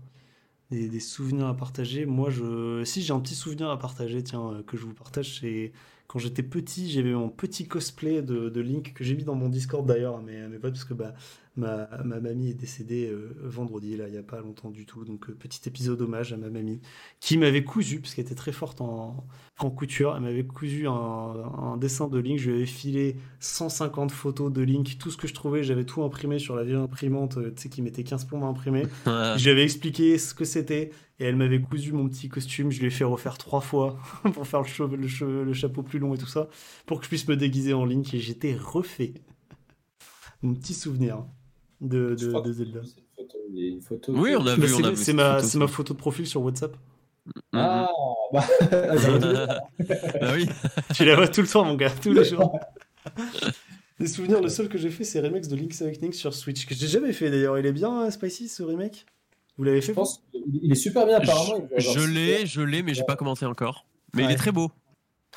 Des, souvenirs à partager. Moi, je, si j'ai un petit souvenir à partager, tiens, euh, que je vous partage, c'est quand j'étais petit, j'avais mon petit cosplay de, de Link que j'ai mis dans mon Discord d'ailleurs à mes, à mes potes, parce que bah, ma, ma mamie est décédée euh, vendredi, là, il n'y a pas longtemps du tout. Donc, euh, petit épisode hommage à ma mamie, qui m'avait cousu, parce qu'elle était très forte en, en couture, elle m'avait cousu un, un dessin de Link, je lui avais filé 150 photos de Link, tout ce que je trouvais, j'avais tout imprimé sur la vieille imprimante, euh, tu sais, qui mettait 15 plombs à imprimer. J'avais expliqué ce que c'était et elle m'avait cousu mon petit costume. Je lui ai fait refaire trois fois pour faire le, cheveu- le, cheveu- le chapeau plus long et tout ça pour que je puisse me déguiser en Link et j'étais refait. Mon petit souvenir de, Zelda. c'est une photo- il y a une photo Oui, on a Bah, vu, on c'est a ma, photo, c'est ma ça. photo de profil sur WhatsApp. Ah, bah, j'aurais dû le faire. Ah oui. Tu la vois tout le temps, mon gars, tous les jours. Les souvenirs, le seul que j'ai fait, c'est remix de Link's Awakening sur Switch, que j'ai jamais fait d'ailleurs. Il est bien, euh, Spicy, ce remake? Vous l'avez fait je pense qu'il est super bien apparemment. il Je, l'ai, je l'ai, mais j'ai pas commencé encore. Mais il Ouais. est très beau.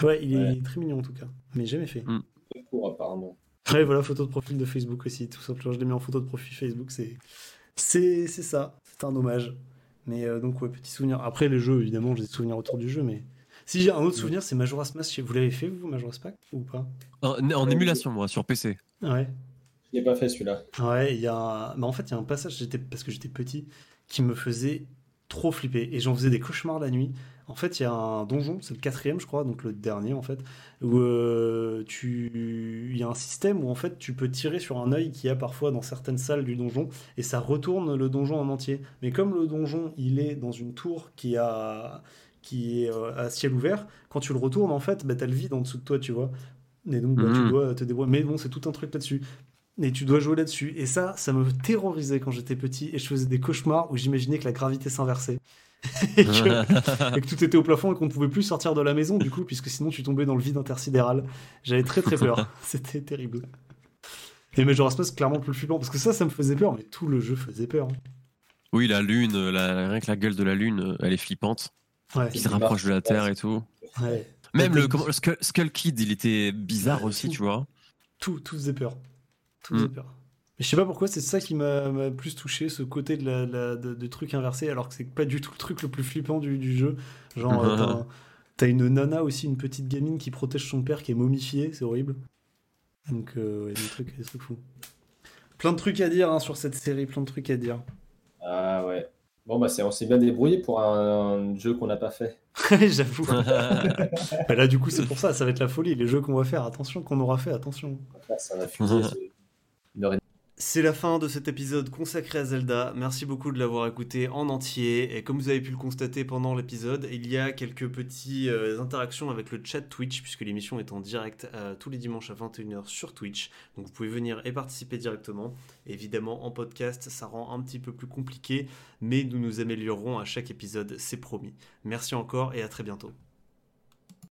Ouais, il est Ouais. très mignon en tout cas, mais jamais fait. heures pour, apparemment. Ouais, voilà, photo de profil de Facebook aussi, tout simplement. Je l'ai mis en photo de profil Facebook, c'est c'est c'est ça, c'est un hommage. Mais euh, donc ouais, petit souvenir. Après les jeux, évidemment, j'ai des souvenirs autour du jeu, mais si j'ai un autre souvenir, c'est Majora's Mask. Vous l'avez fait vous, Majora's Mask ou pas? En, en émulation, moi, sur PC. Ouais. Je l'ai pas fait celui-là. Ouais, il y a un... bah, en fait, il y a un passage, j'étais... parce que j'étais petit, qui me faisait trop flipper. Et j'en faisais des cauchemars la nuit. En fait, il y a un donjon, c'est le quatrième, je crois, donc le dernier, en fait, où euh, tu... il y a un système où, en fait, tu peux tirer sur un œil qu'il y a parfois dans certaines salles du donjon, et ça retourne le donjon en entier. Mais comme le donjon, il est dans une tour qui a qui est euh, à ciel ouvert, quand tu le retournes, en fait, bah, t'as le vide en dessous de toi, tu vois. Et donc, bah, tu Mhm. dois te débrouiller. Mais bon, c'est tout un truc là-dessus. Et tu dois jouer là-dessus. Et ça, ça me terrorisait quand j'étais petit. Et je faisais des cauchemars où j'imaginais que la gravité s'inversait. et, que, et que tout était au plafond et qu'on ne pouvait plus sortir de la maison, du coup, puisque sinon tu tombais dans le vide intersidéral. J'avais très très peur. C'était terrible. Et Majora's Mask, clairement plus flippant. Parce que ça, ça me faisait peur. Mais tout le jeu faisait peur. Oui, la lune, la, rien que la gueule de la lune, elle est flippante. Ouais. Qui se rapproche de la Terre et tout. ouais. Même le, comment, Skull, Skull Kid, il était bizarre Ouais, aussi, tout. tu vois. Tout, tout faisait peur. Tout Mm. faisait peur. Mais je sais pas pourquoi, c'est ça qui m'a plus touché, ce côté de la, la- de, de truc inversé, alors que c'est pas du tout le truc le plus flippant du, du jeu. Genre, euh, t'as- une nana aussi, une petite gamine qui protège son père qui est momifié, c'est horrible. Donc, euh, ouais, des trucs, des trucs fous. Plein de trucs à dire hein, sur cette série, plein de trucs à dire. Ah ouais. Bon, bah, c'est- on s'est bien débrouillé pour un, un jeu qu'on n'a pas fait. J'avoue. Bah là, du coup, c'est pour ça, ça va être la folie. Les jeux qu'on va faire, attention, qu'on aura fait, attention. Là, ça va fuser. C'est la fin de cet épisode consacré à Zelda. Merci beaucoup de l'avoir écouté en entier. Et comme vous avez pu le constater pendant l'épisode, il y a quelques petites interactions avec le chat Twitch, puisque l'émission est en direct euh, tous les dimanches à 21h sur Twitch. Donc vous pouvez venir et participer directement. Évidemment, en podcast, ça rend un petit peu plus compliqué, mais nous nous améliorerons à chaque épisode, c'est promis. Merci encore et à très bientôt.